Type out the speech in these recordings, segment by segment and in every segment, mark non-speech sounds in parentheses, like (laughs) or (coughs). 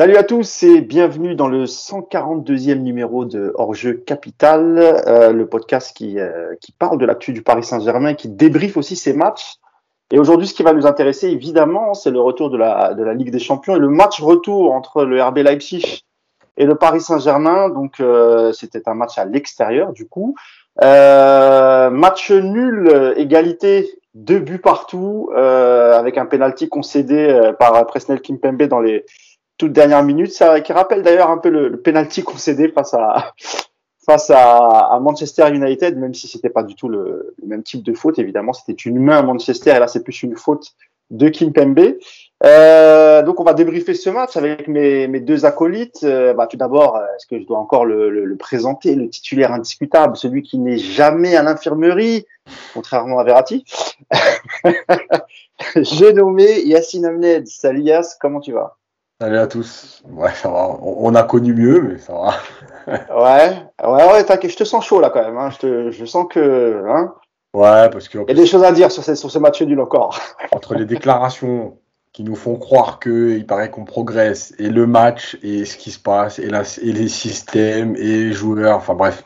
Salut à tous et bienvenue dans le 142e numéro de Hors-jeu Capital, euh, le podcast qui, euh, qui parle de l'actu du Paris Saint-Germain, qui débriefe aussi ses matchs. Et aujourd'hui, ce qui va nous intéresser, évidemment, c'est le retour de la, de la Ligue des Champions et le match retour entre le RB Leipzig et le Paris Saint-Germain. Donc, euh, c'était un match à l'extérieur, du coup. match nul, égalité, deux buts partout, avec un penalty concédé par Presnel Kimpembe dans les toute dernière minute, ça qui rappelle d'ailleurs un peu le, le penalty concédé face à (laughs) face à, Manchester United, même si c'était pas du tout le, même type de faute. Évidemment, c'était une main à Manchester et là c'est plus une faute de Kimpembe. Euh, donc on va débriefer ce match avec mes, mes deux acolytes. Euh, bah, tout d'abord, est-ce que je dois encore le, le, présenter, le titulaire indiscutable, celui qui n'est jamais à l'infirmerie, contrairement à Verratti? (laughs) J'ai nommé Yassine Amned. Salut Yass, comment tu vas? Salut à tous. Ouais, ça va. On, a connu mieux, mais ça va. (laughs) ouais, ouais, ouais, t'inquiète, je te sens chaud là quand même. Hein. Je, te, je sens que. Hein, ouais, parce que. Il y a des choses à dire sur, ce, sur ce match nul encore. (laughs) Entre les déclarations qui nous font croire qu'il paraît qu'on progresse, et le match, et ce qui se passe, et, la, et les systèmes, et les joueurs, enfin bref.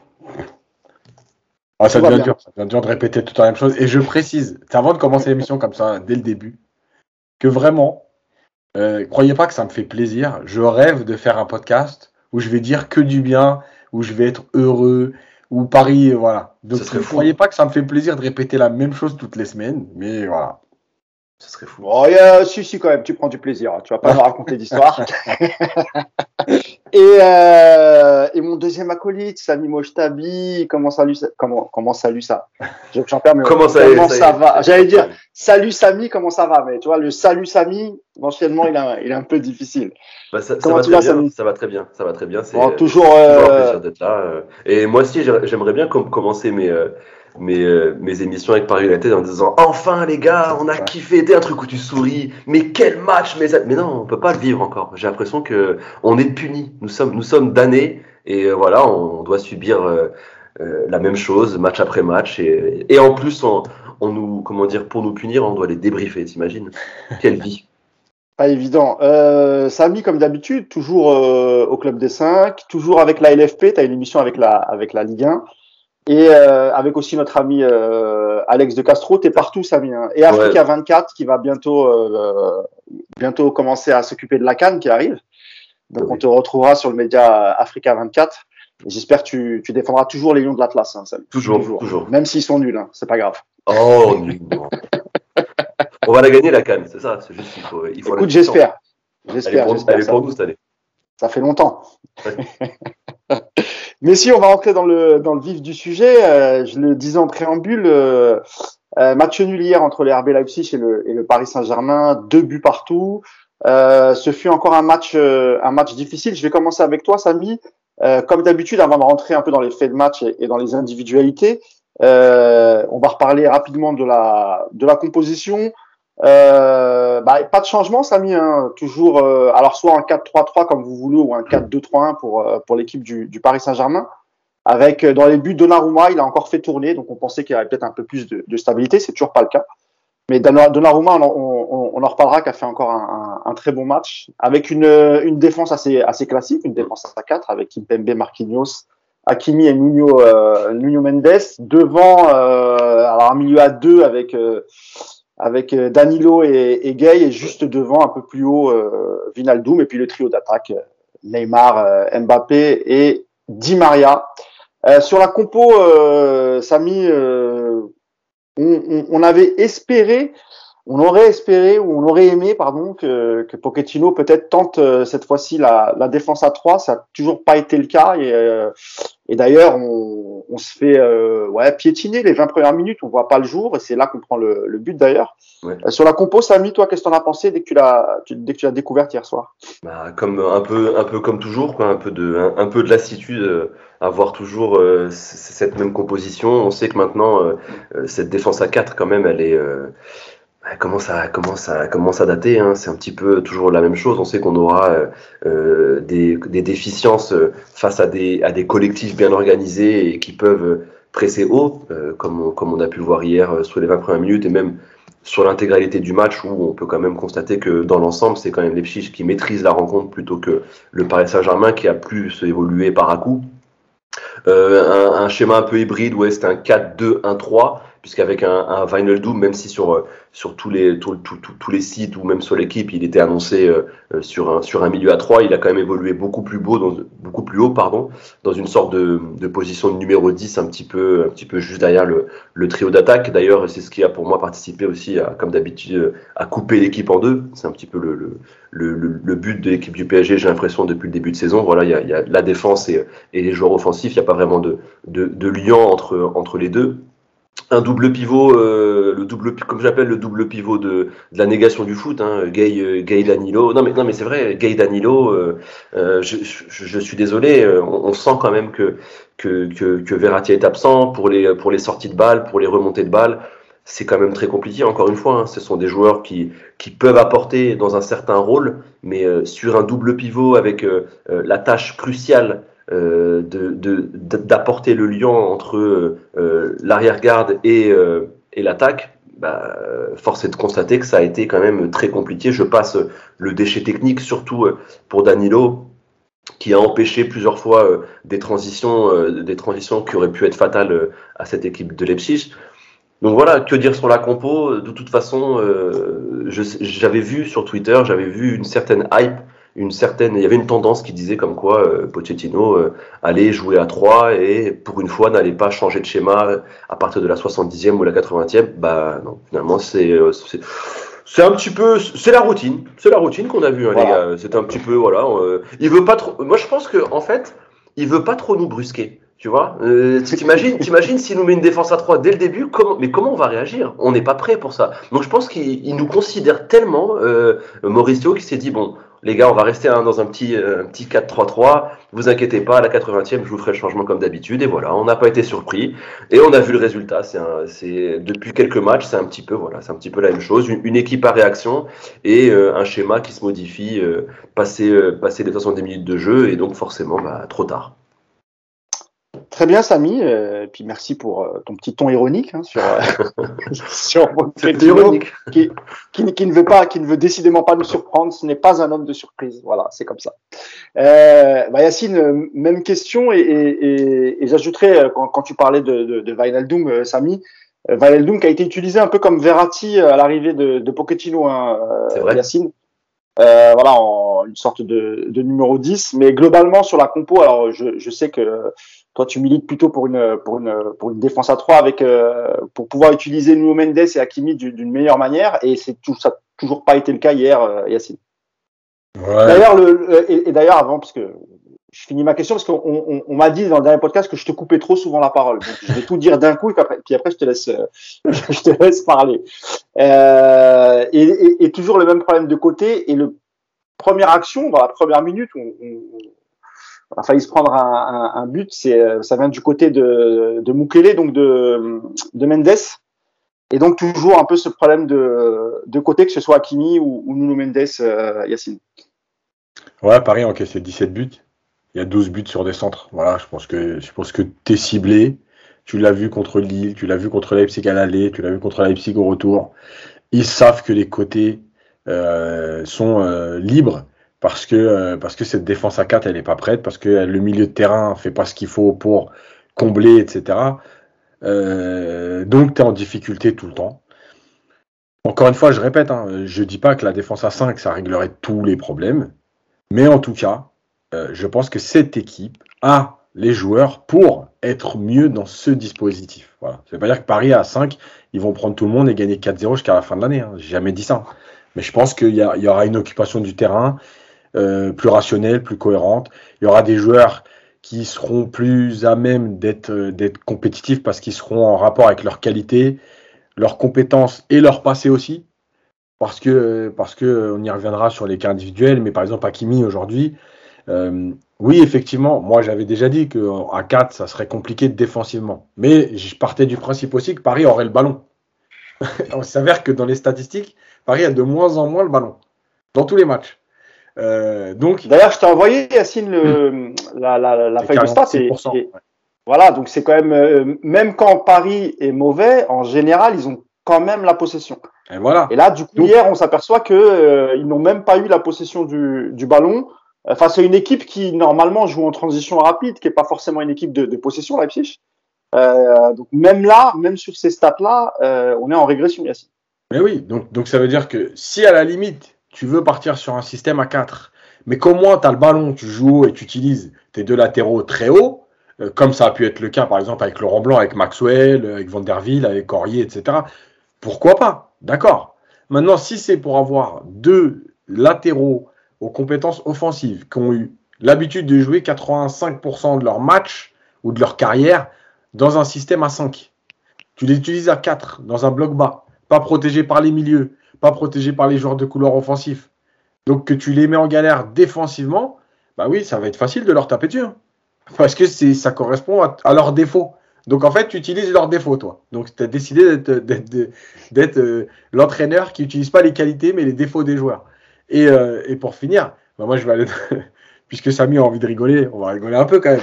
Ah, ça, devient dur, ça devient dur de répéter toute la même chose. Et je précise, avant de commencer l'émission comme ça, dès le début, que vraiment, euh, croyez pas que ça me fait plaisir. Je rêve de faire un podcast où je vais dire que du bien, où je vais être heureux, où Paris, voilà. Donc, ne croyez pas que ça me fait plaisir de répéter la même chose toutes les semaines, mais voilà. Ce serait fou. Oh, si, si, quand même, tu prends du plaisir. Tu vas pas me (laughs) raconter d'histoire. (laughs) et, euh, et mon deuxième acolyte, Sami Moshtabi, comment salut, comment, comment salut ça? J'en perds, mais comment ça, comment ça, va? J'allais dire salut Sami, comment ça va? Mais tu vois, le salut Sami, anciennement, il, il est un peu difficile. Bah, ça, va très bien, ça va très bien, ça va très bien. C'est toujours, euh, toujours un plaisir d'être là. Euh. Et moi aussi, j'aimerais bien commencer mes mes, euh, mes émissions avec Paris United en disant enfin les gars, on a kiffé, t'es un truc où tu souris, mais quel match, mais, mais non, on peut pas le vivre encore. J'ai l'impression que on est puni, nous sommes, nous sommes damnés. Et euh, voilà, on doit subir euh, la même chose match après match. Et, et en plus on, on, nous, comment dire, pour nous punir, on doit les débriefer, t'imagines? Quelle vie. Pas évident. Euh, Samy, comme d'habitude, toujours au Club des 5, toujours avec la LFP, tu as une émission avec la, avec la Ligue 1. Et euh, avec aussi notre ami euh, Alex de Castro, t'es partout Samy. Hein. Et Africa 24 qui va bientôt euh, bientôt commencer à s'occuper de la canne qui arrive. Donc on te retrouvera sur le média Africa 24. J'espère que tu, tu, défendras toujours les Lions de l'Atlas. Hein, toujours, toujours, Même s'ils sont nuls, hein, c'est pas grave. Oh, on va la gagner la canne, c'est ça. C'est juste qu'il faut. Il faut Écoute, j'espère. J'espère. Elle est pour, nous cette année. Ça fait longtemps. (laughs) Mais si on va rentrer dans le, dans le vif du sujet, euh, je le disais en préambule, euh, euh, match nul hier entre les RB Leipzig et le, et le Paris Saint-Germain, deux buts partout. Euh, ce fut encore un match, un match difficile. Je vais commencer avec toi, Samy. comme d'habitude, avant de rentrer un peu dans les faits de match et, et dans les individualités, on va reparler rapidement de la, de la composition. Euh, bah, pas de changement, Samy. Hein. Toujours, euh, alors soit un 4-3-3 comme vous voulez ou un 4-2-3-1 pour euh, pour l'équipe du, du, Paris Saint-Germain. Avec dans les buts Donnarumma, il a encore fait tourner, donc on pensait qu'il y avait peut-être un peu plus de, de stabilité. C'est toujours pas le cas. Mais Donnarumma, on, on, on en reparlera, qui a fait encore un, un, très bon match avec une, une défense assez assez classique, une défense à 4 avec Kimpembe, Marquinhos, Hakimi et Nuno, Nuno Mendes devant, alors un milieu à deux avec avec euh, Danilo et, et, Gay et juste devant un peu plus haut euh, Vinaldoom et puis le trio d'attaque euh, Neymar, euh, Mbappé et Di Maria. sur la compo, Samy, on, avait espéré on aurait espéré ou on aurait aimé pardon que, que Pochettino peut-être tente cette fois-ci la, défense à 3 ça n'a toujours pas été le cas et, et d'ailleurs on, on, se fait euh, ouais piétiner les 20 premières minutes on voit pas le jour et c'est là qu'on prend le, le but d'ailleurs. Ouais. sur la compo Samy toi qu'est-ce que t'en as pensé dès que tu l'as dès que tu l'as découvert hier soir? Bah, comme un peu un peu comme toujours quoi un peu de un, un peu de lassitude à voir toujours cette même composition. On sait que maintenant cette défense à 4 quand même elle est comment ça commence à commence à dater. Hein? C'est un petit peu toujours la même chose. On sait qu'on aura euh, euh des, déficiences euh, face à des, collectifs bien organisés et qui peuvent presser haut, comme, on, comme on a pu le voir hier sur les 20 premières minutes et même sur l'intégralité du match où on peut quand même constater que dans l'ensemble, c'est quand même Leipzig qui maîtrise la rencontre plutôt que le Paris Saint-Germain qui a plus évolué par à coup. Un, schéma un peu hybride, ouais, c'était un 4-2-1-3 puisqu'avec un, un Vinyl Doom, même si sur, euh, sur tous, les, tous les sites ou même sur l'équipe, il était annoncé euh, euh, sur, un, sur un milieu à 3, il a quand même évolué beaucoup plus, beau dans, beaucoup plus haut pardon, dans une sorte de, de position de numéro 10, un petit peu, un petit peu juste derrière le, le trio d'attaque. D'ailleurs, c'est ce qui a pour moi participé aussi, à, comme d'habitude, à couper l'équipe en deux. C'est un petit peu le, le, le, but de l'équipe du PSG, j'ai l'impression, depuis le début de saison. Voilà, il y a, y a la défense et, et les joueurs offensifs, il n'y a pas vraiment de, de, de lien entre, entre les deux un double pivot, euh, le double, comme j'appelle le double pivot de, de, la négation du foot, hein, Gay, euh, Gay Danilo. Non mais non mais c'est vrai, Gay Danilo. Euh, euh je, je, suis désolé, euh, on, sent quand même que que, que que est absent pour les pour les sorties de balles, pour les remontées de balles. C'est quand même très compliqué. Encore une fois, hein, ce sont des joueurs qui qui peuvent apporter dans un certain rôle, mais sur un double pivot avec la tâche cruciale d'apporter de, le lien entre euh, l'arrière-garde et, euh, et l'attaque, bah, force est de constater que ça a été quand même très compliqué. Je passe le déchet technique, surtout pour Danilo, qui a empêché plusieurs fois des transitions, des transitions qui auraient pu être fatales à cette équipe de Leipzig. Donc voilà, que dire sur la compo? De toute façon, j'avais vu sur Twitter, j'avais vu une certaine hype une certaine, il y avait une tendance qui disait comme quoi euh, Pochettino euh, allait jouer à 3 et pour une fois n'allait pas changer de schéma à partir de la 70e ou la 80e. Bah non, finalement c'est euh, c'est un petit peu, c'est la routine, c'est la routine qu'on a vu, hein, voilà. les gars. C'est un petit peu, voilà. Euh, il veut pas trop. Moi, je pense que en fait, il veut pas trop nous brusquer. Tu vois, euh, t'imagines, t'imagines s'il nous met une défense à 3 dès le début, comment, mais comment on va réagir? On n'est pas prêt pour ça. Donc je pense qu'il nous considère tellement, euh, Mauricio, qui s'est dit bon, les gars, on va rester hein, dans un petit, euh, petit 4-3-3. Vous inquiétez pas, à la 80e, je vous ferai le changement comme d'habitude. Et voilà, on n'a pas été surpris. Et on a vu le résultat. C'est depuis quelques matchs, c'est un petit peu voilà, c'est un petit peu la même chose. Une, une équipe à réaction et euh, un schéma qui se modifie euh, passer, euh, passer les 70 minutes de jeu et donc forcément bah, trop tard. Très bien, Samy. Euh, puis merci pour euh, ton petit ton ironique hein, sur euh, (laughs) sur ironique. Qui, qui, qui, ne veut pas, qui ne veut décidément pas nous surprendre. Ce n'est pas un homme de surprise. Voilà, c'est comme ça. Euh, bah Yacine, même question et, et, et, et j'ajouterais quand, quand, tu parlais de, de, de Wijnaldum, Samy, Wijnaldum qui a été utilisé un peu comme Verratti à l'arrivée de, de Pochettino, hein, Yacine. Euh, voilà, en une sorte de, de, numéro 10. Mais globalement, sur la compo, alors je, je sais que toi, tu milites plutôt pour une, pour une, pour une défense à 3 avec, euh, pour pouvoir utiliser Nuno Mendes et Hakimi d'une meilleure manière. Et c'est tout, ça n'a toujours pas été le cas hier, euh, Yacine. Ouais. D'ailleurs, le, et, et d'ailleurs, avant, parce que je finis ma question parce qu'on on, on, m'a dit dans le dernier podcast que je te coupais trop souvent la parole. Donc, je vais tout dire d'un coup et puis après, puis après je te laisse, (laughs) je te laisse parler. Euh, et, et, et, toujours le même problème de côté. Et le première action, dans la première minute, on, on a failli se prendre un, but. C'est, euh, ça vient du côté de, de donc de, de Mendes. Et donc toujours un peu ce problème de, côté, que ce soit Hakimi ou, ou Nuno Mendes, euh, Yacine. Ouais, Paris a encaissé 17 buts. Il y a 12 buts sur des centres. Voilà, je pense que je pense que t'es ciblé. Tu l'as vu contre Lille, tu l'as vu contre Leipzig à l'aller, tu l'as vu contre Leipzig au retour. Ils savent que les côtés euh, sont libres parce que, euh, parce que cette défense à 4, elle n'est pas prête, parce que le milieu de terrain fait pas ce qu'il faut pour combler, etc. Euh, donc, tu es en difficulté tout le temps. Encore une fois, je répète, hein, je dis pas que la défense à 5, ça réglerait tous les problèmes, mais en tout cas, euh, je pense que cette équipe a les joueurs pour être mieux dans ce dispositif. Voilà. Ça veut pas dire que Paris à 5, ils vont prendre tout le monde et gagner 4-0 jusqu'à la fin de l'année. Hein. J'ai jamais dit ça. Mais je pense qu'il y, aura une occupation du terrain, euh, plus rationnelle, plus cohérente. Il y aura des joueurs qui seront plus à même d'être euh, d'être compétitifs parce qu'ils seront en rapport avec leur qualité, leurs compétences et leur passé aussi. Parce que parce que on y reviendra sur les cas individuels, mais par exemple Hakimi aujourd'hui, euh, oui effectivement, moi j'avais déjà dit que à 4 ça serait compliqué défensivement, mais je partais du principe aussi que Paris aurait le ballon. (laughs) on s'avère que dans les statistiques, Paris a de moins en moins le ballon dans tous les matchs. Euh, donc, d'ailleurs, je t'ai envoyé Yacine le, mmh. la, la, la feuille de stats. Et, et, voilà, donc c'est quand même euh, même quand Paris est mauvais, en général, ils ont quand même la possession. Et voilà. Et là, du coup, Donc- hier, on s'aperçoit que euh, ils n'ont même pas eu la possession du, du ballon face à une équipe qui normalement joue en transition rapide, qui est pas forcément une équipe de, de possession, Leipzig. Euh, donc même là, même sur ces stats-là, on est en régression, Yacine. Mais oui, donc, donc ça veut dire que si à la limite, tu veux partir sur un système à 4, mais qu'au moins tu as le ballon, tu joues haut et tu utilises tes deux latéraux très hauts, euh, comme ça a pu être le cas par exemple avec Laurent Blanc, avec Maxwell, euh, avec Vanderville, avec Corrier, etc. Pourquoi pas? D'accord. Maintenant, si c'est pour avoir deux latéraux aux compétences offensives qui ont eu l'habitude de jouer 85% de leur match ou de leur carrière dans un système à 5, tu les utilises à 4 dans un bloc bas, pas protégé par les milieux, pas protégé par les joueurs de couloir offensif. Donc que tu les mets en galère défensivement, bah oui, ça va être facile de leur taper dessus. hein. Parce que ça correspond à, leurs défauts. Donc en fait, tu utilises leurs défauts, toi. Donc tu as décidé d'être, euh, l'entraîneur qui n'utilise pas les qualités mais les défauts des joueurs. Et, euh, et pour finir, bah moi je vais aller, (laughs) puisque Samy a envie de rigoler, on va rigoler un peu quand même.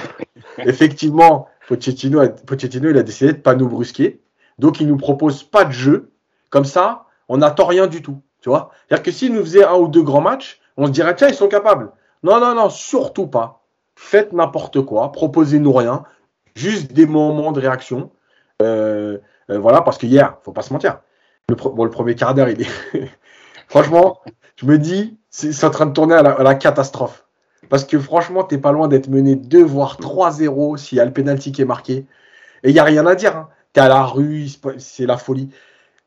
Effectivement, Pochettino, a- Pochettino, il a décidé de pas nous brusquer. Donc il nous propose pas de jeu. Comme ça, on n'attend rien du tout. Tu vois C'est-à-dire que s'il nous faisait un ou deux grands matchs, on se dirait, tiens, ils sont capables. Non, non, non, surtout pas. Faites n'importe quoi, proposez-nous rien, juste des moments de réaction. Euh, euh, voilà, parce que hier, faut pas se mentir, le, bon, le premier quart d'heure, il est. (laughs) franchement, je me dis, c'est en train de tourner à la, catastrophe. Parce que franchement, t'es pas loin d'être mené 2 voire 3-0 s'il y a le penalty qui est marqué. Et il n'y a rien à dire. Hein. T'es à la rue, c'est la folie.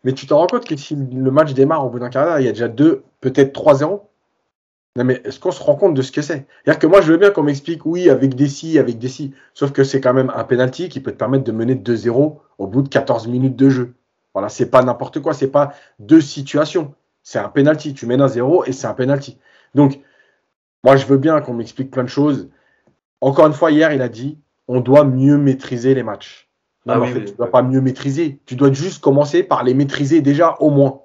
Mais tu te rends compte que si le match démarre au bout d'un quart d'heure, il y a déjà 2, peut-être 3-0 Non mais est-ce qu'on se rend compte de ce que c'est? C'est-à-dire que moi je veux bien qu'on m'explique, oui, avec des si, avec des si. Sauf que c'est quand même un penalty qui peut te permettre de mener 2-0 au bout de 14 minutes de jeu. Voilà, c'est pas n'importe quoi, c'est pas deux situations. C'est un penalty. Tu mènes un 0 et c'est un penalty. Donc, moi je veux bien qu'on m'explique plein de choses. Encore une fois, hier, il a dit on doit mieux maîtriser les matchs. Non, Ah mais oui, en fait, oui, tu ne dois pas mieux maîtriser. Tu dois juste commencer par les maîtriser déjà au moins.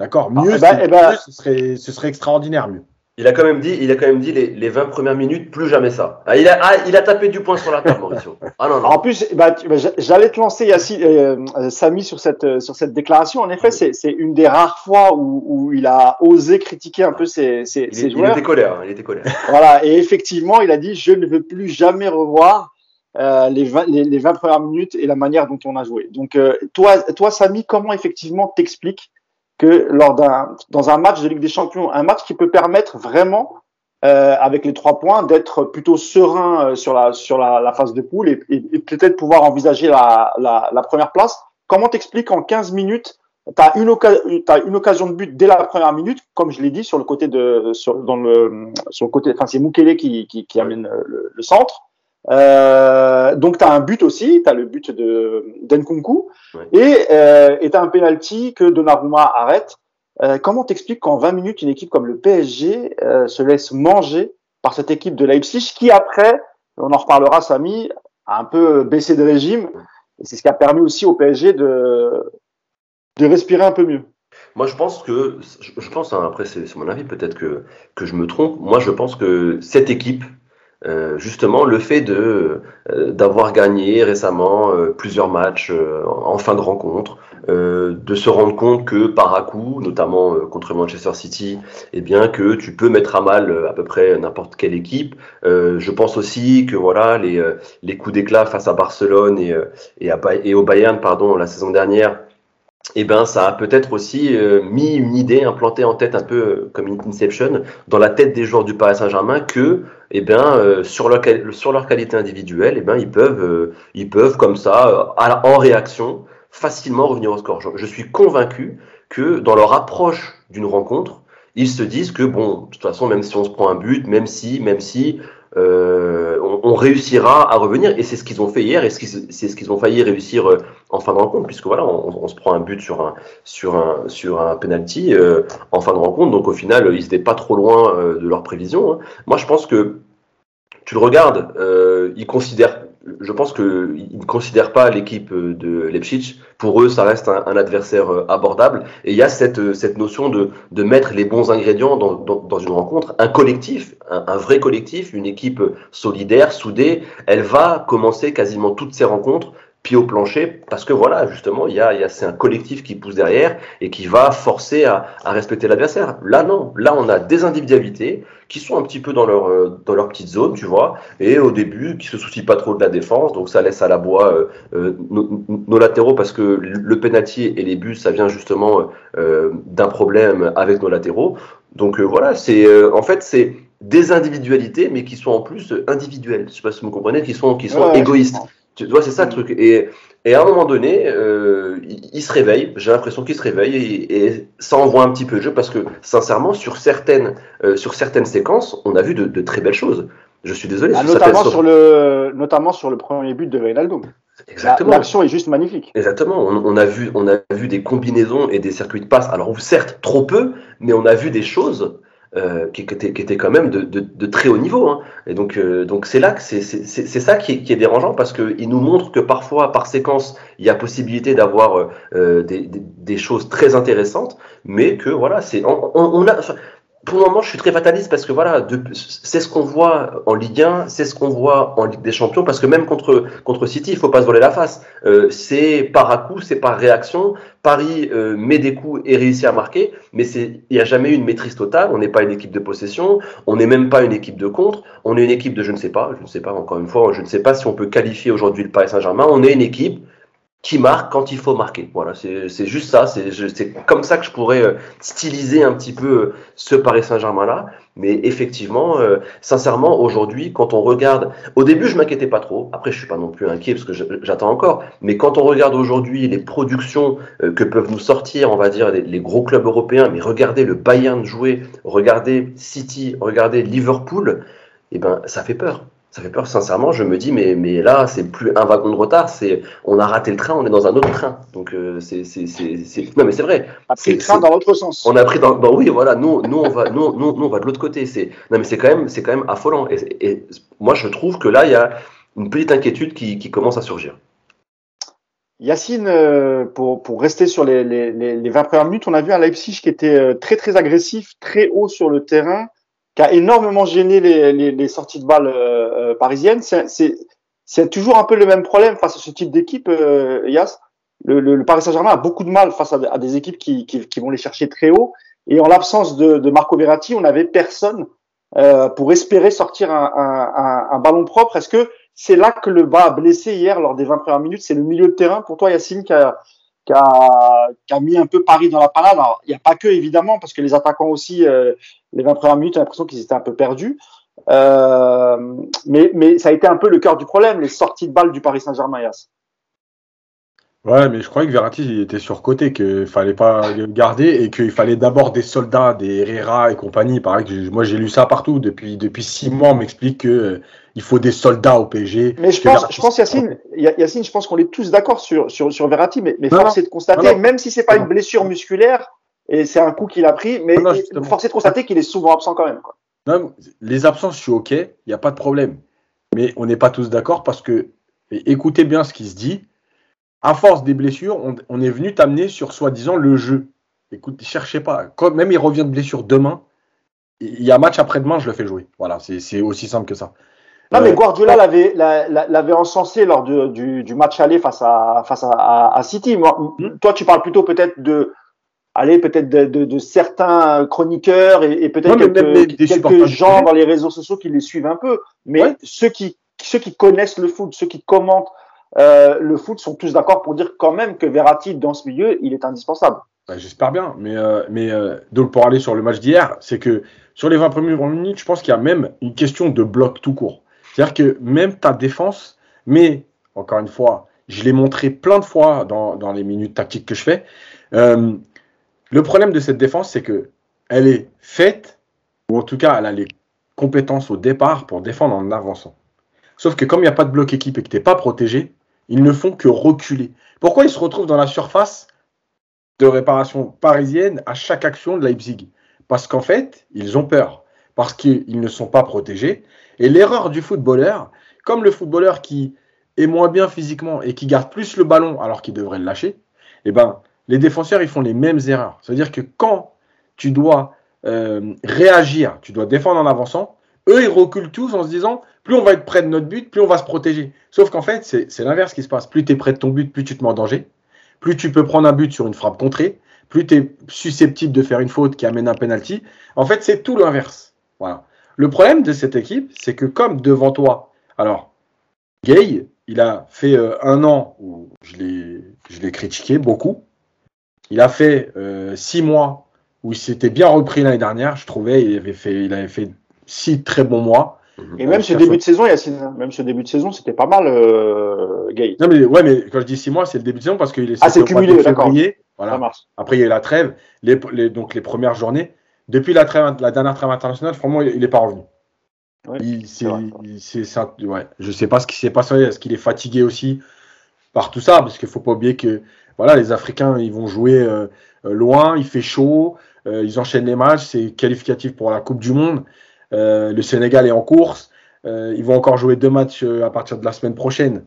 D'accord? Mieux, eh ben, eh ben- mieux, ce, serait, ce serait extraordinaire, mieux. Il a quand même dit, il a quand même dit les, les 20 premières minutes, plus jamais ça. Ah, il, a, ah, il a tapé du poing sur la table, Mauricio. Ah non, non. En plus, bah, bah, j'a- j'allais te lancer, Yacine, euh, euh, Samy, sur cette, euh, sur cette déclaration. En effet, c'est c'est une des rares fois où, où il a osé critiquer un peu ses, ses, Il, ses il joueurs. était colère, hein, il était colère. Voilà, et effectivement, il a dit Je ne veux plus jamais revoir euh, les, 20, les, les 20 premières minutes et la manière dont on a joué. Donc, euh, toi, toi, Samy, comment effectivement t'expliques que lors d'un dans un match de Ligue des Champions, un match qui peut permettre vraiment, euh, avec les trois points, d'être plutôt serein euh, sur la sur la, la phase de poule et, et- peut-être pouvoir envisager la, la, la première place? Comment t'expliques en 15 minutes tu as une, t'as une occasion de but dès la première minute, comme je l'ai dit, sur le côté de, sur, dans le, sur le côté, enfin, c'est Mukele qui, qui, qui amène le, le centre. Euh, donc, tu as un but aussi, tu as le but de d'Enkunku, Ouais. et euh, tu as un penalty que Donnarumma arrête. Euh, comment t'expliques qu'en 20 minutes, une équipe comme le PSG euh, se laisse manger par cette équipe de Leipzig qui, après, on en reparlera, Samy, a un peu baissé de régime, et c'est ce qui a permis aussi au PSG de, de respirer un peu mieux. Moi, je pense que, je pense, hein, après, c'est c'est mon avis, peut-être que, que je me trompe. Moi, je pense que cette équipe, euh, justement, le fait de euh, d'avoir gagné récemment euh, plusieurs matchs euh, en fin de rencontre, euh, de se rendre compte que par à coup, notamment euh, contre Manchester City, eh bien que tu peux mettre à mal à peu près n'importe quelle équipe. Je pense aussi que voilà les les coups d'éclat face à Barcelone et et, à, et au Bayern, pardon, la saison dernière eh ben, ça a peut-être aussi euh, mis une idée implantée en tête un peu euh, comme une Inception dans la tête des joueurs du Paris Saint-Germain que, eh ben, euh, sur, leur, qualité individuelle, eh ben, ils peuvent, comme ça, en réaction, facilement revenir au score. Je, suis convaincu que dans leur approche d'une rencontre, ils se disent que bon, de toute façon, même si on se prend un but, même si, même si, on, réussira à revenir. Et c'est ce qu'ils ont fait hier, et c'est ce qu'ils ont failli réussir euh, en fin de rencontre, puisque voilà, on, se prend un but sur un sur penalty euh, en fin de rencontre. Donc au final, ils n'étaient pas trop loin euh, de leurs prévisions. hein. Moi, je pense que tu le regardes, ils considèrent. Je pense qu'ils ne considèrent pas l'équipe de Leipzig pour eux, ça reste un, adversaire euh, abordable. Et il y a cette, euh, cette notion de, de mettre les bons ingrédients dans, dans, une rencontre. Un collectif, un, vrai collectif, une équipe solidaire, soudée, elle va commencer quasiment toutes ses rencontres pied au plancher parce que voilà justement il y a, y a c'est un collectif qui pousse derrière et qui va forcer à, à respecter l'adversaire là non là on a des individualités qui sont un petit peu dans leur euh, dans leur petite zone tu vois. Et au début qui se soucient pas trop de la défense. Donc ça laisse à la bois euh, euh, nos, latéraux parce que le penalty et les buts ça vient justement d'un problème avec nos latéraux. Donc voilà c'est en fait c'est des individualités mais qui sont en plus individuelles. Je sais pas si vous comprenez qui sont qui sont égoïstes. tu vois, c'est ça le truc. Et, et, à un moment donné, euh, il, se réveille. J'ai l'impression qu'il se réveille et, et, ça envoie un petit peu de jeu parce que, sincèrement, sur certaines, euh, sur certaines séquences, on a vu de, de, très belles choses. Je suis désolé. Ah, notamment, sur le, notamment sur le premier but de Reynaldo. Exactement. L'action est juste magnifique. Exactement. On, on, a vu, on a vu des combinaisons et des circuits de passe. Alors, certes, trop peu, mais on a vu des choses euh, qui, qui, était, qui, était, quand même de, de, de très haut niveau. Hein. Et donc, euh, donc c'est là que c'est ça qui est, qui est, dérangeant parce qu'il nous montre que parfois, par séquence, il y a possibilité d'avoir euh, des, des, choses très intéressantes, mais que voilà, c'est on, on, a pour le moment, je suis très fataliste parce que voilà, c'est ce qu'on voit en Ligue 1, c'est ce qu'on voit en Ligue des Champions, parce que même contre, contre City, il faut pas se voler la face. Euh, c'est par à coup, c'est par réaction. Paris euh, met des coups et réussit à marquer, mais il n'y a jamais eu une maîtrise totale. On n'est pas une équipe de possession, on n'est même pas une équipe de contre, on est une équipe de je ne sais pas, je ne sais pas encore une fois, je ne sais pas si on peut qualifier aujourd'hui le Paris Saint-Germain. On est une équipe qui marque quand il faut marquer. Voilà, c'est juste ça. C'est comme ça que je pourrais euh, styliser un petit peu euh, ce Paris Saint-Germain-là. Mais effectivement, euh, sincèrement, aujourd'hui, quand on regarde, au début, je m'inquiétais pas trop. Après, je suis pas non plus inquiet parce que j'attends encore. Mais quand on regarde aujourd'hui les productions que peuvent nous sortir, on va dire les, les, gros clubs européens, mais regardez le Bayern jouer, regardez City, regardez Liverpool, eh ben, ça fait peur ça fait peur, sincèrement. Je me dis, mais, mais là, c'est plus un wagon de retard, c'est on a raté le train, on est dans un autre train. Donc, euh, c'est. Non, mais c'est vrai. On a pris le train dans l'autre sens. On a pris dans. oui, voilà, nous, nous, on va, nous, nous, on va de l'autre côté. Non, mais c'est quand, même, quand même affolant. Et, moi, je trouve que là, il y a une petite inquiétude qui, qui commence à surgir. Yacine, euh, pour, pour rester sur les, les, les 20 premières minutes, on a vu un Leipzig qui était euh, très, très agressif, très haut sur le terrain qui a énormément gêné les, les, les sorties de balles euh, euh parisiennes. C'est toujours un peu le même problème face à ce type d'équipe, euh, Yas. Le, le, Paris Saint-Germain a beaucoup de mal face à, des équipes qui, qui, qui, vont les chercher très haut. Et en l'absence de, de, Marco Verratti, on n'avait personne euh, pour espérer sortir un, un, un, ballon propre. Est-ce que c'est là que le bas a blessé hier lors des 20 premières minutes? C'est le milieu de terrain pour toi, Yacine, qui a, qui a, mis un peu Paris dans la panade. Alors, il n'y a pas que, évidemment, parce que les attaquants aussi, euh, les 20 premières minutes, j'ai l'impression qu'ils étaient un peu perdus. Euh, mais, ça a été un peu le cœur du problème, les sorties de balles du Paris Saint-Germain. Ouais, mais je croyais que Verratti il était surcoté, qu'il fallait pas le garder et qu'il fallait d'abord des soldats, des Herrera et compagnie. Pareil moi j'ai lu ça partout depuis depuis six mois. On m'explique que il faut des soldats au PSG. Mais je pense, je pense Yacine, Yacine, je pense qu'on est tous d'accord sur, sur sur Verratti, mais, mais force est de constater, même si c'est pas une blessure musculaire et c'est un coup qu'il a pris, mais force est de constater qu'il est souvent absent quand même. Quoi. Non, les absences, je suis ok, il n'y a pas de problème. Mais on n'est pas tous d'accord parce que écoutez bien ce qui se dit à force des blessures, on, est venu t'amener sur soi-disant le jeu. Écoute, cherchez pas. Quand même il revient de blessure demain, il y a match après-demain, je le fais jouer. Voilà, c'est aussi simple que ça. Non, mais euh, Guardiola l'avait l'avait encensé lors du, du, match aller face à face à, à City. Moi, hmm. Toi, tu parles plutôt peut-être de allez peut-être de, de, de, certains chroniqueurs et, et peut-être quelques, quelques gens dans les réseaux sociaux qui les suivent un peu. Mais ceux qui ceux qui connaissent le foot, ceux qui commentent euh, le foot sont tous d'accord pour dire quand même que Verratti, dans ce milieu, il est indispensable. Bah, j'espère bien. Mais, euh, mais euh, donc pour aller sur le match d'hier, c'est que sur les 20 premières minutes, je pense qu'il y a même une question de bloc tout court. C'est-à-dire que même ta défense, mais encore une fois, je l'ai montré plein de fois dans, les minutes tactiques que je fais. le problème de cette défense, c'est que elle est faite, ou en tout cas, elle a les compétences au départ pour défendre en avançant. Sauf que comme il n'y a pas de bloc équipe et que tu n'es pas protégé, ils ne font que reculer. Pourquoi ils se retrouvent dans la surface de réparation parisienne à chaque action de Leipzig? Parce qu'en fait, ils ont peur, parce qu'ils ne sont pas protégés. Et l'erreur du footballeur, comme le footballeur qui est moins bien physiquement et qui garde plus le ballon alors qu'il devrait le lâcher, eh ben, les défenseurs, ils font les mêmes erreurs. C'est-à-dire que quand tu dois euh, réagir, tu dois défendre en avançant, eux, ils reculent tous en se disant, plus on va être près de notre but, plus on va se protéger. Sauf qu'en fait, c'est l'inverse qui se passe. Plus tu es près de ton but, plus tu te mets en danger. Plus tu peux prendre un but sur une frappe contrée, plus tu es susceptible de faire une faute qui amène un penalty. En fait, c'est tout l'inverse. Voilà. Le problème de cette équipe, c'est que comme devant toi, alors, Gay, il a fait euh, un an où je l'ai critiqué beaucoup. Il a fait euh, six mois où il s'était bien repris l'année dernière. Je trouvais il avait fait, il avait fait six très bons mois. Et même ce début de saison, Yacine, même ce début de saison, c'était pas mal, euh, Gay. Non mais ouais, mais quand je dis six mois, c'est le début de saison parce qu'il est ah, c'est cumulé, d'accord. Voilà. Après, il y a eu la trêve, les, donc les premières journées. Depuis la, trêve, la dernière trêve internationale, franchement, il n'est pas revenu. Ouais, il, ça, ouais. Je sais pas ce qui s'est passé. Est-ce qu'il est fatigué aussi par tout ça Parce qu'il faut pas oublier que voilà, les Africains, ils vont jouer euh, euh, loin, il fait chaud, euh, ils enchaînent les matchs, c'est qualificatif pour la Coupe du Monde. le Sénégal est en course. ils vont encore jouer deux matchs à partir de la semaine prochaine.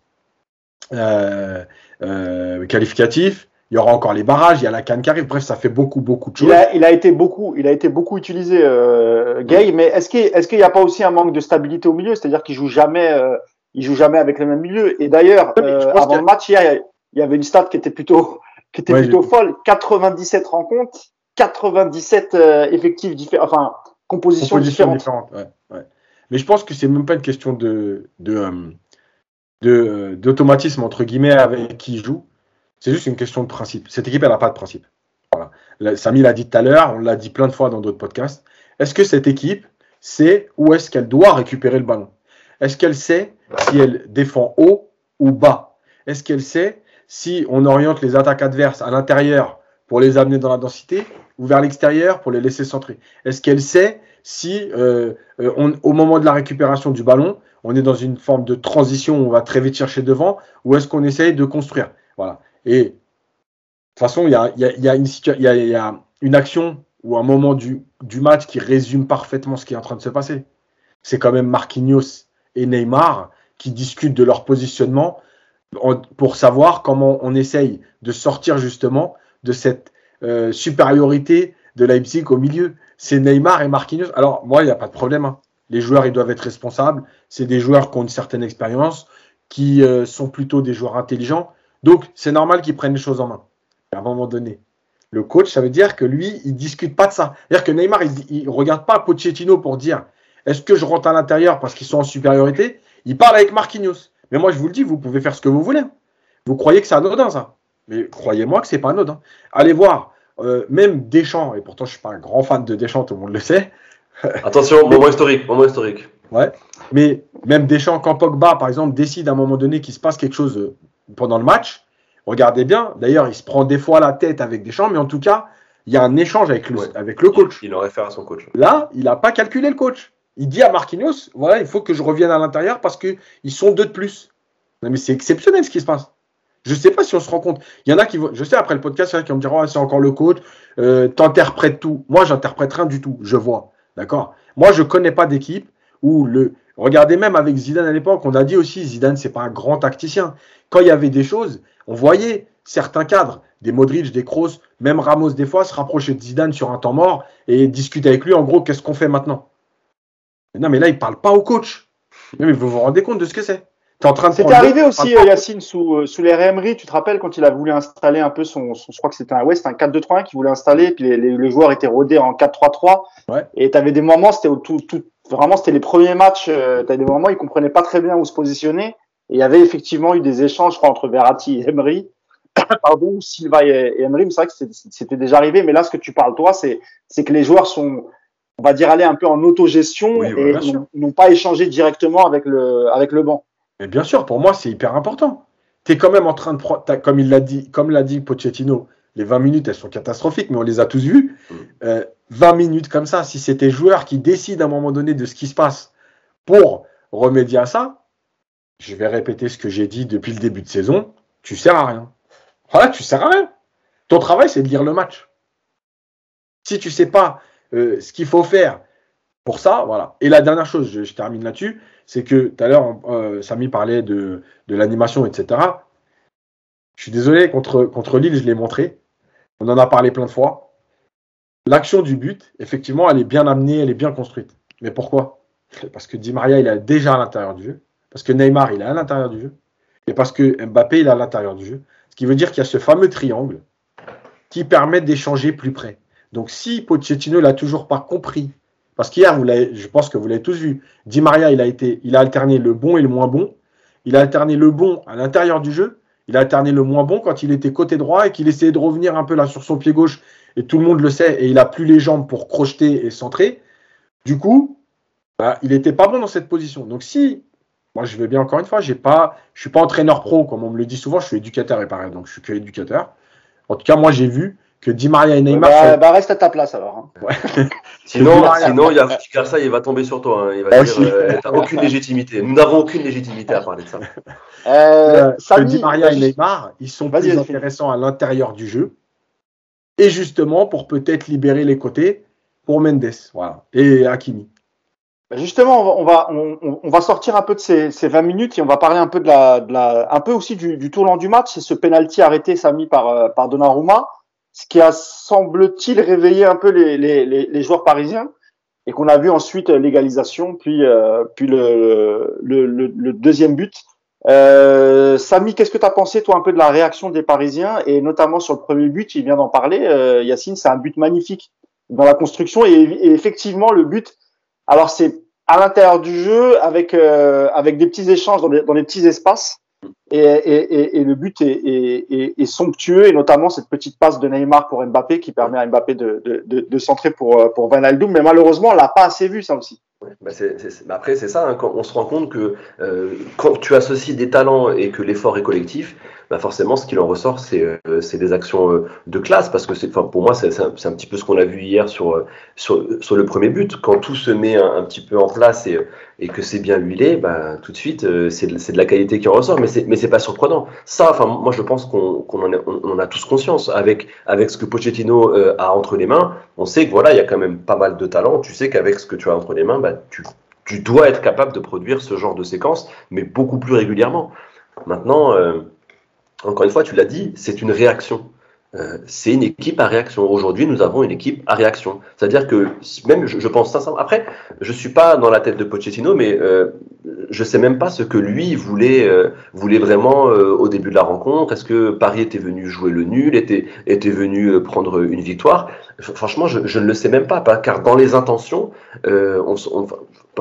qualificatif il y aura encore les barrages, il y a la canne qui arrive. Bref, ça fait beaucoup, beaucoup de choses. Il a, il a été beaucoup, il a été beaucoup utilisé, euh, Gay. Mais est-ce qu'il est qu'il n'y a pas aussi un manque de stabilité au milieu? C'est-à-dire qu'il joue jamais, euh, il joue jamais avec le même milieu. Et d'ailleurs, euh, avant le match hier, il y avait une stat qui était plutôt, qui était plutôt folle. 97 rencontres, 97 euh, effectifs différents, enfin compositions, différentes. différentes ouais, ouais. Mais je pense que c'est même pas une question de de euh, d'automatisme entre guillemets avec qui il joue c'est juste une question de principe. Cette équipe, elle n'a pas de principe. Voilà. Samy l'a dit tout à l'heure, on l'a dit plein de fois dans d'autres podcasts. Est-ce que cette équipe sait où est-ce qu'elle doit récupérer le ballon? Est-ce qu'elle sait si elle défend haut ou bas? Est-ce qu'elle sait si on oriente les attaques adverses à l'intérieur pour les amener dans la densité ou vers l'extérieur pour les laisser centrer? Est-ce qu'elle sait si euh, euh, au moment de la récupération du ballon, on est dans une forme de transition où on va très vite chercher devant ou est-ce qu'on essaye de construire? Voilà. Et de toute façon, il y a, une, action ou un moment du, du, match qui résume parfaitement ce qui est en train de se passer. C'est quand même Marquinhos et Neymar qui discutent de leur positionnement pour savoir comment on essaye de sortir justement de cette euh, supériorité de Leipzig au milieu. C'est Neymar et Marquinhos. Alors, moi, il n'y a pas de problème. Hein. Les joueurs, ils doivent être responsables. C'est des joueurs qui ont une certaine expérience, qui euh, sont plutôt des joueurs intelligents. Donc, c'est normal qu'ils prennent les choses en main. À un moment donné, le coach, ça veut dire que lui, il discute pas de ça. C'est-à-dire que Neymar, il, ne regarde pas Pochettino pour dire est-ce que je rentre à l'intérieur parce qu'ils sont en supériorité? Il parle avec Marquinhos. Mais moi, je vous le dis, vous pouvez faire ce que vous voulez. Vous croyez que c'est anodin, ça Mais croyez-moi que c'est pas anodin. Allez voir, euh, même Deschamps, et pourtant je suis pas un grand fan de Deschamps, tout le monde le sait. (laughs) Attention, moment historique, moment historique. Ouais. Mais même Deschamps, quand Pogba, par exemple, décide à un moment donné qu'il se passe quelque chose euh, pendant le match. Regardez bien, d'ailleurs, il se prend des fois la tête avec Deschamps, mais en tout cas, il y a un échange avec le, avec le coach. Il, aurait fait à son coach. Là, il n'a pas calculé le coach. Il dit à Marquinhos, voilà, il faut que je revienne à l'intérieur parce qu'ils sont deux de plus. mais c'est exceptionnel ce qui se passe. Je ne sais pas si on se rend compte. Il y en a qui vont, je sais après le podcast, il y en a qui vont me dire, oh, c'est encore le coach, euh, t'interprètes tout. Moi, j'interprète rien du tout. Je vois. D'accord? Moi, je ne connais pas d'équipe où le. Regardez même avec Zidane à l'époque, on a dit aussi, Zidane, c'est pas un grand tacticien quand il y avait des choses, on voyait certains cadres, des Modric, des Kroos, même Ramos des fois se rapprocher de Zidane sur un temps mort et discuter avec lui en gros qu'est-ce qu'on fait maintenant? non mais là il parle pas au coach. Mais vous vous rendez compte de ce que c'est? C'était arrivé aussi euh, Yacine sous, euh, sous les Emery, tu te rappelles quand il a voulu installer un peu son, je crois que c'était un West, un 4-2-3-1 qu'il voulait installer, puis les, joueurs étaient rodés en 4-3-3. Et tu avais des moments, c'était tout, tout, vraiment c'était les premiers matchs, euh, tu avais des moments ils comprenaient pas très bien où se positionner il y avait effectivement eu des échanges, je crois, entre Verratti et Emery, (coughs) pardon, Silva et, Emery. C'est vrai que c'était déjà arrivé, mais là, ce que tu parles, toi, c'est que les joueurs sont, on va dire, allés un peu en autogestion et n'ont pas échangé directement avec le, avec le banc. Mais bien sûr, pour moi, c'est hyper important. Tu es quand même en train de prendre, comme il l'a dit, comme l'a dit Pochettino, les 20 minutes, elles sont catastrophiques, mais on les a tous vues. 20 mm. euh, minutes comme ça, si c'est tes joueurs qui décident à un moment donné de ce qui se passe pour remédier à ça, je vais répéter ce que j'ai dit depuis le début de saison, tu sers à rien. Voilà, tu sers à rien. Ton travail, c'est de lire le match. Si tu sais pas euh, ce qu'il faut faire pour ça, voilà. Et la dernière chose, je, termine là-dessus, c'est que tout à l'heure, euh, Samy parlait de, de l'animation, etc. Je suis désolé, contre, contre Lille, je l'ai montré. On en a parlé plein de fois. L'action du but, effectivement, elle est bien amenée, elle est bien construite. Mais pourquoi? Parce que Di Maria, il est déjà à l'intérieur du jeu. Parce que Neymar, il est à l'intérieur du jeu. Et parce que Mbappé, il est à l'intérieur du jeu. Ce qui veut dire qu'il y a ce fameux triangle qui permet d'échanger plus près. Donc si Pochettino l'a toujours pas compris, parce qu'hier, je pense que vous l'avez tous vu, Di Maria, il a, été, il a alterné le bon et le moins bon. Il a alterné le bon à l'intérieur du jeu. Il a alterné le moins bon quand il était côté droit et qu'il essayait de revenir un peu là sur son pied gauche. Et tout le monde le sait. Et il a plus les jambes pour crocheter et centrer. Du coup, bah, il n'était pas bon dans cette position. Donc si, moi je vais bien encore une fois, j'ai pas, je suis pas entraîneur pro comme on me le dit souvent, je suis éducateur et pareil, donc je suis que éducateur. En tout cas, moi j'ai vu que Di Maria et Neymar. Bah, bah reste à ta place alors. Hein. (laughs) (laughs) sinon, sinon, il y a ça, il va tomber sur toi. Hein. Il va ah, dire, euh, aucune légitimité. Nous n'avons aucune légitimité à parler de ça. (laughs) Euh, euh Di Maria et Neymar, ils sont plus intéressants à l'intérieur du jeu. Et justement, pour peut-être libérer les côtés pour Mendes, voilà, et Hakimi. Bah, justement, on va, on, va sortir un peu de ces, ces, 20 minutes et on va parler un peu de la, de la un peu aussi du, du tournant du match. C'est ce penalty arrêté, Samy, par, euh, par Donnarumma, ce qui a, semble-t-il, réveillé un peu les, les, les, joueurs parisiens et qu'on a vu ensuite l'égalisation, puis, euh, puis le, le, le, deuxième but. Euh, Samy, qu'est-ce que tu as pensé, toi, un peu de la réaction des Parisiens et notamment sur le premier but, il vient d'en parler, euh, Yacine, c'est un but magnifique dans la construction et effectivement, le but alors c'est à l'intérieur du jeu avec euh, avec des petits échanges dans des, petits espaces et, et, le but est, est, somptueux et notamment cette petite passe de Neymar pour Mbappé qui permet à Mbappé de, de, de, centrer pour pour Van mais malheureusement on l'a pas assez vu ça aussi. Bah bah après c'est ça, hein, quand on se rend compte que euh, quand tu associes des talents et que l'effort est collectif, bah forcément, ce qu'il en ressort, c'est euh, des actions euh, de classe, parce que enfin, pour moi, c'est un, un, petit peu ce qu'on a vu hier sur, euh, sur, sur, le premier but. Quand tout se met un, petit peu en place et, et que c'est bien huilé, bah, tout de suite, c'est de, de, la qualité qui en ressort, mais c'est pas surprenant. Ça, enfin, moi, je pense qu'on qu'on en, on, a tous conscience. Avec, avec ce que Pochettino a entre les mains, on sait que voilà, il y a quand même pas mal de talent. Tu sais qu'avec ce que tu as entre les mains, bah, tu, tu dois être capable de produire ce genre de séquence, mais beaucoup plus régulièrement. Maintenant, encore une fois, tu l'as dit, c'est une réaction. Euh, c'est une équipe à réaction. Aujourd'hui, nous avons une équipe à réaction. C'est-à-dire que même, je, pense sincèrement. Après, je suis pas dans la tête de Pochettino, mais euh, je sais même pas ce que lui voulait, euh, vraiment euh, au début de la rencontre. Est-ce que Paris était venu jouer le nul, était, venu prendre une victoire? Franchement, je, je, ne le sais même pas, car dans les intentions, on, on,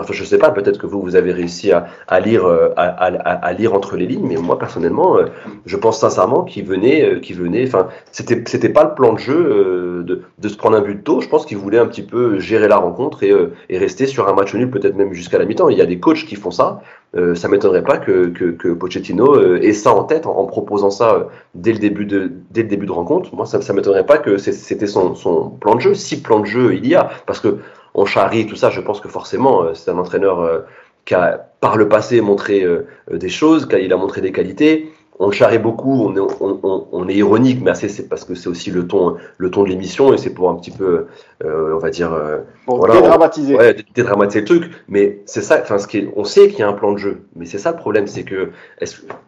Enfin, je sais pas, peut-être que vous, vous avez réussi à, euh, lire entre les lignes, mais moi, personnellement, euh, je pense sincèrement qu'il venait, euh, qu'il venait, enfin, c'était, c'était pas le plan de jeu de, se prendre un but tôt. Je pense qu'il voulait un petit peu gérer la rencontre et, rester sur un match nul, peut-être même jusqu'à la mi-temps. Il y a des coachs qui font ça. Euh, ça m'étonnerait pas que, que, que Pochettino ait ça en tête en, proposant ça dès le début de, dès le début de rencontre. Moi, ça, ça m'étonnerait pas que c'était son, son plan de jeu. Si plan de jeu il y a, parce que on charrie tout ça, je pense que forcément, euh, c'est un entraîneur euh, qui a par le passé montré euh, des choses, il a montré des qualités. On le charrie beaucoup, on est, on, est ironique, mais c'est parce que c'est aussi le ton, le ton de l'émission et c'est pour un petit peu, on va dire, voilà, dédramatiser. ouais, dédramatiser le truc. Mais c'est ça, enfin, ce qui on sait qu'il y a un plan de jeu, mais c'est ça le problème, c'est que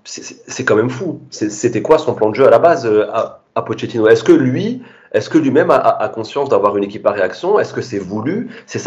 c'est quand même fou. C'était quoi son plan de jeu à la base à, à Pochettino? Est-ce que lui, est-ce que lui-même a, conscience d'avoir une équipe à réaction? Est-ce que c'est voulu? C'est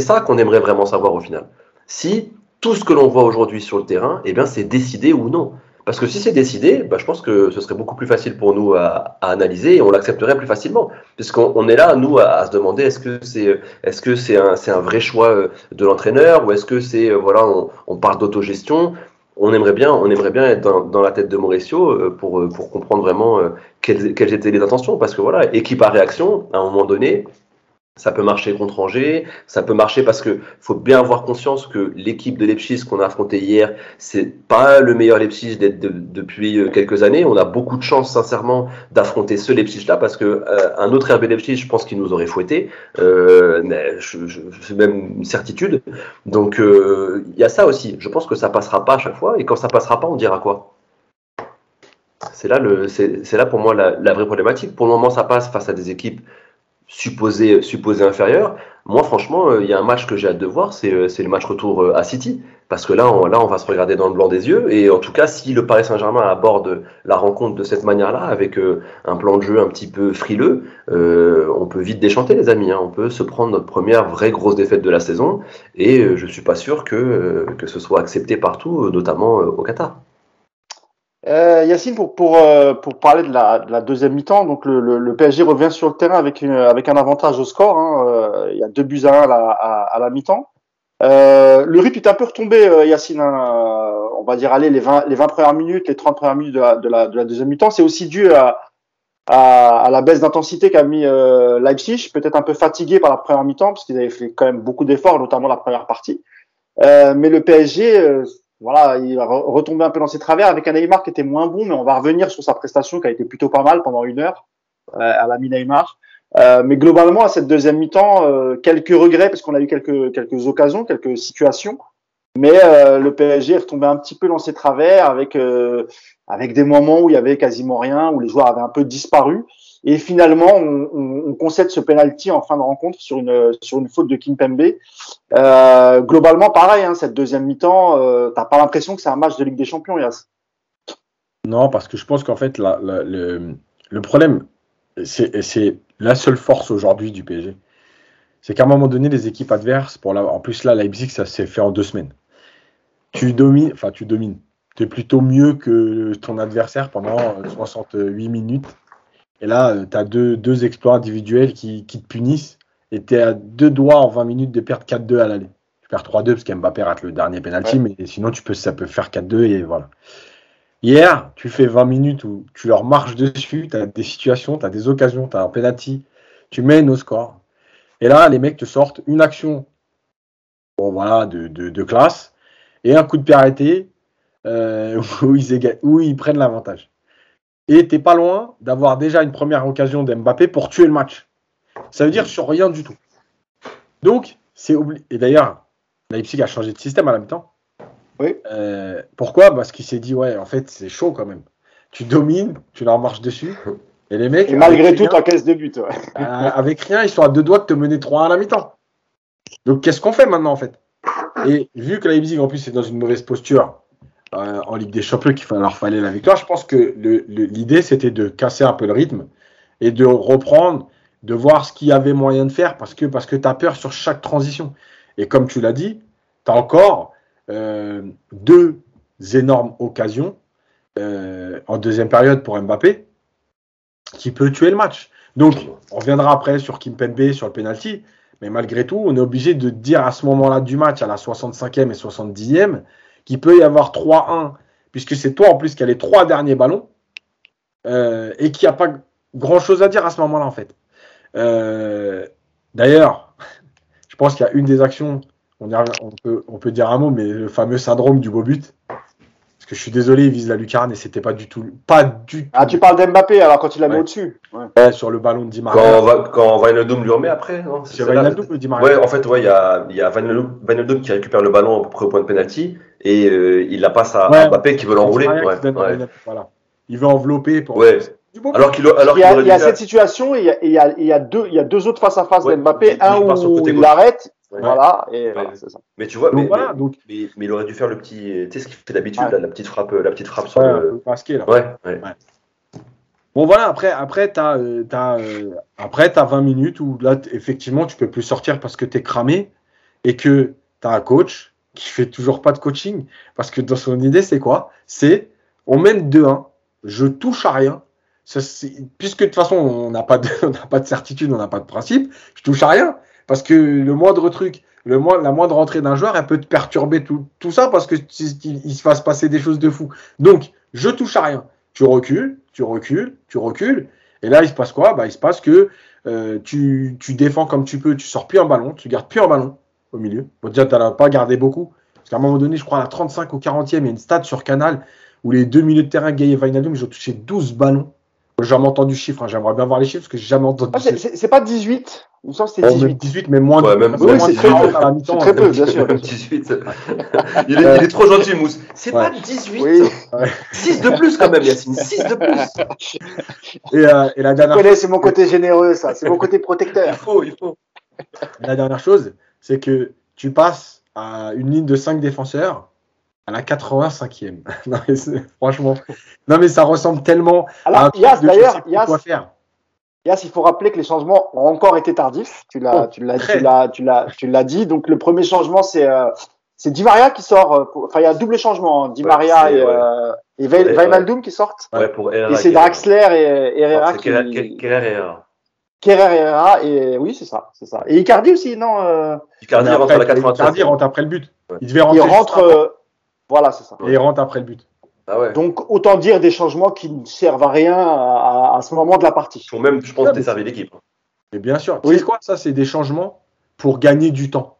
ça, qu'on aimerait vraiment savoir au final. Si tout ce que l'on voit aujourd'hui sur le terrain, eh c'est décidé ou non. Parce que si c'est décidé, bah, je pense que ce serait beaucoup plus facile pour nous à, analyser et on l'accepterait plus facilement. Puisqu'on est là, nous, à, se demander est-ce que c'est un, vrai choix euh, de l'entraîneur ou est-ce que c'est, euh, voilà, on parle d'autogestion? On aimerait bien, on aimerait bien être dans, la tête de Mauricio euh, pour, euh, pour comprendre vraiment euh, quelles, étaient les intentions. Parce que voilà, équipe à réaction, à un moment donné, ça peut marcher contre Angers, ça peut marcher parce que faut bien avoir conscience que l'équipe de Leipzig qu'on a affronté hier, c'est pas le meilleur Leipzig depuis euh, quelques années. On a beaucoup de chance, sincèrement, d'affronter ce Leipzig-là parce que euh, un autre RB Leipzig, je pense qu'il nous aurait fouetté, euh, même une certitude. Donc euh, il y a ça aussi. Je pense que ça passera pas à chaque fois et quand ça passera pas, on dira quoi? C'est là c'est là pour moi la vraie problématique. Pour le moment, ça passe face à des équipes supposé, supposé inférieur. Moi, franchement, euh, il y a un match que j'ai hâte de voir, c'est euh, le match retour euh, à City. Parce que là on, là, on va se regarder dans le blanc des yeux. Et en tout cas, si le Paris Saint-Germain aborde la rencontre de cette manière-là, avec un plan de jeu un petit peu frileux, on peut vite déchanter, les amis. Hein. On peut se prendre notre première vraie grosse défaite de la saison. Et je suis pas sûr que, que ce soit accepté partout, notamment au Qatar. Euh, Yacine, pour, pour, euh, pour parler de la, de la deuxième mi-temps, donc le, le, le, PSG revient sur le terrain avec, une, avec un avantage au score. Hein, euh, il y a deux buts à un à la, à, à la mi-temps. Euh, le rythme est un peu retombé, Yacine. Hein, on va dire, allez, les 20, les 20 premières minutes, les 30 premières minutes de la, de la, de la deuxième mi-temps. C'est aussi dû à, à, à la baisse d'intensité qu'a mis Leipzig, peut-être un peu fatigué par la première mi-temps, parce qu'ils avaient fait quand même beaucoup d'efforts, notamment la première partie. mais le PSG voilà, il va retomber un peu dans ses travers avec un Neymar qui était moins bon, mais on va revenir sur sa prestation qui a été plutôt pas mal pendant une heure euh, à la mi Neymar. Euh, mais globalement, à cette deuxième mi-temps, euh, quelques regrets parce qu'on a eu quelques quelques occasions, quelques situations. Mais euh, le PSG est retombé un petit peu dans ses travers avec euh, avec des moments où il y avait quasiment rien, où les joueurs avaient un peu disparu. Et finalement, on, on, on concède ce penalty en fin de rencontre sur une sur une faute de Kimpembe. Euh, globalement, pareil, hein, cette deuxième mi-temps, euh, t'as pas l'impression que c'est un match de Ligue des Champions, Yas? Non, parce que je pense qu'en fait, la, le, problème, c'est la seule force aujourd'hui du PSG. C'est qu'à un moment donné, les équipes adverses, en plus là, Leipzig, ça s'est fait en deux semaines. Tu domines, enfin tu domines. Tu es plutôt mieux que ton adversaire pendant 68 minutes et là, euh, tu as deux, deux, exploits individuels qui, qui te punissent et tu es à deux doigts en 20 minutes de perdre 4-2 à l'aller. Tu perds 3-2 parce qu'Mbappé rate le dernier penalty, ouais. mais sinon tu peux, ça peut faire 4-2 et voilà. Hier, tu fais 20 minutes où tu leur marches dessus, tu as des situations, tu as des occasions, tu as un penalty, tu mènes au score. Et là, les mecs te sortent une action bon, voilà, de, de, de classe et un coup de pied arrêté euh, (laughs) où, ils où ils prennent l'avantage. Et t'es pas loin d'avoir déjà une première occasion d'Mbappé pour tuer le match. Ça veut dire sur rien du tout. Donc, c'est oublié. Et d'ailleurs, Leipzig a changé de système à la mi-temps. Oui. Euh, pourquoi? Parce qu'il s'est dit, ouais, en fait, c'est chaud quand même. Tu domines, tu leur marches dessus. Et les mecs. Et malgré tout, t'encaisses deux buts. Ouais. Euh, avec rien, ils sont à deux doigts de te mener 3 à la mi-temps. Donc, qu'est-ce qu'on fait maintenant, en fait? Et vu que Leipzig, en plus, est dans une mauvaise posture, euh, en Ligue des Champions qu'il leur fallait la victoire. Je pense que l'idée, c'était de casser un peu le rythme et de reprendre, de voir ce qu'il y avait moyen de faire parce que, parce que tu as peur sur chaque transition. Et comme tu l'as dit, tu as encore euh, deux énormes occasions euh, en deuxième période pour Mbappé qui peut tuer le match. Donc, on reviendra après sur Kimpembe, sur le penalty. Mais malgré tout, on est obligé de dire à ce moment-là du match, à la 65e et 70e, qu'il peut y avoir 3-1, puisque c'est toi en plus qui as les trois derniers ballons, euh, et qu'il n'y a pas grand-chose à dire à ce moment-là, en fait. Euh, D'ailleurs, (laughs) je pense qu'il y a une des actions, on, a, on, peut, on, peut, dire un mot, mais le fameux syndrome du beau but. Parce que je suis désolé, il vise la lucarne et c'était pas du tout. Pas du tout. Ah, tu parles d'Mbappé alors quand il la met ouais. au-dessus ouais. ouais. sur le ballon de Di Maria. Quand, va, quand Wijnaldum lui remet après, non C'est Wijnaldum ou Di Maria Ouais, en fait, ouais, il y a, y a Wijnaldum qui récupère le ballon à peu près au point de penalty et euh, il la passe à ouais. Mbappé qui veut l'enrouler. Ouais, voilà. Il veut envelopper pour. Ouais. Alors qu'il alors il y a, il y a cette situation et il y a, il y a, il y a deux il y a deux autres face à face d'Mbappé, un où il l'arrête Ouais. Voilà, et ouais. voilà, ça. Mais tu vois, donc, mais, voilà, mais, donc... mais, mais, il aurait dû faire le petit, tu sais ce qu'il fait d'habitude, la, la, petite frappe, la petite frappe sur le, le basket, là. Ouais, ouais. Bon voilà, après, après tu as, euh, as, euh, après, as 20 minutes où là, effectivement, tu peux plus sortir parce que tu es cramé et que tu as un coach qui fait toujours pas de coaching. Parce que dans son idée, c'est quoi? C'est on mène 2-1, je touche à rien. Puisque de toute façon, (laughs) on n'a pas, de, certitude, on n'a pas de principe, je touche à rien. Parce que le moindre truc, la moindre entrée d'un joueur, elle peut te perturber tout, ça parce que il se fasse passer des choses de fou. Donc, je touche à rien. Tu recules, tu recules, tu recules. Et là, il se passe quoi? Bah, Il se passe que euh, tu, tu, défends comme tu peux, tu sors plus un ballon, tu gardes plus un ballon au milieu. Bon, déjà, tu n'as pas gardé beaucoup. Parce qu'à un moment donné, je crois à la 35 au 40e, il y a une stat sur Canal où les deux milieux de terrain, Gay et Wijnaldum, ils ont touché 12 ballons J'ai jamais entendu chiffre, hein. j'aimerais bien voir les chiffres parce que j'ai jamais entendu. Ah, c'est pas 18 Il me semble que c'était 18. 18, mais moins Ouais, de même- Oui, même c'est 18, très peu. à la très peu, bien sûr. (laughs) 18. il, est, il est trop gentil, Mousse. C'est Ouais. pas 18. Oui, 6 de plus quand même, Yacine. 6 de plus. (laughs) Et, euh, et la, vous dernière, connaissez, c'est mon côté généreux, ça. C'est mon côté Il protecteur. faut, il faut. la dernière chose, c'est que tu passes à une ligne de 5 défenseurs à la 85e. Non, mais c'est- franchement, non mais ça ressemble tellement à un Alors, truc Yas, de je sais d'ailleurs, plus Yas, quoi faire. Yas, il faut rappeler que les changements ont encore été tardifs. Tu l'as, Oh, tu l'as, tu l'as, tu l'as, tu l'as dit. Donc, le premier changement, c'est, euh, c'est Di Maria qui sort. euh, pour- Enfin, il y a double changement. hein. Di Ouais, Maria c'est- et, ouais. euh, et Ve- Ouais, Wijnaldum qui sortent. Ouais, pour Herrera. Et c'est Draxler et Herrera C'est qui. Et Herrera. Kerrer et Herrera. Et oui, c'est ça, c'est ça. Et Icardi aussi, non euh, Icardi Mais rentre à la après, 93. Icardi rentre après le but. Ouais. Il devait rentrer Il rentre. euh, voilà, c'est ça. et il rentre après le but. Ah ouais. Donc, autant dire des changements qui ne servent à rien à, à ce moment de la partie. Ils font même, je pense, mais desservir l'équipe. Et bien sûr, Oui. sais quoi, ça c'est des changements pour gagner du temps.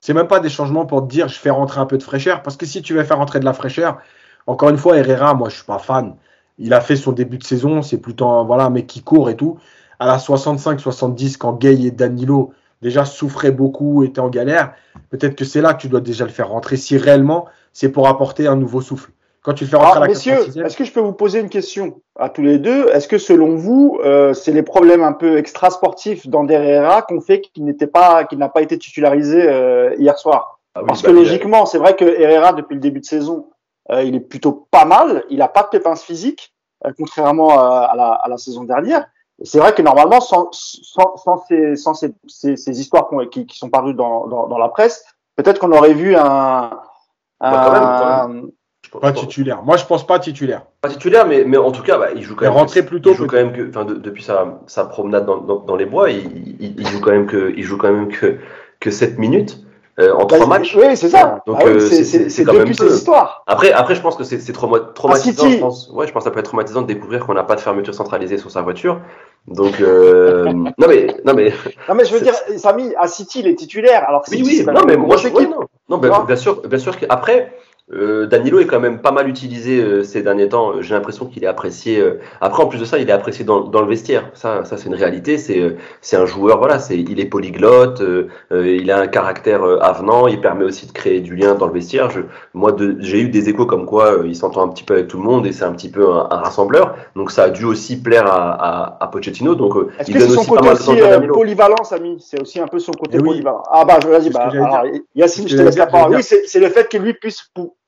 C'est même pas des changements pour te dire je fais rentrer un peu de fraîcheur, parce que si tu veux faire rentrer de la fraîcheur, encore une fois, Herrera, moi je suis pas fan. Il a fait son début de saison, c'est plutôt un, voilà, un mec qui court et tout. À la 65-70, quand Gay et Danilo déjà souffraient beaucoup, étaient en galère, peut-être que c'est là que tu dois déjà le faire rentrer si réellement c'est pour apporter un nouveau souffle. Quand tu le fais rentrer Alors, à la messieurs, 86e, est-ce que je peux vous poser une question à tous les deux? Est-ce que selon vous, euh, c'est les problèmes un peu extra-sportifs d'Ander Herrera qu'on fait qu'il n'était pas, qu'il n'a pas été titularisé euh, hier soir? Ah oui, Parce bah, que a- logiquement, c'est vrai que Herrera depuis le début de saison, euh, il est plutôt pas mal. Il a pas de pépins physiques, euh, contrairement à, à la, à la saison dernière. Et c'est vrai que normalement, sans, sans, sans, ces, sans ces, ces, ces histoires qui, qui sont parues dans, dans, dans la presse, peut-être qu'on aurait vu un, un, Bah, quand même, quand je pense- pas titulaire. Moi je pense pas titulaire. Pas titulaire, mais, mais en tout cas, bah, il joue quand même. plus tôt, Il joue quand même que, enfin, de- depuis sa, sa promenade dans, dans, dans les bois, il, il, il joue quand même que, il joue quand même que, que 7 minutes euh, en Bah, trois matchs. Oui, c'est ça. Donc, Ah oui, euh, c'est- c'est- c'est quand même peu. Après, après, je pense que c'est c'est trauma- traumatisant. City. Je pense, ouais, je pense que ça peut être traumatisant de découvrir qu'on n'a pas de fermeture centralisée sur sa voiture. Donc, euh, (laughs) non mais, non mais, Non, mais je veux dire, Samy, à City, il est titulaire. Alors, oui, oui, non mais moi, je, ouais, non, non, ben, bien sûr, bien sûr qu'après, euh, Danilo est quand même pas mal utilisé euh, ces derniers temps. J'ai l'impression qu'il est apprécié. euh, après, en plus de ça, il est apprécié dans, dans le vestiaire. Ça, ça c'est une réalité. C'est, euh, c'est un joueur. Voilà, c'est, il est polyglotte. euh, euh, il a un caractère euh, avenant. Il permet aussi de créer du lien dans le vestiaire. Je, moi, de, j'ai eu des échos comme quoi euh, il s'entend un petit peu avec tout le monde et c'est un petit peu un, un rassembleur. Donc, ça a dû aussi plaire à, à, à Pochettino. Donc, euh, il que donne son aussi pas côté mal de temps aussi à euh, Danilo. polyvalent, Samy? C'est aussi un peu son côté Eh oui. polyvalent. Ah bah, je- vas-y, bah, Yacine, je te laisse la parole. Oui, c'est c'est le fait que lui puisse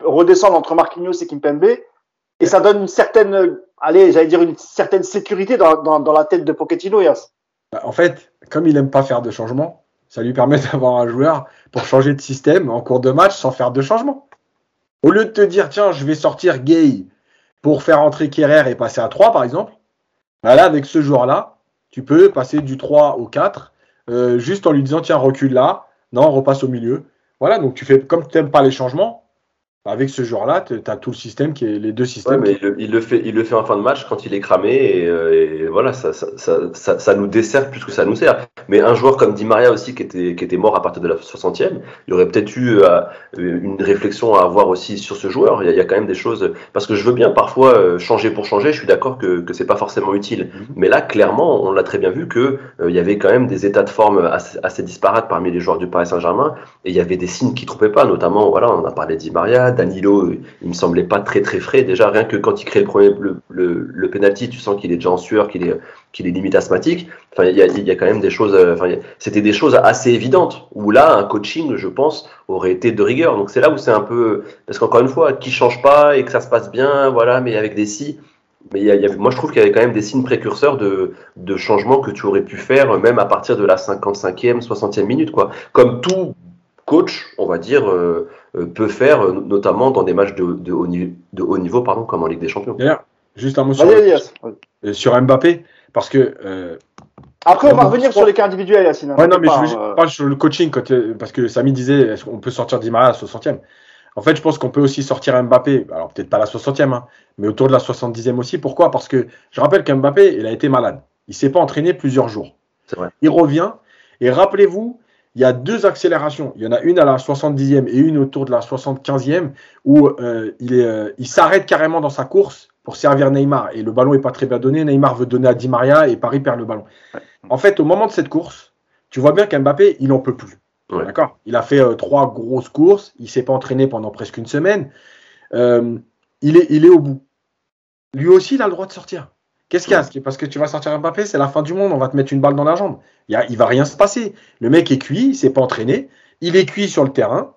redescendre entre Marquinhos et Kimpembe. Et ça donne une certaine, allez, j'allais dire une certaine sécurité dans, dans, dans la tête de Pochettino, Yass. Bah, En fait, comme il aime pas faire de changement, ça lui permet (laughs) d'avoir un joueur pour changer de système en cours de match sans faire de changement. Au lieu de te dire, tiens, je vais sortir Gay pour faire entrer Kerrer et passer à 3, par exemple, bah là, avec ce joueur-là, tu peux passer du 3 au 4, euh, juste en lui disant, tiens, recule là, non, on repasse au milieu. Voilà, donc tu fais, comme tu n'aimes pas les changements, avec ce joueur-là, tu as tout le système qui est les deux Ouais, systèmes. mais qui- il le, il le fait, il le fait en fin de match quand il est cramé et, euh, et voilà, ça, ça, ça, nous dessert plus que ça nous sert. Mais un joueur comme Di Maria aussi qui était, qui était mort à partir de la 60e, il y aurait peut-être eu euh, une réflexion à avoir aussi sur ce joueur. Il y, a, il y a quand même des choses parce que je veux bien parfois euh, changer pour changer. Je suis d'accord que, que c'est pas forcément utile. Mhm. Mais là, clairement, on l'a très bien vu que euh, il y avait quand même des états de forme assez, assez disparates parmi les joueurs du Paris Saint-Germain et il y avait des signes qui trompaient pas. Notamment, voilà, on a parlé de Di Maria, Danilo. il me semblait pas très très frais. Déjà, rien que quand il crée le premier le, le, penalty, tu sens qu'il est déjà en sueur, qu'il est qu'il est limite asthmatique. Enfin, il y a, y a quand même des choses. euh, Enfin, c'était des choses assez évidentes. Où là, un coaching, je pense, aurait été de rigueur. Donc c'est là où c'est un peu parce qu'encore une fois, qui change pas et que ça se passe bien, voilà, mais avec des si. Mais y a, moi, je trouve qu'il y avait quand même des signes précurseurs de, de changements que tu aurais pu faire, même à partir de la 55e, 60e minute, quoi. Comme tout coach, on va dire, euh, peut faire, euh, notamment dans des matchs de, de haut, niveau, de haut niveau, pardon, comme en Ligue des Champions. D'ailleurs, juste un mot sur, euh, sur Mbappé, parce que euh, Après, on va revenir je sur les cas individuels, Yacine. Ouais, non, mais je pas, hein, parler sur le coaching, quand, euh, parce que Samy disait, est-ce qu'on peut sortir Di Maria à la 60e En fait, je pense qu'on peut aussi sortir Mbappé, alors peut-être pas à la 60e, hein, mais autour de la 70e aussi. Pourquoi? Parce que je rappelle qu'Mbappé, il a été malade. Il s'est pas entraîné plusieurs jours. C'est vrai. Il revient, et rappelez-vous, il y a deux accélérations. Il y en a une à la 70e et une autour de la 75e, où euh, il est, euh, il s'arrête carrément dans sa course pour servir Neymar. Et le ballon n'est pas très bien donné. Neymar veut donner à Di Maria et Paris perd le ballon. En fait, au moment de cette course, tu vois bien qu'Mbappé, il n'en peut plus. D'accord? Il a fait euh, trois grosses courses. Il s'est pas entraîné pendant presque une semaine. Il, est, il est au bout. Lui aussi, il a le droit de sortir. Qu'est-ce qu'il y a Parce que tu vas sortir Mbappé, c'est la fin du monde. On va te mettre une balle dans la jambe. Il, y il va rien se passer. Le mec est cuit, il s'est pas entraîné. Il est cuit sur le terrain.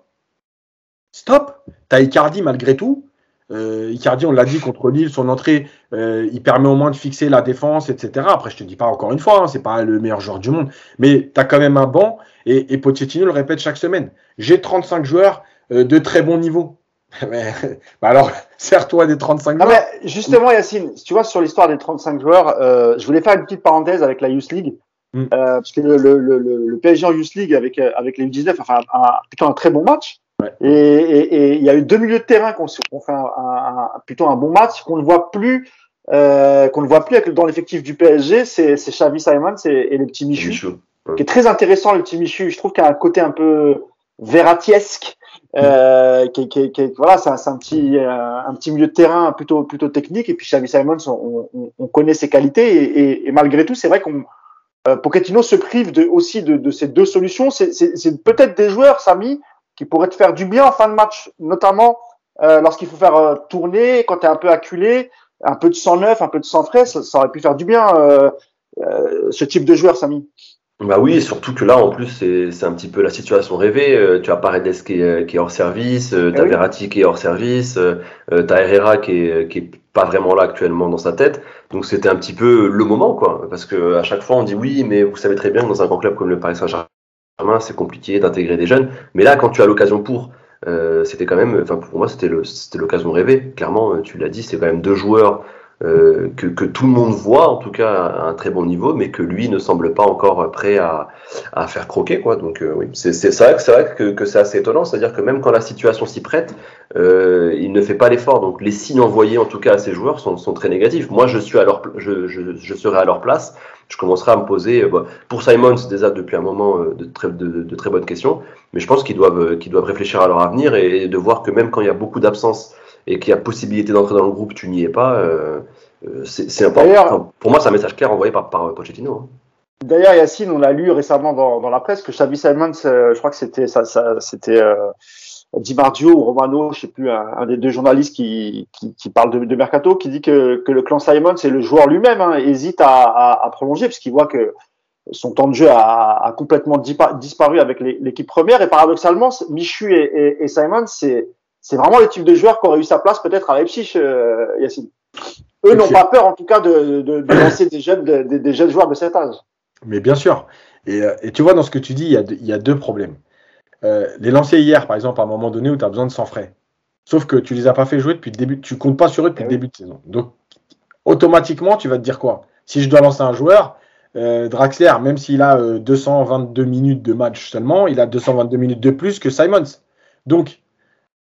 Stop. T'as Icardi malgré tout. Euh, Icardi, on l'a dit contre Lille, son entrée, euh, il permet au moins de fixer la défense, etc. Après, je te dis pas encore une fois, hein, c'est pas le meilleur joueur du monde, mais tu as quand même un banc et, et, Pochettino le répète chaque semaine. J'ai 35 joueurs euh, de très bon niveau. (laughs) mais, bah alors, sers-toi des 35 joueurs. mais justement, Yacine, tu vois, sur l'histoire des 35 joueurs, euh, je voulais faire une petite parenthèse avec la Youth League. Mm. parce que le, le, le, le, PSG en Youth League avec, avec les U19 enfin un, un très bon match. Et il y a eu deux milieux de terrain qui ont, fait un, plutôt un bon match qu'on ne voit plus, euh, qu'on ne voit plus dans l'effectif du PSG. C'est Xavi Simons et, le petit Michu, qui est très intéressant le petit Michu. Je trouve qu'il a un côté un peu verratiesque. Euh, qui, qui, qui, voilà, c'est un, petit euh, un petit milieu de terrain plutôt plutôt technique. Et puis Xavi Simons, on, on, on connaît ses qualités et, et, malgré tout, c'est vrai qu'on euh, Pochettino se prive de, aussi de, de ces deux solutions. C'est peut-être des joueurs, Samy, qui pourrait te faire du bien en fin de match, notamment euh, lorsqu'il faut faire euh, tourner, quand tu es un peu acculé, un peu de sang neuf, un peu de sang frais, ça, aurait pu faire du bien euh, ce type de joueur, Samy. Bah oui, surtout que là, en plus, c'est un petit peu la situation rêvée. tu as Paredes qui est, qui est hors service, tu as eh Verratti qui est hors service, tu as Herrera qui est, qui est pas vraiment là actuellement dans sa tête. Donc c'était un petit peu le moment, quoi. Parce que à chaque fois, on dit oui, mais vous savez très bien que dans un grand club comme le Paris Saint-Germain, c'est compliqué d'intégrer des jeunes. Mais là, quand tu as l'occasion pour, euh, c'était quand même, enfin pour moi, c'était l'occasion rêvée. Clairement, euh, tu l'as dit, c'est quand même deux joueurs euh, que, que, tout le monde voit, en tout cas à un très bon niveau, mais que lui ne semble pas encore prêt à, à faire croquer. Quoi. Donc euh, oui, c'est vrai, c'est vrai que, que c'est assez étonnant, c'est-à-dire que même quand la situation s'y prête, euh, il ne fait pas l'effort. Donc les signes envoyés, en tout cas à ces joueurs, sont, sont très négatifs. Moi, je suis à leur, je, je, je serai à leur place je commencerai à me poser, bah, pour Simons déjà depuis un moment, euh, de très, de, de très bonnes questions, mais je pense qu'ils doivent, qu'ils doivent réfléchir à leur avenir et, de voir que même quand il y a beaucoup d'absence et qu'il y a possibilité d'entrer dans le groupe, tu n'y es pas, euh, c'est important. pour moi, c'est un message clair envoyé par, par Pochettino. Hein. D'ailleurs, Yacine, on l'a lu récemment dans, dans, la presse que Xavi Simons, je crois que c'était ça, ça c'était Di Mardio ou Romano, je sais plus, un, des deux journalistes qui, qui, qui parle de, de, Mercato, qui dit que, que le clan Simon, c'est le joueur lui-même, hein, hésite à, à, à prolonger puisqu'il voit que son temps de jeu a, a complètement disparu avec l'équipe première. Et paradoxalement, Michu et, et, et Simon, c'est c'est vraiment le type de joueur qui aurait eu sa place peut-être à Leipzig, euh, Yacine. Eux n'ont pas peur, en tout cas, de, de, de (coughs) lancer des jeunes, des jeunes joueurs de cet âge. Mais bien sûr. Et, euh, et, tu vois, dans ce que tu dis, il y a, il y a deux problèmes. Euh, les lancer hier, par exemple, à un moment donné où tu as besoin de 100 frais. Sauf que tu les as pas fait jouer depuis le début, tu comptes pas sur eux depuis le début de saison. Donc, automatiquement, tu vas te dire quoi? Si je dois lancer un joueur, euh, Draxler, même s'il a 222 euh, minutes de match seulement, il a 222 minutes de plus que Simons. Donc,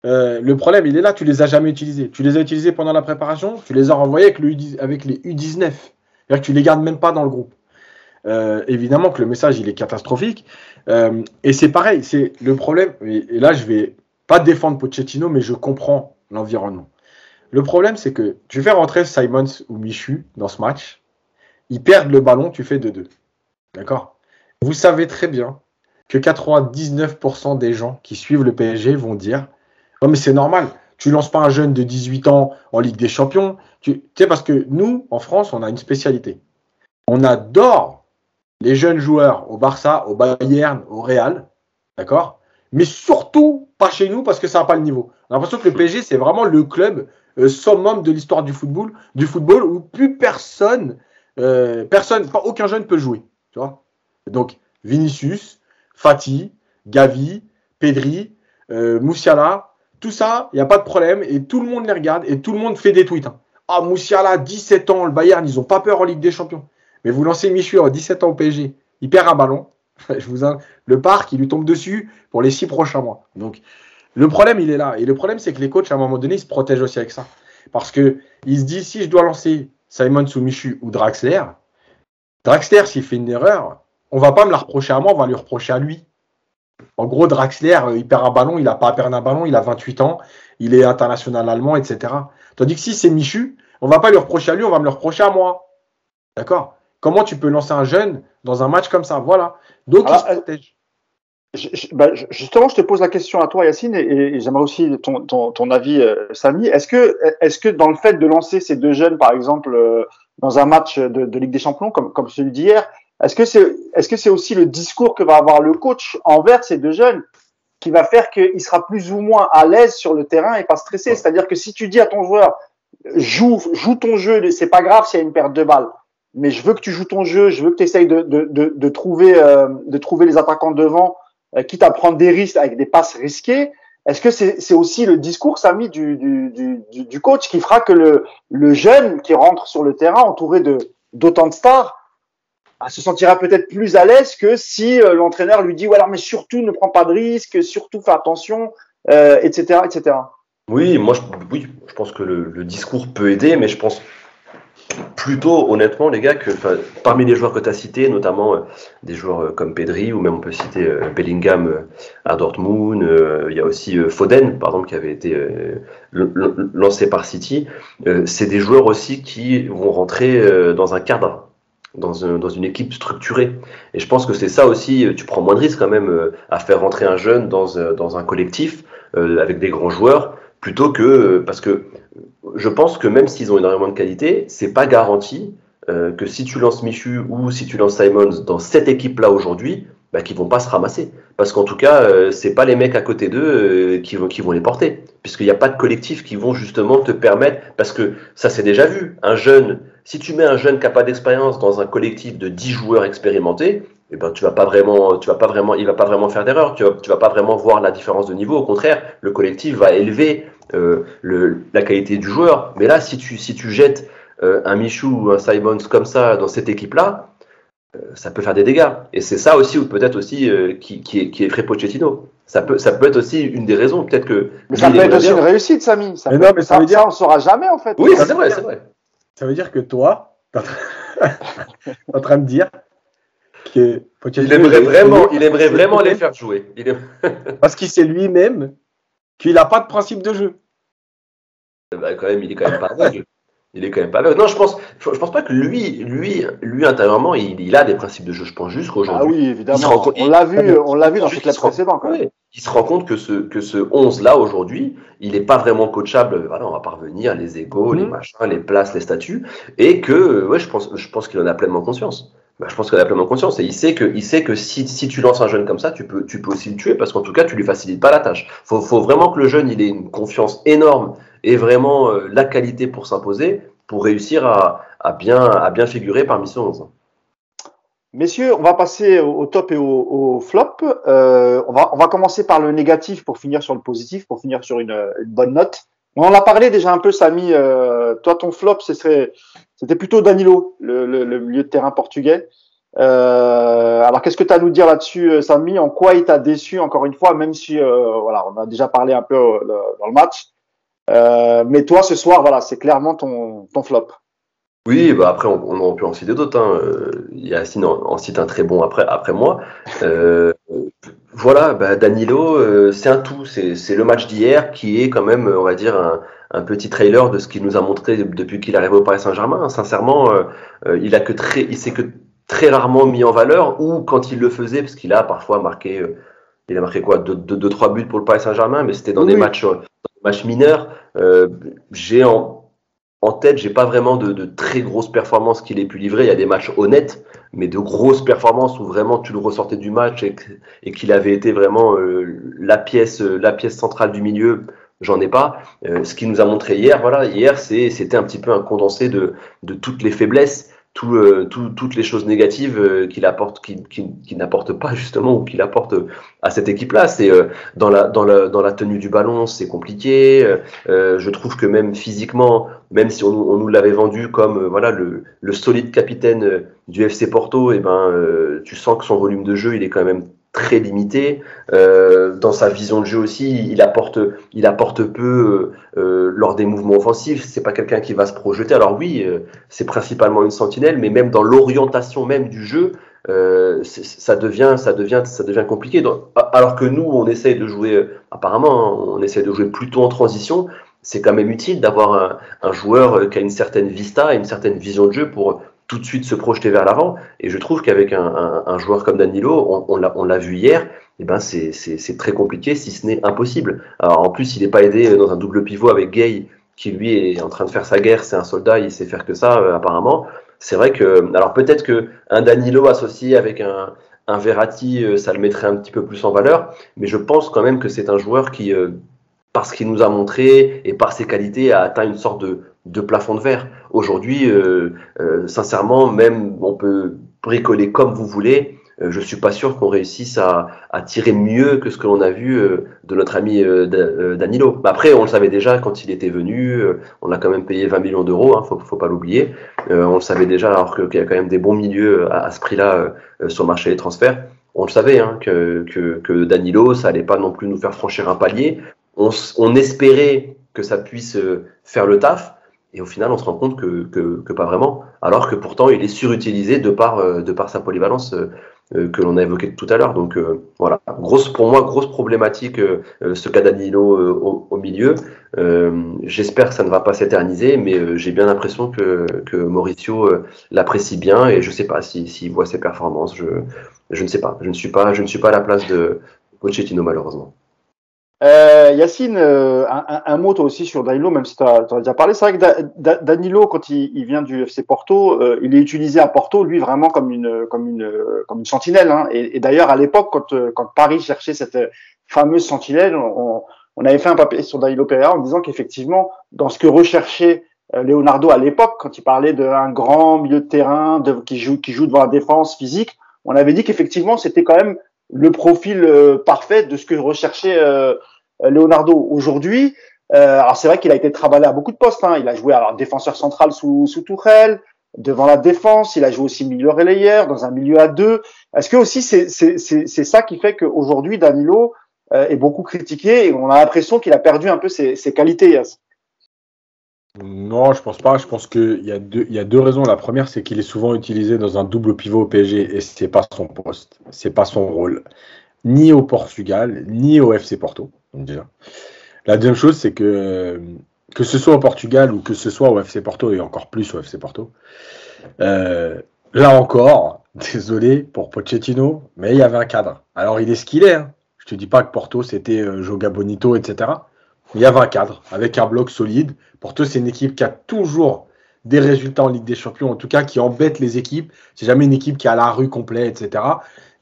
le problème, il est là, tu les as jamais utilisés. Tu les as utilisés pendant la préparation, tu les as renvoyés avec, le avec les U19. C'est-à-dire que tu les gardes même pas dans le groupe. évidemment que le message, il est catastrophique. Euh, et c'est pareil, c'est le problème, et, là je vais pas défendre Pochettino, mais je comprends l'environnement. Le problème, c'est que tu fais rentrer Simons ou Michu dans ce match, ils perdent le ballon, tu fais 2-2. D'accord? Vous savez très bien que 99% des gens qui suivent le PSG vont dire Non, mais c'est normal, tu lances pas un jeune de 18 ans en Ligue des Champions. Tu sais, parce que nous, en France, on a une spécialité. On adore les jeunes joueurs au Barça, au Bayern, au Real, d'accord? Mais surtout pas chez nous parce que ça n'a pas le niveau. On a l'impression que le PSG, c'est vraiment le club euh, summum de l'histoire du football, du football où plus personne, euh, personne, aucun jeune peut jouer, tu vois? Donc Vinicius, Fati, Gavi, Pedri, euh, Moussiala, ça, il n'y a pas de problème et tout le monde les regarde et tout le monde fait des tweets. Hein. Ah, Moussiala, 17 ans, le Bayern, ils n'ont pas peur en Ligue des Champions. Mais vous lancez Michu à 17 ans au PSG, il perd un ballon. (laughs) Je vous le parc, il lui tombe dessus pour les six prochains mois. Donc, le problème, il est là. Et le problème, c'est que les coachs, à un moment donné, se protègent aussi avec ça. Parce que se disent, si je dois lancer Simon ou Michu ou Draxler, Draxler, s'il fait une erreur, on va pas me la reprocher à moi, on va lui reprocher à lui. En gros, Draxler, euh, il perd un ballon, il n'a pas à perdre un ballon, il a 28 ans, il est international allemand, etc. Tandis que si c'est Michu, On va pas lui reprocher à lui, on va me le reprocher à moi. D'accord? Comment tu peux lancer un jeune dans un match comme ça? Voilà. Donc il se protège. Bah, justement, je te pose la question à toi, Yacine, et, j'aimerais aussi ton, avis, euh, Samy. Est-ce que, est que dans le fait de lancer ces deux jeunes, par exemple, euh, dans un match de, Ligue des Champions comme, comme celui d'hier, est-ce que c'est est-ce que c'est aussi le discours que va avoir le coach envers ces deux jeunes qui va faire qu'il sera plus ou moins à l'aise sur le terrain et pas stressé? C'est-à-dire que si tu dis à ton joueur joue joue ton jeu, c'est pas grave s'il y a une perte de balle, mais je veux que tu joues ton jeu, je veux que tu essayes de, de, de, trouver euh, de trouver les attaquants devant euh, quitte à prendre des risques avec des passes risquées. Est-ce que c'est aussi le discours, Samy, du, du, du, du, coach qui fera que le, le jeune qui rentre sur le terrain entouré de d'autant de stars se sentira peut-être plus à l'aise que si euh, l'entraîneur lui dit voilà mais surtout ne prends pas de risques, surtout fais attention, euh, etc., etc. Oui, moi je, oui, je pense que le, discours peut aider, mais je pense plutôt honnêtement les gars que parmi les joueurs que tu as cités, notamment euh, des joueurs comme Pedri ou même on peut citer Bellingham à Dortmund, il y a aussi Foden par exemple qui avait été lancé par City, c'est des joueurs aussi qui vont rentrer dans un cadre dans, un, dans, une équipe structurée. Et je pense que c'est ça aussi, tu prends moins de risques quand même à faire rentrer un jeune dans, dans un collectif avec des grands joueurs, plutôt que parce que je pense que même s'ils ont énormément de qualité, c'est pas garanti euh, que si tu lances Michu ou si tu lances Simons dans cette équipe-là aujourd'hui, bah, qu'ils vont pas se ramasser. Parce qu'en tout cas, euh, c'est pas les mecs à côté d'eux euh, qui, vont, qui vont les porter. Puisqu'il n'y a pas de collectif qui vont justement te permettre, parce que ça c'est déjà vu, un jeune, si tu mets un jeune qui n'a pas d'expérience dans un collectif de 10 joueurs expérimentés, eh ben, tu vas pas vraiment, tu vas pas vraiment, il va pas vraiment faire d'erreur. Tu vas, tu vas pas vraiment voir la différence de niveau. Au contraire, le collectif va élever euh, le, la qualité du joueur. Mais là, si tu, si tu jettes euh, un Michou ou un Simons comme ça dans cette équipe-là, euh, ça peut faire des dégâts. Et c'est ça aussi, ou peut-être aussi, qui, qui, est, qui est Pochettino. Ça peut, ça peut être aussi une des raisons. Peut-être que. Mais ça peut être aussi une réussite, Samy. Ça mais non, mais ça, veut dire. on saura jamais, en fait. Oui, c'est vrai, c'est vrai. Ça veut dire que toi, tu (laughs) en train de dire que il aimerait vraiment, il aimerait vraiment les faire jouer. (laughs) Parce qu'il sait lui-même qu'il n'a pas de principe de jeu. Bah, quand même, il est quand même pas aveugle. Il est quand même pas aveugle. Non, je pense, je, pense pas que lui, lui, lui intérieurement, il, a des principes de jeu. Je pense juste qu'aujourd'hui. Ah oui, évidemment. on l'a vu, on l'a vu dans les précédents. Quand même. Il se rend compte que ce, que ce 11 là aujourd'hui, il n'est pas vraiment coachable. Voilà, on va parvenir les égaux, les mhm. machins, les places, les statuts, et que, ouais, je pense, je pense qu'il en a pleinement conscience. Bah, je pense qu'il a pleinement conscience et il sait que, il sait que si, si, tu lances un jeune comme ça, tu peux, tu peux aussi le tuer parce qu'en tout cas, tu lui facilites pas la tâche. Faut, faut vraiment que le jeune il ait une confiance énorme et vraiment euh, la qualité pour s'imposer pour réussir à, bien, à bien figurer parmi ces 11. Messieurs, on va passer au top et au, flop. Euh, on, va, on va commencer par le négatif pour finir sur le positif, pour finir sur une, bonne note. On en a parlé déjà un peu, Samy. Euh, toi, ton flop, c'était plutôt Danilo, le, le, milieu de terrain portugais. Alors, qu'est-ce que tu as à nous dire là-dessus, Samy? En quoi il t'a déçu, encore une fois, même si euh, voilà, on a déjà parlé un peu dans le match? Euh, mais toi, ce soir, voilà, c'est clairement ton, ton flop. Oui, bah après, on, on aurait pu en citer d'autres. Hein. Yacine en, en cite un très bon après, après moi. Euh, voilà, bah Danilo, c'est un tout. C'est le match d'hier qui est quand même, on va dire, un, un petit trailer de ce qu'il nous a montré depuis qu'il est arrivé au Paris Saint-Germain. Sincèrement, euh, euh, il a que très, il s'est que très rarement mis en valeur ou quand il le faisait, parce qu'il a parfois marqué, euh, il a marqué quoi, deux, deux, trois buts pour le Paris Saint-Germain, mais c'était dans, des matchs, des matchs mineurs. j'ai en, en tête, j'ai pas vraiment de, de, très grosses performances qu'il ait pu livrer. Il y a des matchs honnêtes, mais de grosses performances où vraiment tu le ressortais du match et, qu'il avait été vraiment la pièce, la pièce centrale du milieu j'en ai pas. Euh, ce qu'il nous a montré hier, voilà, hier, c'était un petit peu un condensé de, de toutes les faiblesses, euh, tout, toutes les choses négatives euh, qu'il apporte, qu'il qui, n'apporte pas justement ou qu'il apporte à cette équipe-là. C'est dans la tenue du ballon, c'est compliqué. je trouve que même physiquement, même si on, on nous l'avait vendu comme voilà le, le solide capitaine du FC Porto, et eh ben tu sens que son volume de jeu, il est quand même très limité. Euh, dans sa vision de jeu aussi, il apporte, il apporte peu euh, euh, lors des mouvements offensifs. C'est pas quelqu'un qui va se projeter. Alors oui, c'est principalement une sentinelle, mais même dans l'orientation même du jeu, ça devient, ça devient, ça devient compliqué. alors que nous, on essaye de jouer, apparemment, hein, on essaye de jouer plutôt en transition. c'est quand même utile d'avoir un, un, joueur qui a une certaine vista, une certaine vision de jeu pour tout de suite se projeter vers l'avant. Et je trouve qu'avec un, joueur comme Danilo, on, on l'a vu hier, eh ben c'est très compliqué, si ce n'est impossible. Alors en plus, il n'est pas aidé dans un double pivot avec Gay, qui lui est en train de faire sa guerre, c'est un soldat, il sait faire que ça euh, apparemment. C'est vrai que, alors peut-être que un Danilo associé avec un, un Verratti, euh, ça le mettrait un petit peu plus en valeur, mais je pense quand même que c'est un joueur qui, euh, parce qu'il nous a montré et par ses qualités, a atteint une sorte de, de plafond de verre. Aujourd'hui, euh, sincèrement, même on peut bricoler comme vous voulez, euh, je suis pas sûr qu'on réussisse à, tirer mieux que ce que l'on a vu euh, de notre ami euh, Danilo. Après, on le savait déjà quand il était venu, on a quand même payé 20 millions d'euros, hein, faut, faut pas l'oublier. on le savait déjà alors qu'il y a quand même des bons milieux à, ce prix-là sur le marché des transferts. On le savait hein, que, Danilo, ça allait pas non plus nous faire franchir un palier. On espérait que ça puisse faire le taf. Et au final, on se rend compte que, pas vraiment, alors que pourtant il est surutilisé de par, par sa polyvalence. Euh, que l'on a évoqué tout à l'heure. Donc euh, voilà, grosse pour moi, grosse problématique euh, ce cas d'Anilo au, milieu. J'espère que ça ne va pas s'éterniser, mais j'ai bien l'impression que, Mauricio l'apprécie bien et je sais pas s'il si, voit ses performances. Je, je ne sais pas. Je ne suis pas, je ne suis pas à la place de Pochettino malheureusement. Euh, Yacine, euh, un, un, mot toi aussi sur Danilo, même si tu as, déjà parlé. C'est vrai que da, Danilo, quand il, il, vient du FC Porto, euh, il est utilisé à Porto, lui, vraiment comme une, comme une, comme une sentinelle. Hein. Et, d'ailleurs, à l'époque, quand, quand Paris cherchait cette fameuse sentinelle, on, on avait fait un papier sur Danilo Pereira en disant qu'effectivement, dans ce que recherchait Leonardo à l'époque, quand il parlait d'un grand milieu de terrain de, qui, joue, qui joue devant la défense physique, on avait dit qu'effectivement, c'était quand même le profil euh, parfait de ce que recherchait euh, Leonardo aujourd'hui. Euh, alors c'est vrai qu'il a été travaillé à beaucoup de postes. Hein. Il a joué alors défenseur central sous sous Tourelle, devant la défense. Il a joué aussi milieu relayeur dans un milieu à deux. Est-ce que aussi c'est ça qui fait qu'aujourd'hui Danilo est beaucoup critiqué et on a l'impression qu'il a perdu un peu ses, ses qualités. Non, je pense pas. Je pense qu'il y, a deux, raisons. La première, c'est qu'il est souvent utilisé dans un double pivot au PSG et c'est pas son poste, c'est pas son rôle, ni au Portugal, ni au FC Porto. La deuxième chose, c'est que que ce soit au Portugal ou que ce soit au FC Porto et encore plus au FC Porto, euh, là encore, (laughs) désolé pour Pochettino, mais il y avait un cadre. Alors il est ce qu'il est. Hein. Je te dis pas que Porto c'était euh, Joga Bonito, etc. Il y avait un cadre avec un bloc solide. Porto, c'est une équipe qui a toujours des résultats en Ligue des Champions, en tout cas qui embête les équipes. C'est jamais une équipe qui a la rue complète, etc.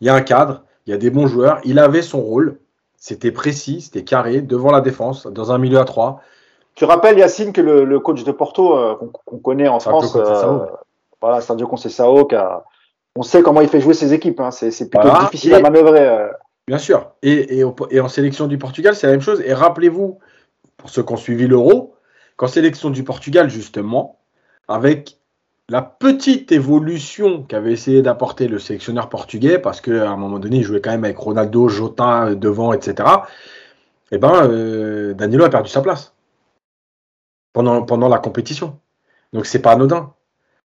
Il y a un cadre, il y a des bons joueurs. Il avait son rôle. C'était précis, c'était carré, devant la défense, dans un milieu à trois. Tu rappelles, Yacine, que le, coach de Porto, euh, qu'on connaît en France, euh, voilà, Sergio Conceição, on sait comment il fait jouer ses équipes. Hein. C'est plutôt difficile à manœuvrer. Euh. Bien sûr. Et, et, en sélection du Portugal, c'est la même chose. Et rappelez-vous, pour ceux qui ont suivi l'Euro, qu'en sélection du Portugal, justement, avec la petite évolution qu'avait essayé d'apporter le sélectionneur portugais, parce qu'à un moment donné, il jouait quand même avec Ronaldo, Jota euh, devant, etc. Eh ben, euh, Danilo a perdu sa place pendant, la compétition. Donc c'est pas anodin.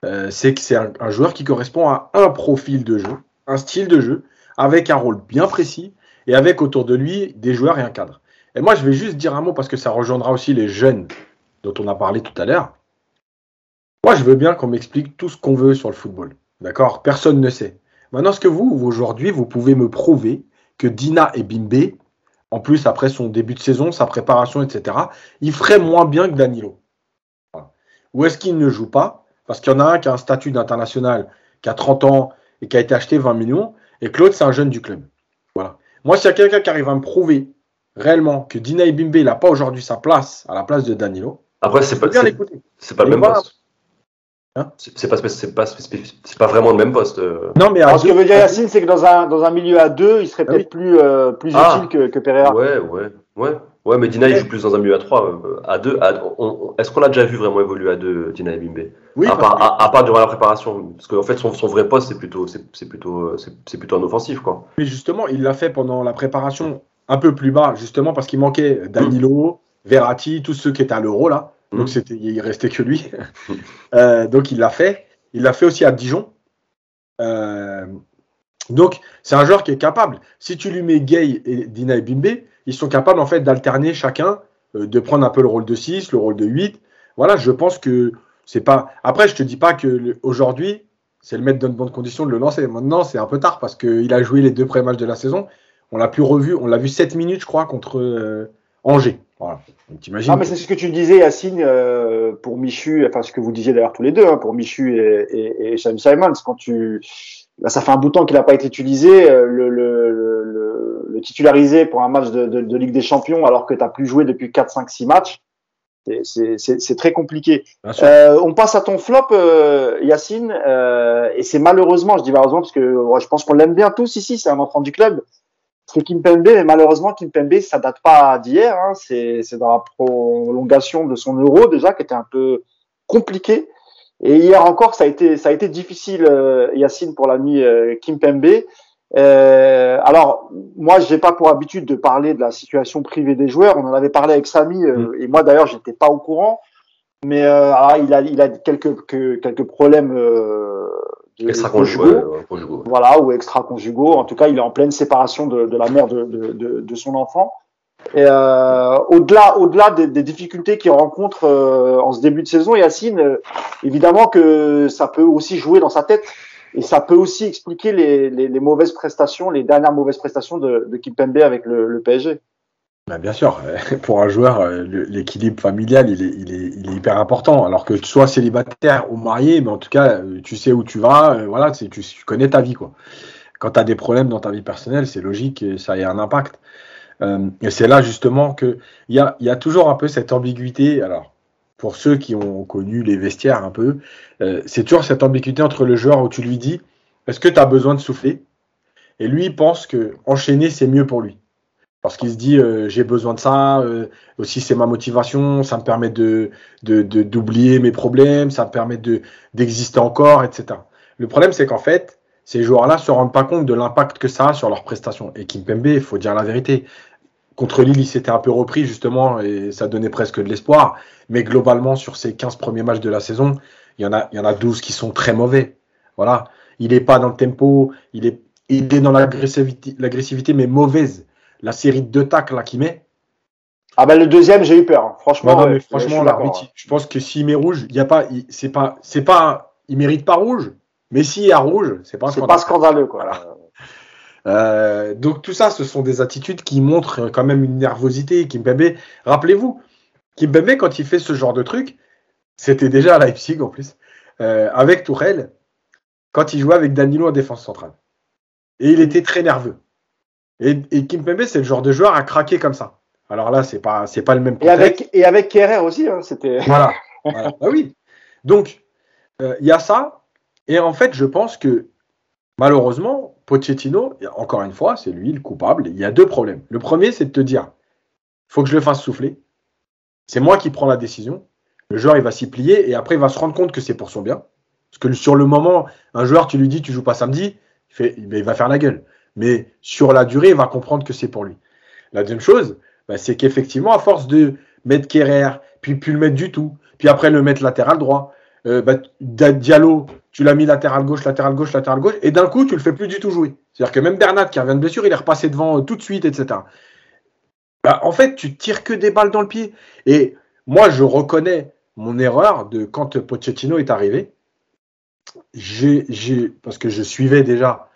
Euh, c'est que c'est un, joueur qui correspond à un profil de jeu, un style de jeu, avec un rôle bien précis et avec autour de lui des joueurs et un cadre. Et moi, je vais juste dire un mot parce que ça rejoindra aussi les jeunes dont on a parlé tout à l'heure. Moi, je veux bien qu'on m'explique tout ce qu'on veut sur le football. D'accord? Personne ne sait. Maintenant, est-ce que vous, aujourd'hui, vous pouvez me prouver que Dina et Bimbe, en plus après son début de saison, sa préparation, etc., ils feraient moins bien que Danilo? Ou est-ce qu'ils ne jouent pas? Parce qu'il y en a un qui a un statut d'international, qui a 30 ans et qui a été acheté 20 millions, et Claude, c'est un jeune du club. Voilà. Moi, s'il y a quelqu'un qui arrive à me prouver réellement que Dina Bimbe n'a pas aujourd'hui sa place à la place de Danilo, après c'est pas c'est pas le même poste. Hein c'est pas, pas, pas, vraiment le même poste. Euh. Non, mais ce que veut dire Yacine, c'est que dans un, dans un milieu à deux, il serait ah peut-être plus, euh, plus ah. utile que, que Pereira. Ouais, ouais, ouais. Ouais, mais Dina, il joue plus dans un milieu à 3. Euh, à 2, est-ce qu'on l'a déjà vu vraiment évoluer à 2, Dina et Bimbe Oui. À part, à, part, durant la préparation. Parce qu'en fait, son, son, vrai poste, c'est plutôt, c'est, plutôt, c'est, plutôt un offensif, quoi. Mais justement, il l'a fait pendant la préparation un peu plus bas, justement parce qu'il manquait Danilo, Verratti, tous ceux qui étaient à l'euro là. Donc mm. c'était, il restait que lui. (laughs) euh, donc il l'a fait. Il l'a fait aussi à Dijon. Euh, donc c'est un joueur qui est capable. Si tu lui mets Gay et Dina et Bimbe, ils sont capables en fait d'alterner chacun euh, de prendre un peu le rôle de 6, le rôle de 8. Voilà, je pense que c'est pas. Après, je te dis pas que aujourd'hui, c'est le mettre dans de bonnes conditions de le lancer. Maintenant, c'est un peu tard parce qu'il a joué les deux premiers matchs de la saison. On l'a plus revu, on l'a vu 7 minutes, je crois, contre euh, Angers. Voilà. Ah, mais c'est ce que tu disais, Yacine, euh, pour Michu, enfin ce que vous disiez d'ailleurs tous les deux, hein, pour Michu et, et, et Simons, quand tu, là, ça fait un bout de temps qu'il n'a pas été utilisé, euh, le, le, le, le, titulariser pour un match de, de, de Ligue des Champions alors que tu n'as plus joué depuis 4, 5, 6 matchs, c'est très compliqué. Euh, on passe à ton flop, euh, Yacine, euh, et c'est malheureusement, je dis malheureusement parce que je pense qu'on l'aime bien tous ici, c'est un enfant du club. C'est Kimpembe, mais malheureusement Kimpembe, ça date pas d'hier, hein, c'est dans la prolongation de son euro déjà qui était un peu compliqué. Et hier encore, ça a été, ça a été difficile, euh, Yacine, pour l'ami euh, Kimpembe. Euh, alors, moi, j'ai pas pour habitude de parler de la situation privée des joueurs. On en avait parlé avec Samy, euh, mm. et moi d'ailleurs, j'étais pas au courant. Mais euh, ah, il a, il a quelques que, quelques problèmes euh, extra-conjugaux, voilà, ou extra-conjugaux. En tout cas, il est en pleine séparation de, de la mère de, de, de, son enfant. Et euh, au-delà, au-delà des, des, difficultés qu'il rencontre euh, en ce début de saison, Yacine, évidemment que ça peut aussi jouer dans sa tête. Et ça peut aussi expliquer les, les, les, mauvaises prestations, les dernières mauvaises prestations de, de Kimpembe avec le, le PSG. Ben bien sûr, (laughs) pour un joueur, euh, l'équilibre familial, il est, il, est, il est, hyper important. Alors que tu sois célibataire ou marié, mais en tout cas, euh, tu sais où tu vas, euh, voilà, tu, connais ta vie. Quoi. Quand tu as des problèmes dans ta vie personnelle, c'est logique que ça ait un impact. et c'est là justement qu'il y a, y a toujours un peu cette ambiguïté. Alors, pour ceux qui ont connu les vestiaires un peu, euh, c'est toujours cette ambiguïté entre le joueur où tu lui dis est-ce que tu as besoin de souffler? Et lui, il pense que enchaîner, c'est mieux pour lui. Parce qu'il se dit euh, j'ai besoin de ça, euh, aussi c'est ma motivation, ça me permet de, d'oublier mes problèmes, ça me permet de, d'exister encore, etc. Le problème, c'est qu'en fait, ces joueurs-là se rendent pas compte de l'impact que ça a sur leurs prestations. Et Kimpembe, il faut dire la vérité, Contre Lille, il s'était un peu repris justement et ça donnait presque de l'espoir. Mais globalement, sur ces 15 premiers matchs de la saison, il y en a, il y en a 12 qui sont très mauvais. Voilà. Il n'est pas dans le tempo, il est, il est dans l'agressivité, l'agressivité, mais mauvaise. La série de deux tacles qu'il met. Ah ben le deuxième, j'ai eu peur. Hein. Franchement, non, mais franchement, je, je pense que s'il met rouge, il y a pas, c'est pas, c'est pas, il mérite pas rouge. Mais s'il y a rouge, c'est pas, c'est pas scandaleux quoi. Voilà. Euh, donc tout ça, ce sont des attitudes qui montrent quand même une nervosité. Kimpembe, rappelez-vous, Kimpembe, quand il fait ce genre de truc, c'était déjà à Leipzig en plus, euh, avec Tourelle, quand il jouait avec Danilo en défense centrale. Et il était très nerveux. Et, et Kimpembe, c'est le genre de joueur à craquer comme ça. Alors là, c'est pas, c'est pas le même. Et avec, et avec Kerrer aussi, hein, c'était. Voilà. (laughs) voilà. Ah oui. Donc, euh, il y a ça. Et en fait, je pense que malheureusement, Pochettino, encore une fois, c'est lui le coupable. Il y a deux problèmes. Le premier, c'est de te dire, il faut que je le fasse souffler. C'est moi qui prends la décision. Le joueur, il va s'y plier et après, il va se rendre compte que c'est pour son bien. Parce que sur le moment, un joueur, tu lui dis, tu joues pas samedi, il, fait, il va faire la gueule. Mais sur la durée, il va comprendre que c'est pour lui. La deuxième chose, bah, c'est qu'effectivement, à force de mettre Kerrer, puis plus le mettre du tout, puis après le mettre latéral droit, euh, bah, Diallo, tu l'as mis latéral gauche, latéral gauche, latéral gauche, et d'un coup, tu le fais plus du tout jouer. C'est-à-dire que même Bernat, qui revient de blessure, il est repassé devant euh, tout de suite, etc. Bah, en fait, tu tires que des balles dans le pied. Et moi, je reconnais mon erreur de quand Pochettino est arrivé. J'ai, parce que je suivais déjà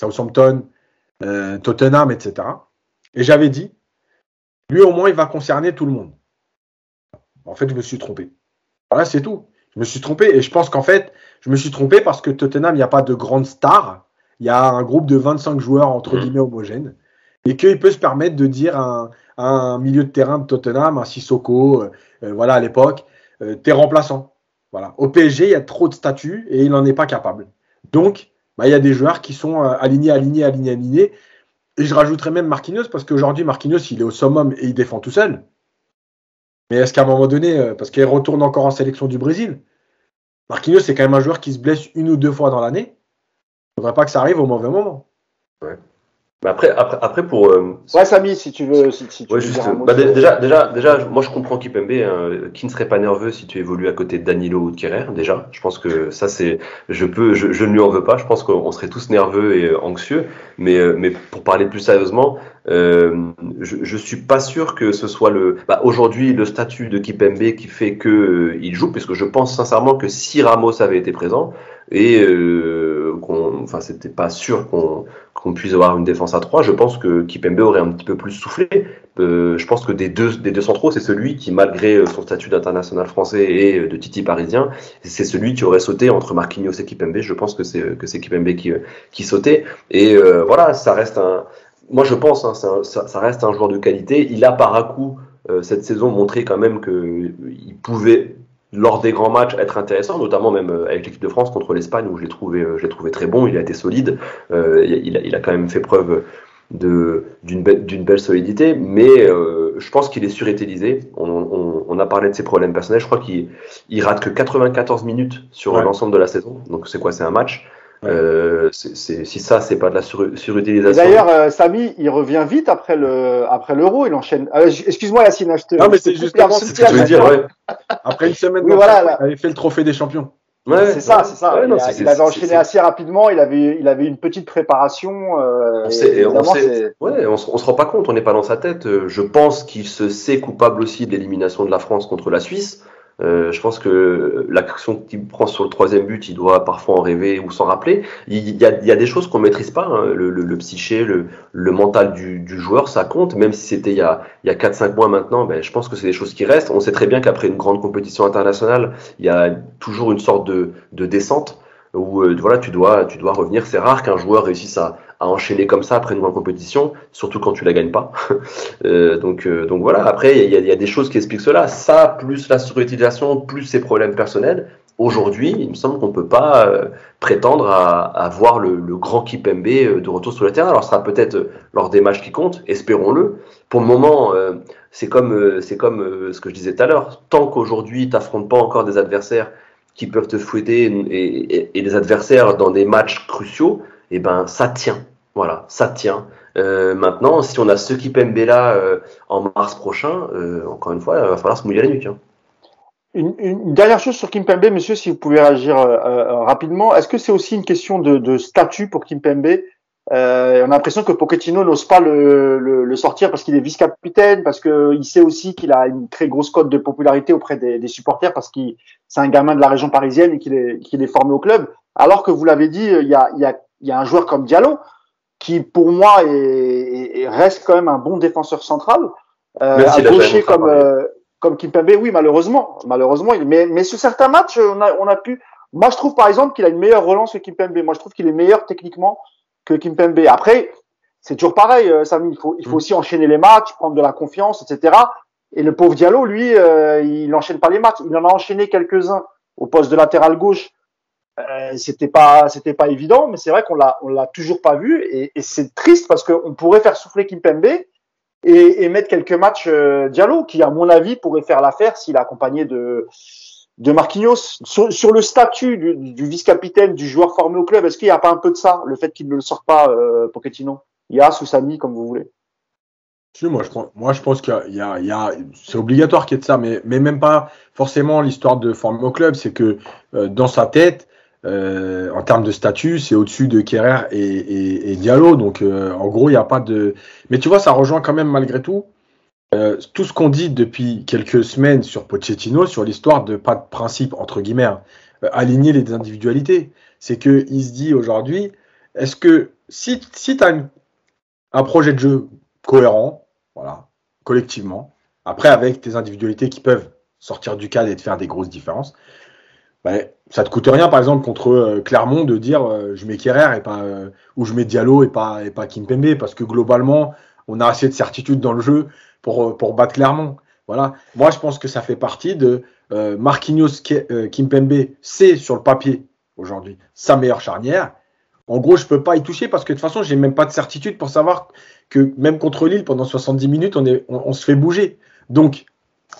Southampton, euh, Tottenham, etc. Et j'avais dit, lui au moins, il va concerner tout le monde. En fait, je me suis trompé. Voilà, c'est tout. Je me suis trompé et je pense qu'en fait, je me suis trompé parce que Tottenham, il n'y a pas de grande star. Il y a un groupe de 25 joueurs entre mmh. guillemets homogènes et qu'il peut se permettre de dire à un, milieu de terrain de Tottenham, un Sissoko, euh, euh, voilà à l'époque, euh, t'es remplaçant. Voilà. Au PSG, il y a trop de statuts et il n'en est pas capable. Donc, bah, il y a des joueurs qui sont alignés, alignés, alignés, alignés. Et je rajouterais même Marquinhos parce qu'aujourd'hui, Marquinhos, il est au summum et il défend tout seul. Mais est-ce qu'à un moment donné, euh, parce qu'il retourne encore en sélection du Brésil, Marquinhos, c'est quand même un joueur qui se blesse une ou deux fois dans l'année. Il ne faudrait pas que ça arrive au mauvais moment. Mais après, après, après pour. Euh, ouais, Samy, si tu veux. Si, tu ouais, juste, bah, déjà, déjà, déjà, moi je comprends Kipembe, hein, qui ne serait pas nerveux si tu évolues à côté de Danilo ou de Kerrer, déjà. Je pense que ça, c'est. Je peux, je, je, ne lui en veux pas. Je pense qu'on serait tous nerveux et anxieux. Mais, euh, mais pour parler plus sérieusement, euh, je, je suis pas sûr que ce soit le. Bah, Aujourd'hui, le statut de Kipembe qui fait que euh, il joue, puisque je pense sincèrement que si Ramos avait été présent et euh, qu'on, enfin, c'était pas sûr qu'on qu'on puisse avoir une défense à 3, je pense que Kipembe aurait un petit peu plus soufflé. Euh, je pense que des deux, des deux centraux, c'est celui qui, malgré son statut d'international français et de Titi parisien, c'est celui qui aurait sauté entre Marquinhos et Kipembe. Je pense que c'est que c'est Kipembe qui, qui sautait. Et euh, voilà, ça reste un. Moi, je pense, hein, ça, ça, reste un joueur de qualité. Il a par à coup euh, cette saison montré quand même qu'il pouvait lors des grands matchs être intéressant, notamment même euh, avec l'équipe de France contre l'Espagne où je l'ai trouvé, euh, trouvé très bon, il a été solide, euh, il, a, il, a, quand même fait preuve d'une be belle solidité, mais euh, je pense qu'il est surutilisé. On, on, on, a parlé de ses problèmes personnels, je crois qu'il il rate que 94 minutes sur l'ensemble de la saison, donc c'est quoi? C'est un match? Euh, c'est, si ça, c'est pas de la surutilisation. D'ailleurs, euh, Samy, il revient vite après le après l'euro, il enchaîne. Euh, excuse-moi, Yacine, je te. Non, mais c'est justement ce que je veux dire. Ouais. Après une semaine, oui, voilà, il avait fait le trophée des champions. Ouais, c'est ça, c'est ça. Ouais, il, il avait enchaîné assez rapidement. Il avait, il avait une petite préparation. Euh, on, sait, on, sait, on, se, on se rend pas compte, on n'est pas dans sa tête. Je pense qu'il se sait coupable aussi de l'élimination de la France contre la Suisse. Euh, je pense que l'action qu'il prend sur le troisième but, il doit parfois en rêver ou s'en rappeler. Il y, a, il y, a, des choses qu'on maîtrise pas. Hein. Le, le, le, psyché, le, le mental du, du, joueur, ça compte. Même si c'était il y a, il y a 4-5 mois maintenant, ben, je pense que c'est des choses qui restent. On sait très bien qu'après une grande compétition internationale, il y a toujours une sorte de, de descente où euh, voilà, tu dois, tu dois revenir. C'est rare qu'un joueur réussisse à, à, enchaîner comme ça après une grande compétition, surtout quand tu la gagnes pas. (laughs) euh, donc, euh, donc voilà. Après, il y, a des choses qui expliquent cela. Ça, plus la surutilisation, plus ses problèmes personnels. Aujourd'hui, il me semble qu'on peut pas euh, prétendre à, à voir le, le, grand Kipembe de retour sur le terrain. Alors, ce sera peut-être lors des matchs qui comptent, espérons-le. Pour le moment, c'est comme, c'est comme ce que je disais tout à l'heure. Tant qu'aujourd'hui, tu n'affrontes pas encore des adversaires qui peuvent te fouetter et, et, et, les adversaires dans des matchs cruciaux, et eh ben ça tient. Voilà, ça tient. Euh, maintenant, si on a ce là euh, en mars prochain, euh, encore une fois, il va falloir se mouiller la nuque. Hein. Une, dernière chose sur Kimpembe, monsieur, si vous pouvez réagir euh, rapidement. Est-ce que c'est aussi une question de, statut pour Kimpembe On a l'impression que Pochettino n'ose pas le, sortir parce qu'il est vice-capitaine, parce qu'il sait aussi qu'il a une très grosse cote de popularité auprès des, supporters, parce qu'il c'est un gamin de la région parisienne et qu'il est, formé au club. Alors que vous l'avez dit, il y a un joueur comme Diallo qui, pour moi, est, est, reste quand même un bon défenseur central. Euh, à gaucher comme euh, comme Kimpembe, oui, malheureusement, malheureusement. Mais, mais sur certains matchs, on a, on a pu. Moi, je trouve par exemple qu'il a une meilleure relance que Kimpembe. Moi, je trouve qu'il est meilleur techniquement que Kimpembe. Après, c'est toujours pareil, euh, Samy. Il faut, il faut mm. aussi enchaîner les matchs, prendre de la confiance, etc. Et le pauvre Diallo, lui, euh, il n'enchaîne pas les matchs. Il en a enchaîné quelques-uns au poste de latéral gauche. Euh, c'était pas, c'était pas évident, mais c'est vrai qu'on l'a, on l'a toujours pas vu. Et, c'est triste parce qu'on pourrait faire souffler Kimpembe et, et mettre quelques matchs euh, Diallo, qui, à mon avis, pourrait faire l'affaire s'il est accompagné de, de Marquinhos. Sur, le statut du, vice-capitaine, du joueur formé au club, est-ce qu'il n'y a pas un peu de ça, le fait qu'il ne le sorte pas, euh, Pochettino? Yas ou Samy, comme vous voulez moi, je pense, moi, je pense qu'il y a, y a, c'est obligatoire qu'il y ait de ça, mais, mais même pas forcément l'histoire de former au club. C'est que euh, dans sa tête, euh, en termes de statut, c'est au-dessus de Kerrer et, Diallo. Donc, euh, en gros, il n'y a pas de. Mais tu vois, ça rejoint quand même malgré tout euh, tout ce qu'on dit depuis quelques semaines sur Pochettino, sur l'histoire de pas de principe entre guillemets, hein, euh, aligner les individualités. C'est que il se dit aujourd'hui, est-ce que si si tu as un projet de jeu cohérent, voilà, collectivement. Après, avec tes individualités qui peuvent sortir du cadre et te faire des grosses différences, ben, ça te coûte rien, par exemple, contre euh, Clermont, de dire euh, je mets Kerrer et pas, euh, ou je mets Diallo et pas, et pas Kimpembe, parce que globalement, on a assez de certitude dans le jeu pour, pour battre Clermont. Voilà. Moi, je pense que ça fait partie de Marquinhos Kimpembe, c'est sur le papier aujourd'hui sa meilleure charnière. En gros, je peux pas y toucher parce que de toute façon, j'ai même pas de certitude pour savoir que même contre Lille, pendant 70 minutes, on, est, on se fait bouger. Donc,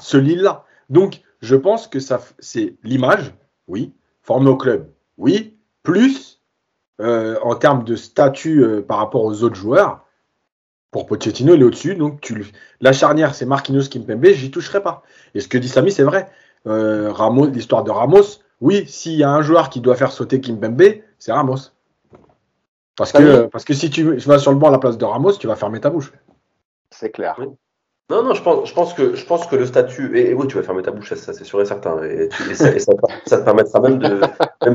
ce Lille-là. Donc, je pense que ça, c'est l'image, oui. Formé au club, oui. Plus, euh, en termes de statut euh, par rapport aux autres joueurs, Pour Pochettino, il est au-dessus. Donc tu... la charnière, c'est Marquinhos Kimpembe, j'y toucherai pas. Et ce que dit Samy, c'est vrai. Euh, Ramos, l'histoire de Ramos, oui, s'il y a un joueur qui doit faire sauter Kimpembe, c'est Ramos. Parce que, parce que si tu vas sur le banc à la place de Ramos, tu vas fermer ta bouche. C'est clair. Non, non, je pense, je pense, que, je pense que le statut. Et, oui, tu vas fermer ta bouche, ça, c'est sûr et certain. Et, ça, ça, te permettra même de, même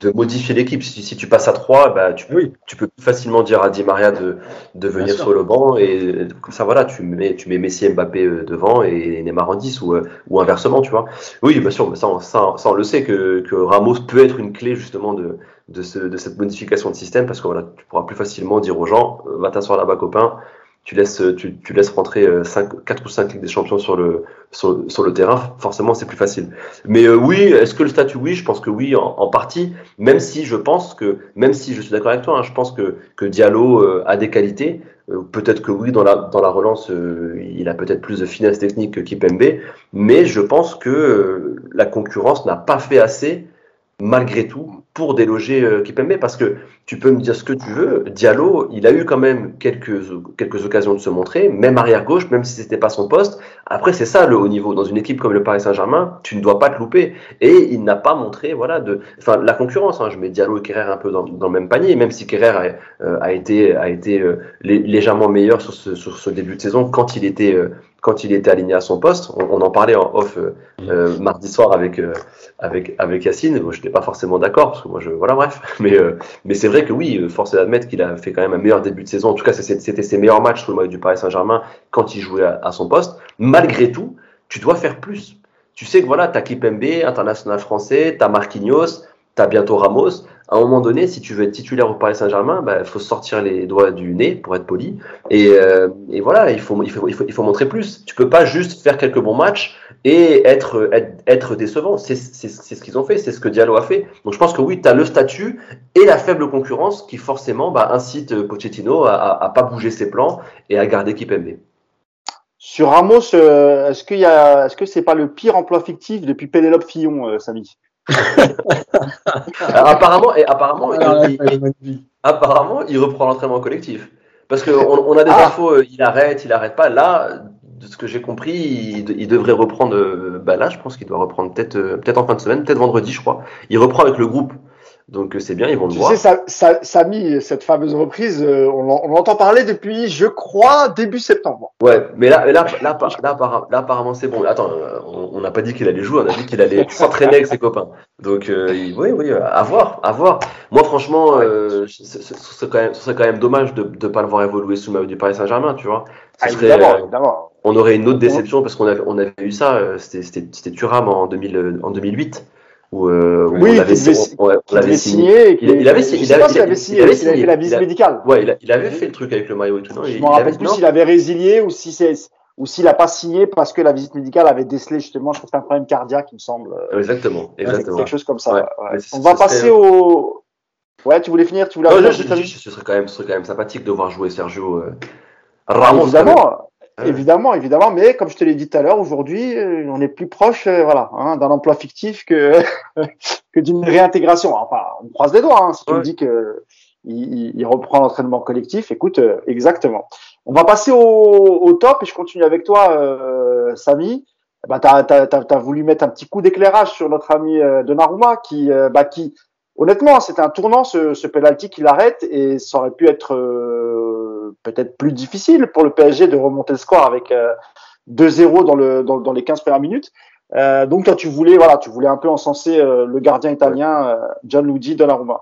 de, modifier l'équipe. Si, si, tu passes à 3, bah, tu, peux, tu peux facilement dire à Di Maria de, de venir sur le banc. Et comme ça, voilà, tu mets, tu mets Messi Mbappé euh, devant et Neymar en 10 ou, euh, ou inversement, tu vois. Oui, bien sûr, ça, ça, ça on le sait que, que Ramos peut être une clé justement de, de, ce, de cette modification de système parce que voilà, tu pourras plus facilement dire aux gens euh, va t'asseoir là-bas, copain tu laisses, tu, tu laisses rentrer 5, 4 ou 5 Ligues des Champions sur le, sur, le terrain, forcément c'est plus facile. Mais euh, oui, est-ce que le statut, oui, je pense que oui, en, partie, même si je pense que, même si je suis d'accord avec toi, hein, je pense que, que Diallo euh, a des qualités, euh, peut-être que oui, dans la, dans la relance, il a peut-être plus de finesse technique que Kipembe, mais je pense que la concurrence n'a pas fait assez malgré tout pour déloger euh, Kipembe parce que tu peux me dire ce que tu veux, Diallo, il a eu quand même quelques, quelques occasions de se montrer, même arrière gauche, même si c'était pas son poste. Après, c'est ça le haut niveau. Dans une équipe comme le Paris Saint-Germain, tu ne dois pas te louper. Et il n'a pas montré, voilà, de, la concurrence. Hein, je mets Diallo et Kerrer un peu dans, le même panier, même si Kerrer a, euh, été, a été euh, légèrement meilleur sur ce, sur ce début de saison quand il était euh, quand il était aligné à son poste. On, en parlait en off euh, euh, mardi soir avec, euh, avec, avec Yacine. Je n'étais pas forcément d'accord, parce que moi, je, voilà, bref. (laughs) Mais, mais c'est vrai que oui, force est d'admettre qu'il a fait quand même un meilleur début de saison. En tout cas, c'était ses meilleurs matchs sous le maillot du Paris Saint-Germain quand il jouait à, son poste. Malgré tout, tu dois faire plus. Tu sais que voilà, tu as Kipembe, international français, tu as Marquinhos, tu as bientôt Ramos à un moment donné, si tu veux être titulaire au Paris Saint-Germain, il bah, faut sortir les doigts du nez, pour être poli. Et, euh, et voilà, il faut, il, faut, il, faut, il faut montrer plus. Tu peux pas juste faire quelques bons matchs et être, être, décevant. C'est ce qu'ils ont fait, c'est ce que Diallo a fait. Donc je pense que oui, tu as le statut et la faible concurrence qui forcément bah, incite Pochettino à, à, pas bouger ses plans et à garder Kipembe. Sur Ramos, euh, est-ce qu'il y a, est-ce que c'est pas le pire emploi fictif depuis Pénélope Fillon, euh, Samy? (laughs) apparemment, et apparemment, il, apparemment, il reprend l'entraînement collectif. Parce qu'on on a des ah. infos, euh, il arrête, il arrête pas. Là, de ce que j'ai compris, il, devrait reprendre. Euh, bah là, je pense qu'il doit reprendre peut-être euh, peut-être en fin de semaine, peut-être vendredi, je crois. Il reprend avec le groupe. Donc c'est bien, ils vont le voir. Tu sais, ça, mis cette fameuse reprise, on, on entend parler depuis, je crois, début septembre. Ouais, mais là, là, là, là, apparemment c'est bon. Attends, on n'a pas dit qu'il allait jouer, on a dit qu'il allait s'entraîner avec ses copains. Donc oui, oui, à voir, à voir. Moi, franchement, euh, ce serait quand même, ce serait quand même dommage de ne pas le voir évoluer sous le maillot du Paris Saint-Germain, tu vois. Ah, évidemment, évidemment. On aurait une autre déception parce qu'on avait, on avait eu ça, c'était Thuram en, 2000, en 2008. Où, euh, oui, on avait, signé. Il, avait, signé. Il avait signé. Il avait fait la visite médicale. Ouais, il, avait fait le truc avec le maillot et tout. Non, je me rappelle plus s'il avait résilié ou si c'est ou s'il n'a pas signé parce que la visite médicale avait décelé justement, je crois que un problème cardiaque, il me semble. Exactement, exactement. Quelque chose comme ça. Ouais, On va passer au. Ouais, tu voulais finir, tu voulais. Non, je, je, ce serait quand même, ce serait quand même sympathique de voir jouer Sergio euh, Ramos. Évidemment, Évidemment, évidemment, mais comme je te l'ai dit tout à l'heure, aujourd'hui, euh, on est plus proche, euh, voilà, hein, d'un emploi fictif que (laughs) que d'une réintégration. Enfin, on croise les doigts. Hein, si tu me dis que il, il reprend l'entraînement collectif, écoute, euh, exactement. On va passer au, au, top et je continue avec toi, euh, Samy. Bah, tu as, voulu mettre un petit coup d'éclairage sur notre ami euh, Donnarumma qui, bah, qui honnêtement, c'était un tournant ce, ce penalty qu'il arrête et ça aurait pu être peut-être plus difficile pour le PSG de remonter le score avec 2-0 dans, le, dans, dans, les 15 premières minutes. Euh, donc toi tu voulais voilà tu voulais un peu encenser euh, le gardien italien euh, Gianluigi Donnarumma.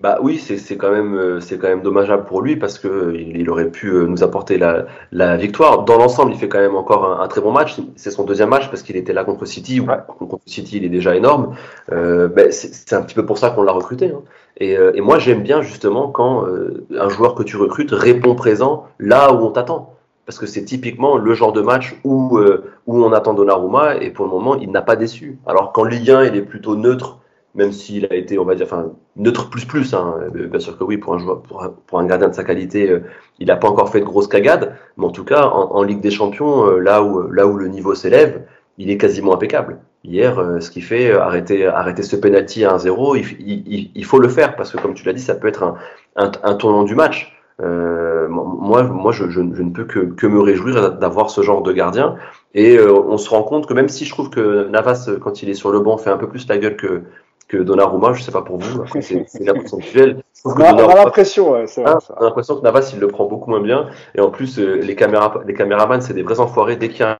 Bah oui, c'est quand même c'est quand même dommageable pour lui parce que il, aurait pu nous apporter la, la victoire. Dans l'ensemble, il fait quand même encore un, très bon match. C'est son deuxième match parce qu'il était là contre City. Contre City, il est déjà énorme. Euh, ben, c'est un petit peu pour ça qu'on l'a recruté. Hein. Et, et, moi, j'aime bien justement quand un joueur que tu recrutes répond présent là où on t'attend parce que c'est typiquement le genre de match où, euh, où on attend Donnarumma et pour le moment il n'a pas déçu. Alors qu'en Ligue 1 il est plutôt neutre, même s'il a été on va dire enfin neutre plus plus. Hein. Bien sûr que oui pour un joueur pour un, gardien de sa qualité euh, il n'a pas encore fait de grosses cagades, mais en tout cas en, Ligue des Champions euh, là où là où le niveau s'élève il est quasiment impeccable. Hier, ce qui fait arrêter, arrêter ce penalty à 1-0, il, il, il, faut le faire parce que comme tu l'as dit, ça peut être un, un, tournant du match. Euh, moi, moi je, je, je, ne peux que, que me réjouir d'avoir ce genre de gardien. Et euh, on se rend compte que même si je trouve que Navas, quand il est sur le banc, fait un peu plus la gueule que, que Donnarumma, je sais pas pour vous, c'est l'impression visuelle. On a, a l'impression, ouais, c'est vrai. Ah, l'impression que Navas, il le prend beaucoup moins bien. Et en plus, euh, les, caméras, les caméramans, c'est des vrais enfoirés. Dès qu'il y a un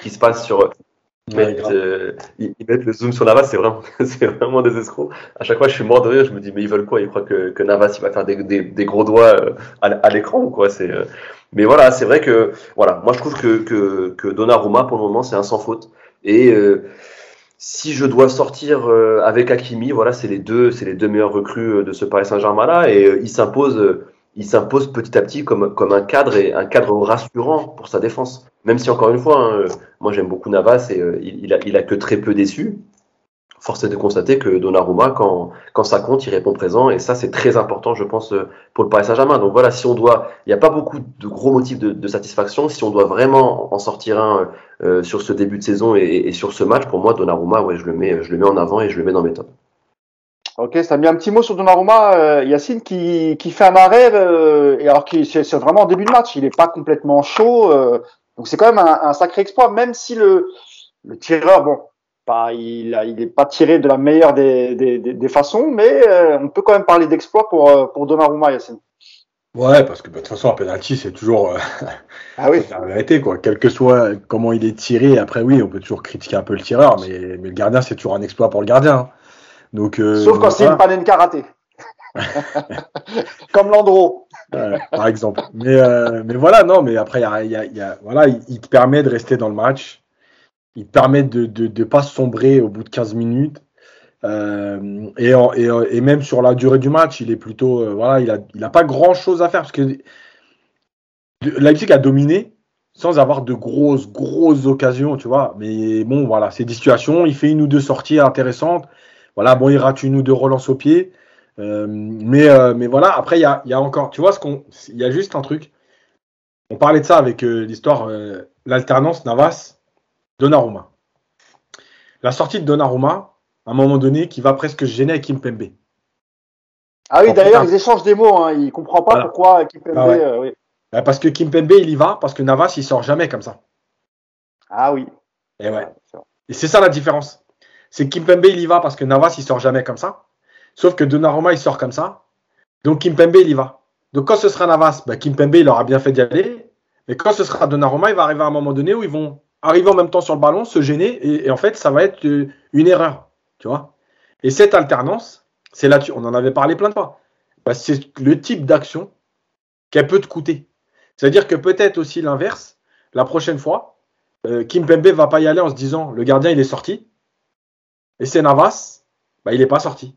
qui se passe sur. Ils mettent, euh, ils, mettent, le zoom sur Navas, c'est vraiment, (laughs) c'est vraiment des escrocs. À chaque fois, je suis mort de rire, je me dis, mais ils veulent quoi? Ils croient que, que Navas, il va faire des, des, des gros doigts euh, à, à l'écran ou quoi? C'est, Mais voilà, c'est vrai que, voilà, moi je trouve que, que, que Donnarumma, pour le moment, c'est un sans faute. Et si je dois sortir euh, avec Hakimi, voilà, c'est les deux, c'est les deux meilleurs recrues euh, de ce Paris Saint-Germain là, et euh, il s'impose, il s'impose petit à petit comme comme un cadre et un cadre rassurant pour sa défense. Même si encore une fois, hein, moi j'aime beaucoup Navas et il, il, a, il a que très peu déçu force est de constater que Donnarumma, quand, quand ça compte, il répond présent. Et ça, c'est très important, je pense, pour le Paris Saint-Germain. Donc voilà, si on doit, il n'y a pas beaucoup de gros motifs de, satisfaction. Si on doit vraiment en sortir un euh, sur ce début de saison et, sur ce match, pour moi, Donnarumma, ouais, je le mets, je le mets en avant et je le mets dans mes tops. Ok, ça mis un petit mot sur Donnarumma, euh, Yacine, qui, qui fait un arrêt, euh, et alors qu'il c'est vraiment en début de match, il n'est pas complètement chaud, donc c'est quand même un, un, sacré exploit, même si le, le tireur, bon, il n'est pas tiré de la meilleure des, façons, mais euh, on peut quand même parler d'exploit pour, euh, pour Donnarumma, Yacine. Ouais, parce que bah, de toute façon, un penalty, c'est toujours euh, ah oui. (laughs) la vérité, quoi. Quel que soit comment il est tiré, après, oui, on peut toujours critiquer un peu le tireur, mais, mais le gardien, c'est toujours un exploit pour le gardien. Hein. Donc, Sauf quand c'est une panenka ratée. (laughs) (laughs) Comme Landreau. par exemple. Mais, mais voilà, non, mais après, il, y a, y a, voilà, il, te permet de rester dans le match il permet de ne pas sombrer au bout de 15 minutes. Euh, et, et, même sur la durée du match, il est plutôt. Euh, voilà, il n'a il a pas grand chose à faire parce que Leipzig a dominé sans avoir de grosses, grosses occasions, tu vois. Mais bon, voilà, c'est des situations. Il fait une ou deux sorties intéressantes. Voilà, bon, il rate une ou deux relances au pied. Euh, mais, mais voilà, après, il y a, y a, encore. Tu vois, ce qu'on, il y a juste un truc. On parlait de ça avec l'histoire, l'alternance Navas. Donnarumma. La sortie de Donnarumma, à un moment donné, qui va presque gêner avec Kimpembe. Ah oui, d'ailleurs, ils échangent des mots. Hein. Il ne comprend pas pourquoi Kimpembe. Ah euh, oui. Bah, parce que Kimpembe, il y va, parce que Navas, il sort jamais comme ça. Ah oui. Et ouais. Et c'est ça la différence. C'est que Kimpembe, il y va parce que Navas, il sort jamais comme ça. Sauf que Donnarumma, il sort comme ça. Donc Kimpembe, il y va. Donc quand ce sera Navas, bah, Kimpembe, il aura bien fait d'y aller. Et quand ce sera Donnarumma, il va arriver à un moment donné où ils vont arriver en même temps sur le ballon, se gêner, et, en fait, ça va être euh, une erreur, tu vois. Et cette alternance, c'est là-dessus, on en avait parlé plein de fois. Bah, c'est le type d'action qu'elle peut te coûter. C'est-à-dire que peut-être aussi l'inverse, la prochaine fois, euh, Kim Pembe va pas y aller en se disant le gardien il est sorti, et c'est Navas, bah, il n'est pas sorti.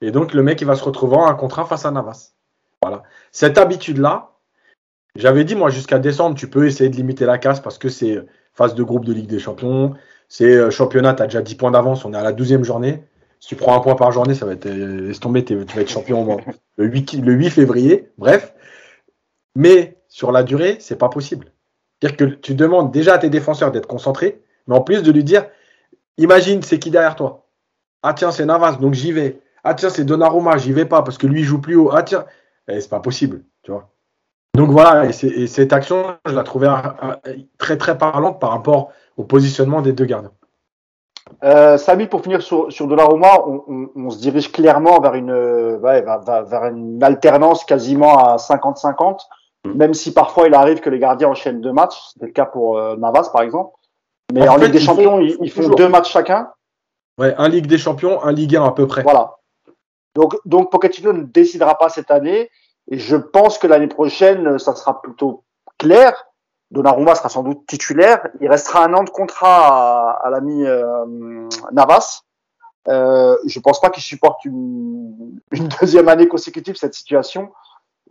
Et donc le mec il va se retrouver en un contre un face à Navas. Voilà. Cette habitude-là, j'avais dit moi jusqu'à décembre, tu peux essayer de limiter la casse parce que c'est phase de groupe de Ligue des Champions. C'est euh, championnat, tu as déjà 10 points d'avance, on est à la 12e journée. Si tu prends un point par journée, ça va être euh, laisse tomber, tu vas être champion (laughs) le 8, le 8 février. Bref. Mais sur la durée, c'est pas possible. C'est-à-dire que tu demandes déjà à tes défenseurs d'être concentrés, mais en plus de lui dire imagine, c'est qui derrière toi? Ah tiens, c'est Navas, donc j'y vais. Ah tiens, c'est Donnarumma, j'y vais pas parce que lui il joue plus haut. Ah tiens, eh, c'est pas possible, tu vois. Donc voilà, et, cette action, je la trouvais très très parlante par rapport au positionnement des deux gardiens. Euh, Samy, pour finir sur, sur Donnarumma, on, on, se dirige clairement vers une, ouais, vers, une alternance quasiment à 50-50, mm. même si parfois il arrive que les gardiens enchaînent deux matchs. C'était le cas pour euh, Navas, par exemple. Mais en, Ligue des Champions, ils, font deux matchs chacun. Ouais, un Ligue des Champions, un Ligue 1 à peu près. Voilà. Donc, donc Pochettino ne décidera pas cette année. Et je pense que l'année prochaine, ça sera plutôt clair. Donnarumma sera sans doute titulaire. Il restera un an de contrat à, l'ami euh, Navas. Euh, je pense pas qu'il supporte une, (laughs) une, deuxième année consécutive cette situation.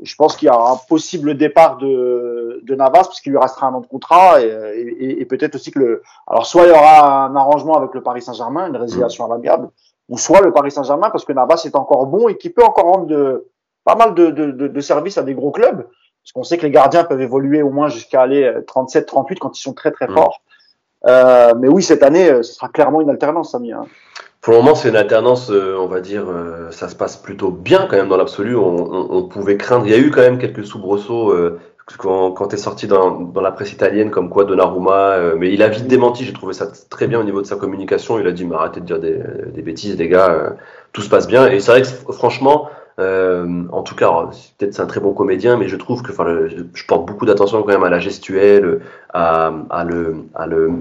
Je pense qu'il y aura un possible départ de, de Navas puisqu'il lui restera un an de contrat et, et, et peut-être aussi que le. Alors soit il y aura un arrangement avec le Paris Saint-Germain, une résiliation à l'amiable, ou soit le Paris Saint-Germain parce que Navas est encore bon et qui peut encore rendre de, pas mal de, de, de, services à des gros clubs, parce qu'on sait que les gardiens peuvent évoluer au moins jusqu'à aller 37, 38 quand ils sont très très mm. forts. Euh, mais oui, cette année, euh, ce sera clairement une alternance, Samy. Hein. Pour le moment, c'est une alternance, euh, on va dire, euh, ça se passe plutôt bien quand même dans l'absolu. On, on- on pouvait craindre, il y a eu quand même quelques soubresauts euh, quand, quand tu es sorti dans, dans la presse italienne, comme quoi Donnarumma, euh, mais il a vite démenti, j'ai trouvé ça très bien au niveau de sa communication. Il a dit, mais arrêtez de dire des, des bêtises, les gars, euh, tout se passe bien. Et c'est vrai que franchement, euh, en tout cas, peut-être c'est un très bon comédien, mais je trouve que enfin, je porte beaucoup d'attention quand même à la gestuelle, à, à le, à le,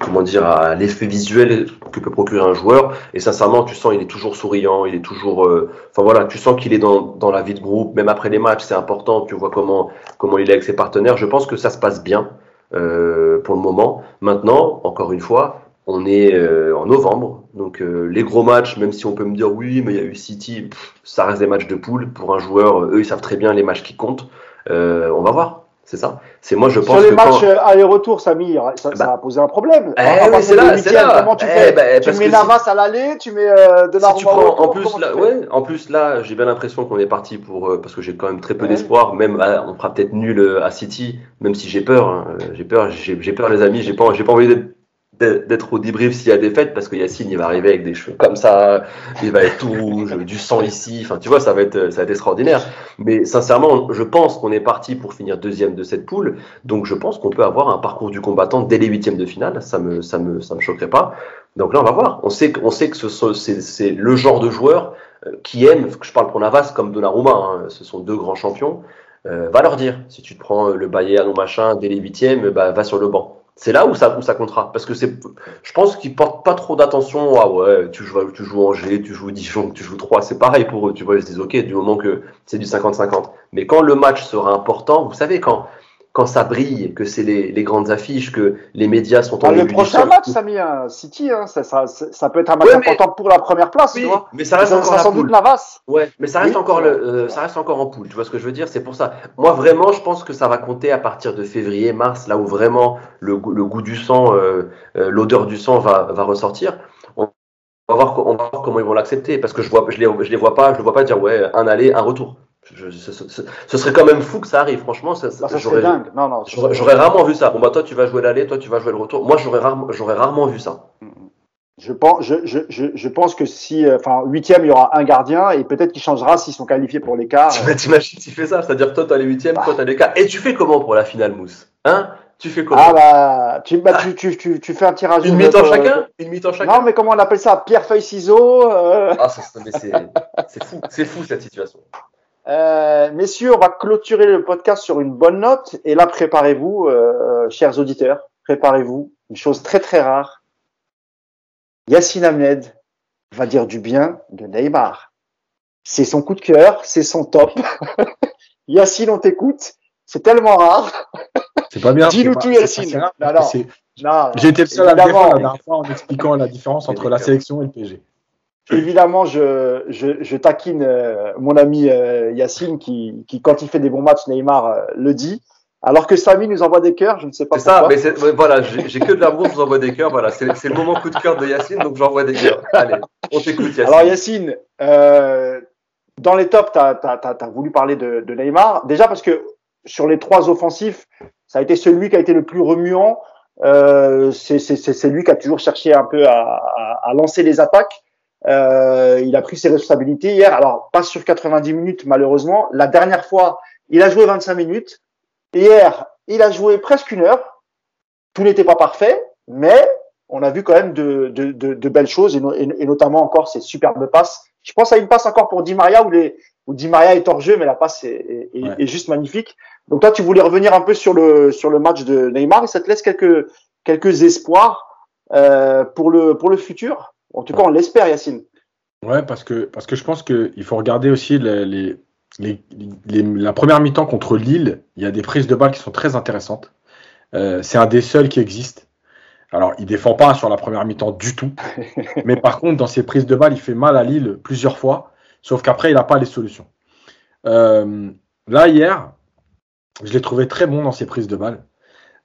comment dire, à l'effet visuel que peut procurer un joueur. Et sincèrement, tu sens, il est toujours souriant, il est toujours, euh, enfin voilà, tu sens qu'il est dans, dans la vie de groupe, même après les matchs, c'est important. Tu vois comment, comment il est avec ses partenaires. Je pense que ça se passe bien euh, pour le moment. Maintenant, encore une fois, on est euh, en novembre, donc euh, les gros matchs, même si on peut me dire oui, mais il y a eu City, pff, ça reste des matchs de poule pour un joueur. Eux, ils savent très bien les matchs qui comptent. Euh, on va voir. C'est ça. C'est moi, je pense Sur les que matchs quand... euh, aller-retour, Samy, ça, ça Bah. va poser un problème. Eh oui, partir c'est là, c'est huitièmes, là. Comment tu Eh fais ben, Tu mets Navas à l'aller, tu mets euh, de la Si tu prends, en plus là, ouais, en plus là, j'ai bien l'impression qu'on est parti pour euh, parce que j'ai quand même très peu Ouais. d'espoir. Même ah, on fera peut-être nul euh, à City, même si j'ai peur. hein. Euh, J'ai peur, j'ai j'ai peur les amis. J'ai pas, j'ai pas envie d'être- d'être au débrief s'il y a défaite parce que Yacine il va arriver avec des cheveux comme ça, il va être tout rouge, (laughs) du sang ici. Enfin, tu vois, ça va être, ça va être extraordinaire. Mais sincèrement, je pense qu'on est parti pour finir deuxième de cette poule. Donc je pense qu'on peut avoir un parcours du combattant dès les huitièmes de finale. Ça me, ça me, ça me choquerait pas. Donc là, on va voir. On sait sait que ce c'est le genre de joueur euh, qui aime, je parle pour Navas comme Donnarumma, hein, ce sont deux grands champions, euh, va leur dire, si tu te prends euh, le Bayern ou machin dès les huitièmes, bah, va sur le banc. C'est là où ça, où ça comptera. Parce que c'est, je pense qu'ils portent pas trop d'attention à, ouais, tu joues, tu joues Angers, tu joues Dijon, tu joues 3, c'est pareil pour eux, tu vois, ils se disent, ok, du moment que c'est du 50-50. Mais quand le match sera important, vous savez, quand, quand ça brille, que c'est les, les grandes affiches, que les médias sont en Ah, le prochain match, Samy, hein, City, hein, ça, ça, ça, ça peut être un match Ouais, mais- important pour la première place, oui, tu vois. mais ça reste encore sans doute Navas. Ouais, mais ça reste Oui. encore le, euh, ça reste encore en poule. Tu vois ce que je veux dire C'est pour ça. Moi vraiment, je pense que ça va compter à partir de février, mars, là où vraiment le, goût- le goût du sang, euh, euh, l'odeur du sang va, va ressortir. On va voir, co- on va voir comment ils vont l'accepter parce que je vois, je les, je les vois pas, je le vois pas dire ouais un aller, un retour. Je- ce, ce- ce- ce serait quand même fou que ça arrive. Franchement, ça, Bah, ça j'aurais, serait dingue. Non, non. j'aurais, rarement vu ça. Bon bah toi tu vas jouer l'aller, toi tu vas jouer le retour. Moi j'aurais rarement, j'aurais rarement vu ça. Je pense, je, je, je, pense que si, euh, enfin, huitième, il y aura un gardien et peut-être qu'il changera s'ils sont qualifiés pour l'écart. T'imagines, tu fais ça, c'est-à-dire toi t'as les huitièmes, toi t'as les cas. Et tu fais comment pour la finale mousse? Hein? Tu fais comment? Ah bah, tu, bah, tu, tu, tu, tu fais un tirage. Une mi-temps euh, chacun? Une mi-temps chacun? Non, mais comment on appelle ça? Pierre feuille ciseaux. euh, Ah, ça- mais c'est c'est fou, c'est fou cette situation. Euh, messieurs, on va clôturer le podcast sur une bonne note. Et là, préparez-vous, euh, chers auditeurs, préparez-vous. Une chose très très rare. Yacine Ahmed va dire du bien de Neymar. C'est son coup de cœur, c'est son top. (laughs) Yacine, on t'écoute. C'est tellement rare. C'est pas bien. Dis-nous tout, J'ai été le seul à le évidemment. défendre la dernière fois en expliquant la différence entre la sélection et le PSG. Évidemment, je, je, je taquine euh, mon ami euh, Yacine qui, qui, quand il fait des bons matchs, Neymar euh, le dit. Alors que Samy nous envoie des cœurs, je ne sais pas C'est ça, mais voilà, j'ai j'ai que de l'amour, je vous envoie des cœurs. Voilà, c'est c'est le moment coup de cœur de Yacine, donc j'envoie des cœurs. Allez, on t'écoute, Yacine. Alors Yacine, euh, dans les tops, tu as, voulu parler de, de Neymar. Déjà parce que sur les trois offensifs, ça a été celui qui a été le plus remuant. Euh, c'est c'est- c'est- c'est lui qui a toujours cherché un peu à, à- à lancer les attaques. Euh, il a pris ses responsabilités hier. Alors, pas sur 90 minutes, malheureusement. La dernière fois, il a joué 25 minutes. Hier, il a joué presque une heure. Tout n'était pas parfait, mais on a vu quand même de, de, de, de belles choses et, no- et- et notamment encore ces superbes passes. Je pense à une passe encore pour Di Maria où, les, où Di Maria est hors jeu, mais la passe est, est, est- Ouais. est juste magnifique. Donc toi, tu voulais revenir un peu sur le sur le match de Neymar et ça te laisse quelques quelques espoirs euh, pour le pour le futur? En tout cas, on l'espère, Yacine. Ouais, parce que, parce que je pense qu'il faut regarder aussi les, les, les- les- la première mi-temps contre Lille. Il y a des prises de balles qui sont très intéressantes. Euh, c'est un des seuls qui existe. Alors, il défend pas sur la première mi-temps du tout. (laughs) Mais par contre, dans ses prises de balles, il fait mal à Lille plusieurs fois. Sauf qu'après, il n'a pas les solutions. Euh, là, hier, je l'ai trouvé très bon dans ses prises de balles.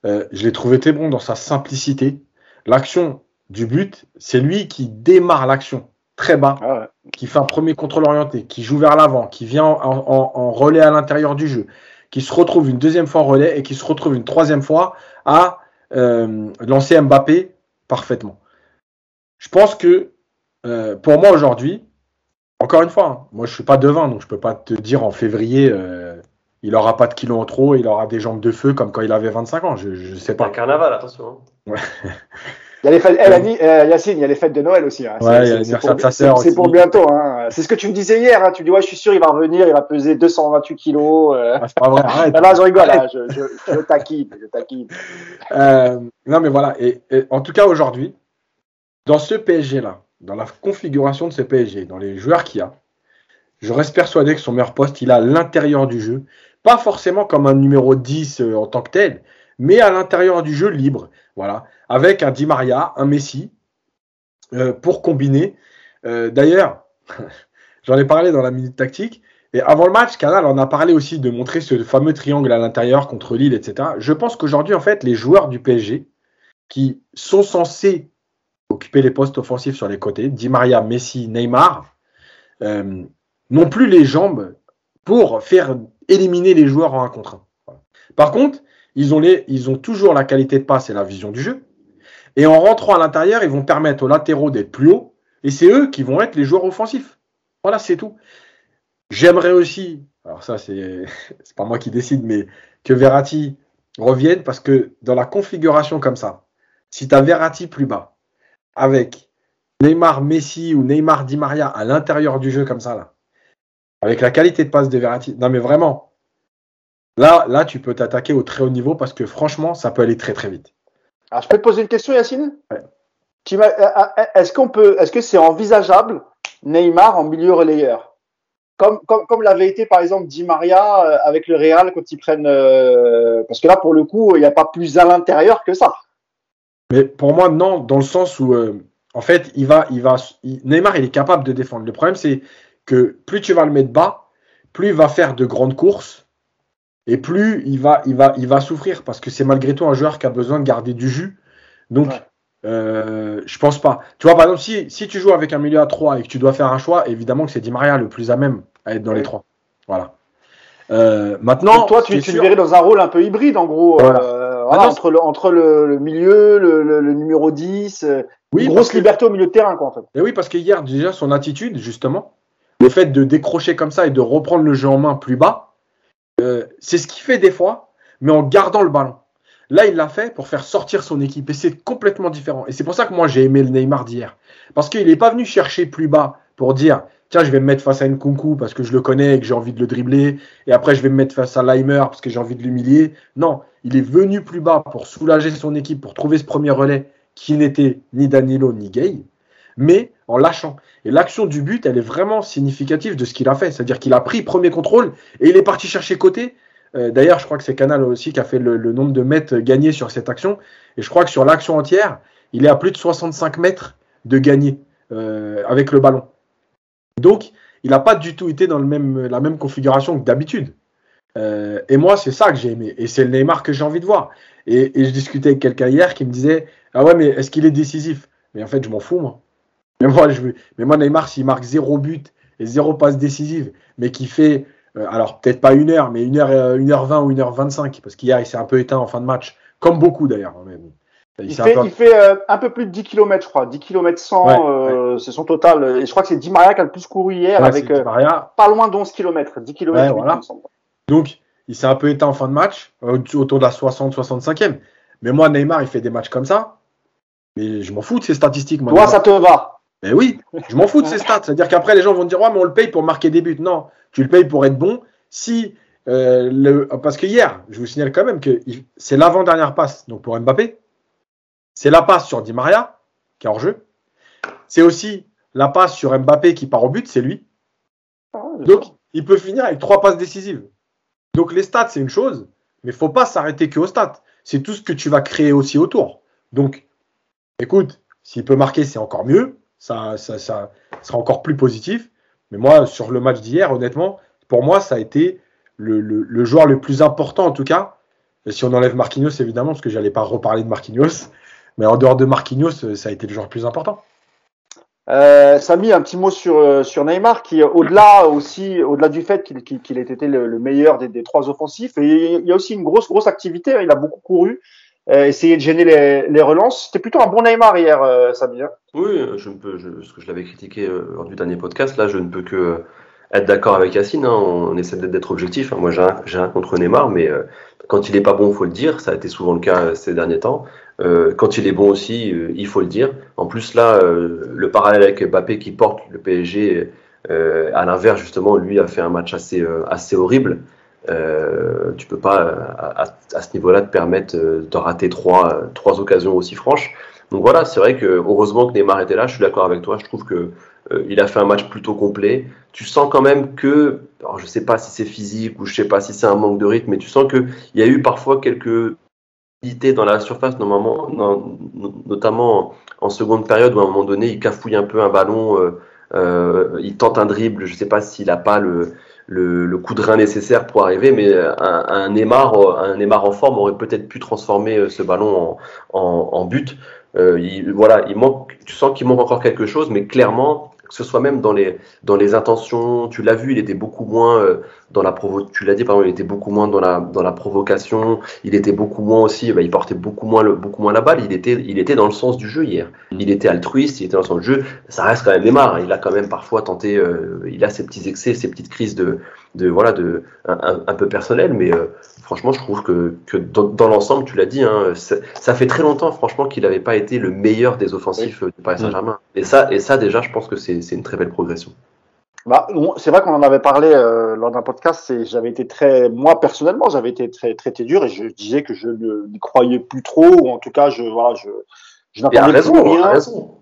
Euh, je l'ai trouvé très bon dans sa simplicité. L'action du but, c'est lui qui démarre l'action très bas Ah ouais. qui fait un premier contrôle orienté, qui joue vers l'avant, qui vient en, en- en relais à l'intérieur du jeu, qui se retrouve une deuxième fois en relais et qui se retrouve une troisième fois à euh, lancer Mbappé parfaitement. Je pense que euh, pour moi aujourd'hui, encore une fois, hein, moi je suis pas devin, donc je peux pas te dire en février, euh, il aura pas de kilos en trop, il aura des jambes de feu comme quand il avait 25 ans. Je, je sais Pas pas. un carnaval, attention. hein. (laughs) Il y a les fêtes, elle a dit, euh, Yacine, il y a les fêtes de Noël aussi. Hein. C'est- Ouais, a pour- bientôt. Hein. C'est ce que tu me disais hier. Hein. Tu dis, ouais, je suis sûr, il va revenir, il va peser 228 kilos. Euh... Ah, c'est pas vrai, arrête. (laughs) Ah, là, je rigole, je, je, je taquine, je taquine. Euh, non, mais voilà. Et, et en tout cas, aujourd'hui, dans ce PSG-là, dans la configuration de ce PSG, dans les joueurs qu'il y a, je reste persuadé que son meilleur poste, il est à l'intérieur du jeu. Pas forcément comme un numéro 10 euh, en tant que tel, mais à l'intérieur du jeu libre. Voilà. Avec un Di Maria, un Messi, euh, pour combiner. Euh, D'ailleurs, (laughs) j'en ai parlé dans la minute tactique. Et avant le match, Canal en a parlé aussi de montrer ce fameux triangle à l'intérieur contre Lille, etc. Je pense qu'aujourd'hui, en fait, les joueurs du PSG qui sont censés occuper les postes offensifs sur les côtés, Di Maria, Messi, Neymar, euh, n'ont plus les jambes pour faire éliminer les joueurs en un contre un. Par contre, ils ont, les, ils ont toujours la qualité de passe et la vision du jeu. Et en rentrant à l'intérieur, ils vont permettre aux latéraux d'être plus hauts. Et c'est eux qui vont être les joueurs offensifs. Voilà, c'est tout. J'aimerais aussi, alors ça c'est (laughs) pas moi qui décide, mais que Verratti revienne parce que dans la configuration comme ça, si tu as Verratti plus bas, avec Neymar, Messi ou Neymar, Di Maria à l'intérieur du jeu comme ça, là, avec la qualité de passe de Verratti, non mais vraiment, là, là tu peux t'attaquer au très haut niveau parce que franchement, ça peut aller très très vite. Alors, je peux te poser une question, Yacine? Ouais. M'as- euh, euh, Est-ce qu'on peut, est-ce que c'est envisageable Neymar en milieu relayeur, comme comme comme l'avait été par exemple Di Maria euh, avec le Real quand ils prennent, euh, parce que là pour le coup il n'y a pas plus à l'intérieur que ça. Mais pour moi, non, dans le sens où, euh, en fait, il va, il va, il- Neymar, il est capable de défendre. Le problème, c'est que plus tu vas le mettre bas, plus il va faire de grandes courses et plus il va, il va, il va souffrir parce que c'est malgré tout un joueur qui a besoin de garder du jus. Donc, Ouais. euh, je pense pas. Tu vois, par exemple, si, si tu joues avec un milieu à 3 et que tu dois faire un choix, évidemment que c'est Di Maria le plus à même à être dans les Oui. trois. Voilà. Euh, maintenant, toi tu, tu le verrais dans un rôle un peu hybride en gros, Voilà. euh, voilà, entre le entre le, le milieu, le, numéro 10, euh, oui, une grosse que- liberté au milieu de terrain quoi en fait. Et oui, parce que hier, déjà, son attitude, justement, le fait de décrocher comme ça et de reprendre le jeu en main plus bas, euh, c'est ce qu'il fait des fois, mais en gardant le ballon. Là, il l'a fait pour faire sortir son équipe et c'est complètement différent. Et c'est pour ça que moi, j'ai aimé le Neymar d'hier. Parce qu'il n'est pas venu chercher plus bas pour dire tiens, je vais me mettre face à Nkunku parce que je le connais et que j'ai envie de le dribbler, et après, je vais me mettre face à Leimer parce que j'ai envie de l'humilier. Non, il est venu plus bas pour soulager son équipe, pour trouver ce premier relais qui n'était ni Danilo ni Gay, mais en lâchant. Et l'action du but, elle est vraiment significative de ce qu'il a fait. C'est-à-dire qu'il a pris premier contrôle et il est parti chercher côté. Euh, D'ailleurs, je crois que c'est Canal aussi qui a fait le, nombre de mètres gagnés sur cette action. Et je crois que sur l'action entière, il est à plus de 65 mètres de gagné euh, avec le ballon. Donc, il n'a pas du tout été dans la même configuration que d'habitude. Euh, et moi, c'est ça que j'ai aimé. Et c'est le Neymar que j'ai envie de voir. Et je discutais avec quelqu'un hier qui me disait Ah ouais, mais est-ce qu'il est décisif? Mais en fait, je m'en fous, moi. Mais moi, je mais moi Neymar, s'il marque zéro but et zéro passe décisive, mais qui fait, euh, alors peut-être pas une heure, mais une heure, euh, une heure 20 ou une heure 25, parce qu'hier, il s'est un peu éteint en fin de match, comme beaucoup d'ailleurs. hein. Il, un fait, peu- il fait euh, un peu plus de 10 km, je crois. 10 km 100, Ouais, euh, c'est son total. Et je crois que c'est Di Maria qui a le plus couru hier Ouais, avec euh, pas loin d'11 km. 10 km, voilà. Donc, il s'est un peu éteint en fin de match, autour de la 60-65e. Mais moi, Neymar, il fait des matchs comme ça. Mais je m'en fous de ses statistiques. Moi, Toi, Neymar. ça te va. Mais oui, je m'en fous de ces stats. C'est-à-dire qu'après, les gens vont te dire, ouais, mais on le paye pour marquer des buts. Non, tu le payes pour être bon. Si, euh, le... Parce que hier, je vous signale quand même que c'est l'avant-dernière passe donc pour Mbappé. C'est la passe sur Di Maria, qui est hors jeu. C'est aussi la passe sur Mbappé qui part au but, c'est lui. Donc, il peut finir avec trois passes décisives. Donc, les stats, c'est une chose, mais il faut pas s'arrêter que aux stats. C'est tout ce que tu vas créer aussi autour. Donc, écoute, s'il peut marquer, c'est encore mieux. Ça, ça, ça sera encore plus positif. Mais moi, sur le match d'hier, honnêtement, pour moi, ça a été le, le- joueur le plus important, en tout cas. Si on enlève Marquinhos, évidemment, parce que j'allais pas reparler de Marquinhos. Mais en dehors de Marquinhos, ça a été le joueur le plus important. Euh, Samy, un petit mot sur, euh, sur Neymar, qui, euh, au-delà aussi, au-delà du fait qu'il qu'il ait été le, le meilleur des, des trois offensifs, il y a aussi une grosse, grosse activité. hein. Il a beaucoup couru. Euh, essayer de gêner les, relances. C'était plutôt un bon Neymar hier, euh, Samir. Oui, je ne peux, je, que je l'avais critiqué euh, lors du dernier podcast, là, je ne peux que euh, être d'accord avec Yacine. Hein, on essaie d'être objectif. hein. Moi, j'ai un, contre Neymar, mais quand il est pas bon, il faut le dire. Ça a été souvent le cas ces derniers temps. Quand il est bon aussi, il faut le dire. En plus, là, le parallèle avec Mbappé qui porte le PSG, à l'inverse, justement, lui a fait un match assez, assez horrible. Euh, tu peux pas, euh, à, à- ce niveau-là, te permettre euh, de rater trois, euh, trois occasions aussi franches. Donc voilà, c'est vrai que heureusement que Neymar était là. Je suis d'accord avec toi. Je trouve que euh, il a fait un match plutôt complet. Tu sens quand même que, alors je sais pas si c'est physique ou je sais pas si c'est un manque de rythme, mais tu sens que il y a eu parfois quelques dans la surface, normalement, notamment en seconde période où à un moment donné il cafouille un peu un ballon, euh, euh, il tente un dribble. Je sais pas s'il a pas le, le, le coup de rein nécessaire pour arriver, mais un, un Neymar, un Neymar en forme aurait peut-être pu transformer euh, ce ballon en, en, en but. Euh, il, voilà, il manque, tu sens qu'il manque encore quelque chose, mais clairement, que ce soit même dans les, dans les intentions, tu l'as vu, il était beaucoup moins euh, dans la provo, tu l'as dit, pardon, il était beaucoup moins dans la, dans la provocation, il était beaucoup moins aussi, bah, il portait beaucoup moins, beaucoup moins la balle, il était, il était dans le sens du jeu hier. Il était altruiste, il était dans le sens du jeu. Ça reste quand même Neymar, il a quand même parfois tenté, euh, il a ses petits excès, ses petites crises de, de voilà, de, un, un, un peu personnelles, mais euh, franchement, je trouve que, que dans, dans l'ensemble, tu l'as dit, hein, ça, fait très longtemps, franchement, qu'il n'avait pas été le meilleur des offensifs euh, du Paris Saint-Germain. Et ça, et ça, déjà, je pense que c'est c'est une très belle progression. Bah, c'est vrai qu'on en avait parlé euh, lors d'un podcast. Et j'avais été très, moi personnellement, j'avais été très traité dur et je disais que je ne- n'y croyais plus trop, ou en tout cas, je voilà, je, je n'attendais raison, plus rien. a raison.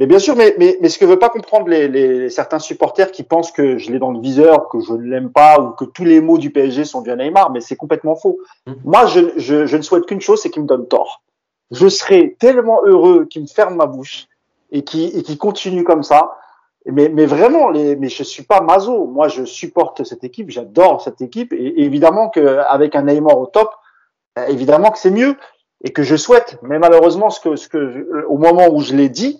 Mais bien sûr, mais, mais, mais ce que veut pas comprendre les, les, certains supporters qui pensent que je l'ai dans le viseur, que je ne l'aime pas ou que tous les mots du PSG sont à Neymar, mais c'est complètement faux. Mhm. Moi, je, je, je ne souhaite qu'une chose, c'est qu'il me donne tort. Je serais tellement heureux qu'il me ferme ma bouche et qu'il et qu'il continue comme ça. Mais, mais vraiment, les, mais je suis pas maso. Moi, je supporte cette équipe, j'adore cette équipe, et, et évidemment qu'avec un Neymar au top, euh, évidemment que c'est mieux et que je souhaite. Mais malheureusement, ce que, ce que, au moment où je l'ai dit,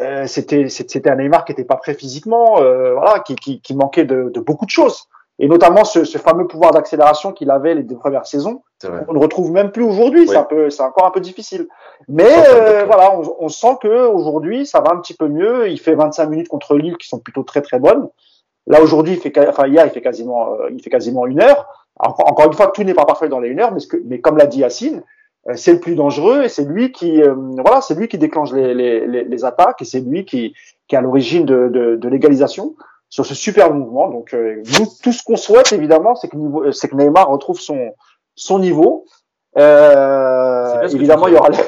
euh, c'était c'était un Neymar qui était pas prêt physiquement, euh, voilà, qui, qui, qui manquait de, de beaucoup de choses, et notamment ce, ce fameux pouvoir d'accélération qu'il avait les deux premières saisons. On ne retrouve même plus aujourd'hui. Oui. C'est un peu, c'est encore un peu difficile. Mais euh, voilà, on, on sent que aujourd'hui ça va un petit peu mieux. Il fait 25 minutes contre Lille qui sont plutôt très très bonnes. Là aujourd'hui, il fait, enfin hier, il fait quasiment, euh, il fait quasiment une heure. Encore, une fois, tout n'est pas parfait dans les une heure, mais, ce que, mais comme l'a dit Yacine, c'est le plus dangereux et c'est lui qui, euh, voilà, c'est lui qui déclenche les, les, les, les attaques et c'est lui qui, qui est à l'origine de, de, de l'égalisation sur ce super mouvement. Donc, euh, nous, tout ce qu'on souhaite évidemment, c'est que, niveau- c'est que Neymar retrouve son, son niveau. Euh, évidemment, il y aura, les,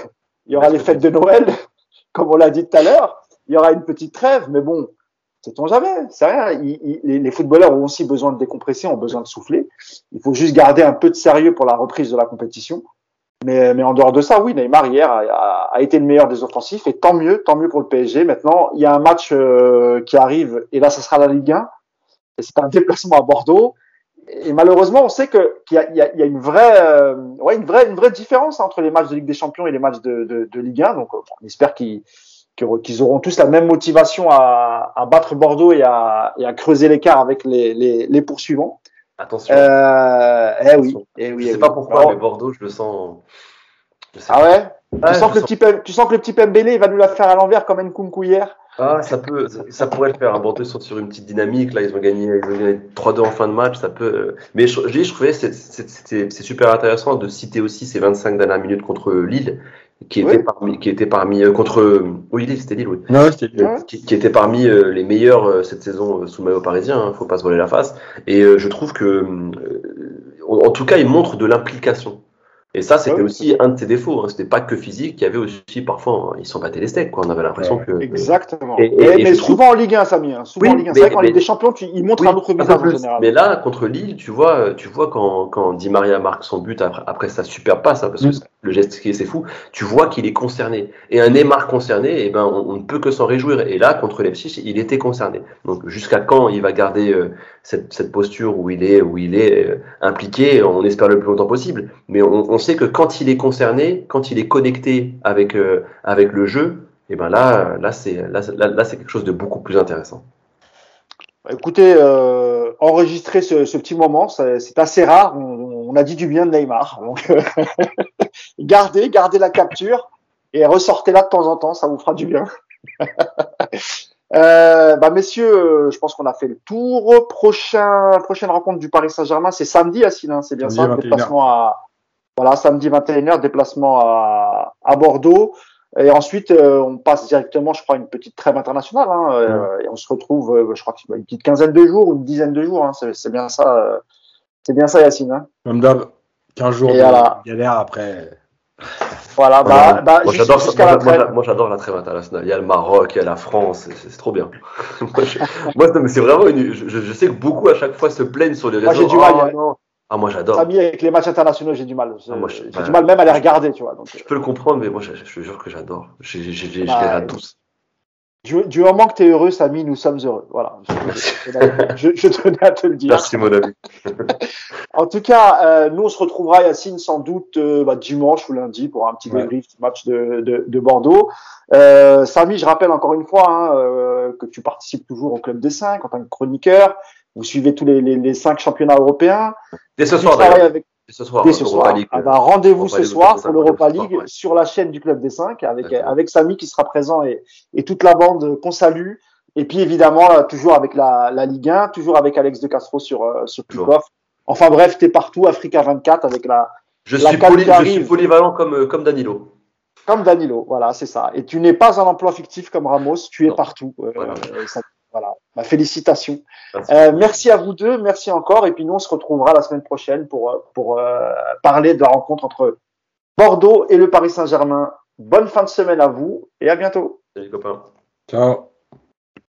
il y aura les fêtes de Noël, (laughs) comme on l'a dit tout à l'heure. Il y aura une petite trêve, mais bon, sait-on jamais, c'est rien. Il- il- les, les footballeurs ont aussi besoin de décompresser, ont besoin de souffler. Il faut juste garder un peu de sérieux pour la reprise de la compétition. Mais, en dehors de ça, oui, Neymar hier a, été le meilleur des offensifs et tant mieux, tant mieux pour le PSG. Maintenant, il y a un match euh, qui arrive et là, ce sera la Ligue 1. Et c'est un (laughs) déplacement à Bordeaux. Et malheureusement, on sait que qu'il y a, une vraie, euh, ouais, une vraie, une vraie différence entre les matchs de Ligue des Champions et les matchs de, de, Ligue 1. Donc, on espère qu'ils auront tous la même motivation à, battre Bordeaux et à, creuser l'écart avec les poursuivants. Attention. Euh, eh oui, eh oui. je eh sais oui. pas pourquoi, Alors, mais Bordeaux, je le sens. je sais ah ouais, Ouais, tu, sens que le petit, tu sens que le petit Pembele va nous la faire à l'envers comme Nkunku hier Ah, ça peut, ça, pourrait le faire. hein. Bordeaux sont sur une petite dynamique. Là, ils ont gagné, ils ont gagné 3-2 en fin de match. Ça peut. euh, Mais je, je je trouvais c'est super intéressant de citer aussi ces 25 dernières minutes contre Lille, qui Oui. était parmi, qui était parmi euh, contre. euh, Oui, Lille, c'était Lille, oui. Non, Ouais. Qui, qui était parmi euh, les meilleurs euh, cette saison euh, sous le maillot parisien. Hein, faut pas se voler la face. Et euh, je trouve que, euh, en, en tout cas, il montre de l'implication. Et ça, c'était Ouais. aussi un de ses défauts. Hein. C'était pas que physique. Il y avait aussi parfois, hein, ils s'en battaient les steaks. Quoi. On avait l'impression Ouais. que. Exactement. Et- et- mais et mais je trouve- souvent en Ligue 1, Samy. Hein. Souvent Oui, en Ligue 1. mais- C'est vrai qu'en Ligue des Champions, tu, ils montrent Oui, un autre visage en général. Mais là, contre Lille, tu vois, tu vois quand, quand Di Maria marque son but après, après sa super passe, hein, parce que Mm. Le geste qui est c'est fou, tu vois qu'il est concerné. Et un Neymar concerné, eh ben, on, ne peut que s'en réjouir. Et là, contre Leipzig, il était concerné. Donc, jusqu'à quand il va garder euh, cette, cette posture où il est, où il est euh, impliqué? On espère le plus longtemps possible. Mais on, on sait que quand il est concerné, quand il est connecté avec euh, avec le jeu, et ben là, là c'est là, là, là, quelque chose de beaucoup plus intéressant. Écoutez, euh, enregistrer ce, ce petit moment, c'est assez rare. On, on a dit du bien de Neymar. Donc, (laughs) gardez, gardez la capture et ressortez-la de temps en temps, ça vous fera du bien. (laughs) Euh, bah messieurs, je pense qu'on a fait le tour. Prochain, prochaine rencontre du Paris Saint-Germain, c'est samedi, Assine, hein, c'est bien Samedi, ça. 21h. Déplacement à, voilà, samedi 21h, déplacement à, à Bordeaux. Et ensuite, euh, on passe directement, je crois, à une petite trêve internationale. Hein, euh, et on se retrouve, euh, je crois une petite quinzaine de jours ou une dizaine de jours. Hein, c'est bien ça. euh, c'est bien ça, Yacine. Hein. Comme d'hab, 15 jours Et de galère après. Voilà, bah, bah, moi, j'adore la moi, moi, j'adore la trêve internationale. Il y a le Maroc, il y a la France, c'est trop bien. (laughs) moi, je- moi, non, mais c'est vraiment une. Je, je sais que beaucoup à chaque fois se plaignent sur les réseaux. Moi, j'ai du mal, Ah, non. Ah, moi, j'adore. Avec les matchs internationaux, j'ai du mal. Ah, j'ai bah, du mal même à les regarder, tu vois. Donc, Je peux le comprendre, mais moi, je, je te jure que j'adore. Je les Bah, regarde tous. Du, du moment que tu es heureux, Samy, nous sommes heureux. Voilà. Je, je, je tenais à te le dire. Merci, mon ami. (laughs) En tout cas, euh, nous, on se retrouvera, Yacine, sans doute euh, bah, dimanche ou lundi pour un petit Ouais. débrief du match de, de, de Bordeaux. Euh, Samy, je rappelle encore une fois hein, euh, que tu participes toujours au Club des cinq en tant que chroniqueur. Vous suivez tous les, les, les cinq championnats européens. Dès ce Tu soir, d'ailleurs. avec ce soir. dès ce soir. Ah euh, bah, Rendez-vous ce soir pour l'Europa League, ouais. sur la chaîne du Club des 5 avec, avec Samy qui sera présent et, et toute la bande qu'on salue. Et puis évidemment, là, toujours avec la, la Ligue 1, toujours avec Alex De Castro sur, euh, sur. Kickoff. Enfin bref, t'es partout, Africa 24 avec la, Je La suis, poly- je suis polyvalent comme, euh, comme Danilo. comme Danilo, voilà, c'est ça. Et tu n'es pas un emploi fictif comme Ramos, tu es Non. partout. Euh, Voilà. euh, ça- voilà. Bah, félicitations. Merci. Euh, merci à vous deux, merci encore. Et puis nous, on se retrouvera la semaine prochaine pour, euh, pour euh, parler de la rencontre entre Bordeaux et le Paris Saint-Germain. Bonne fin de semaine à vous et à bientôt. Salut, copains. Ciao.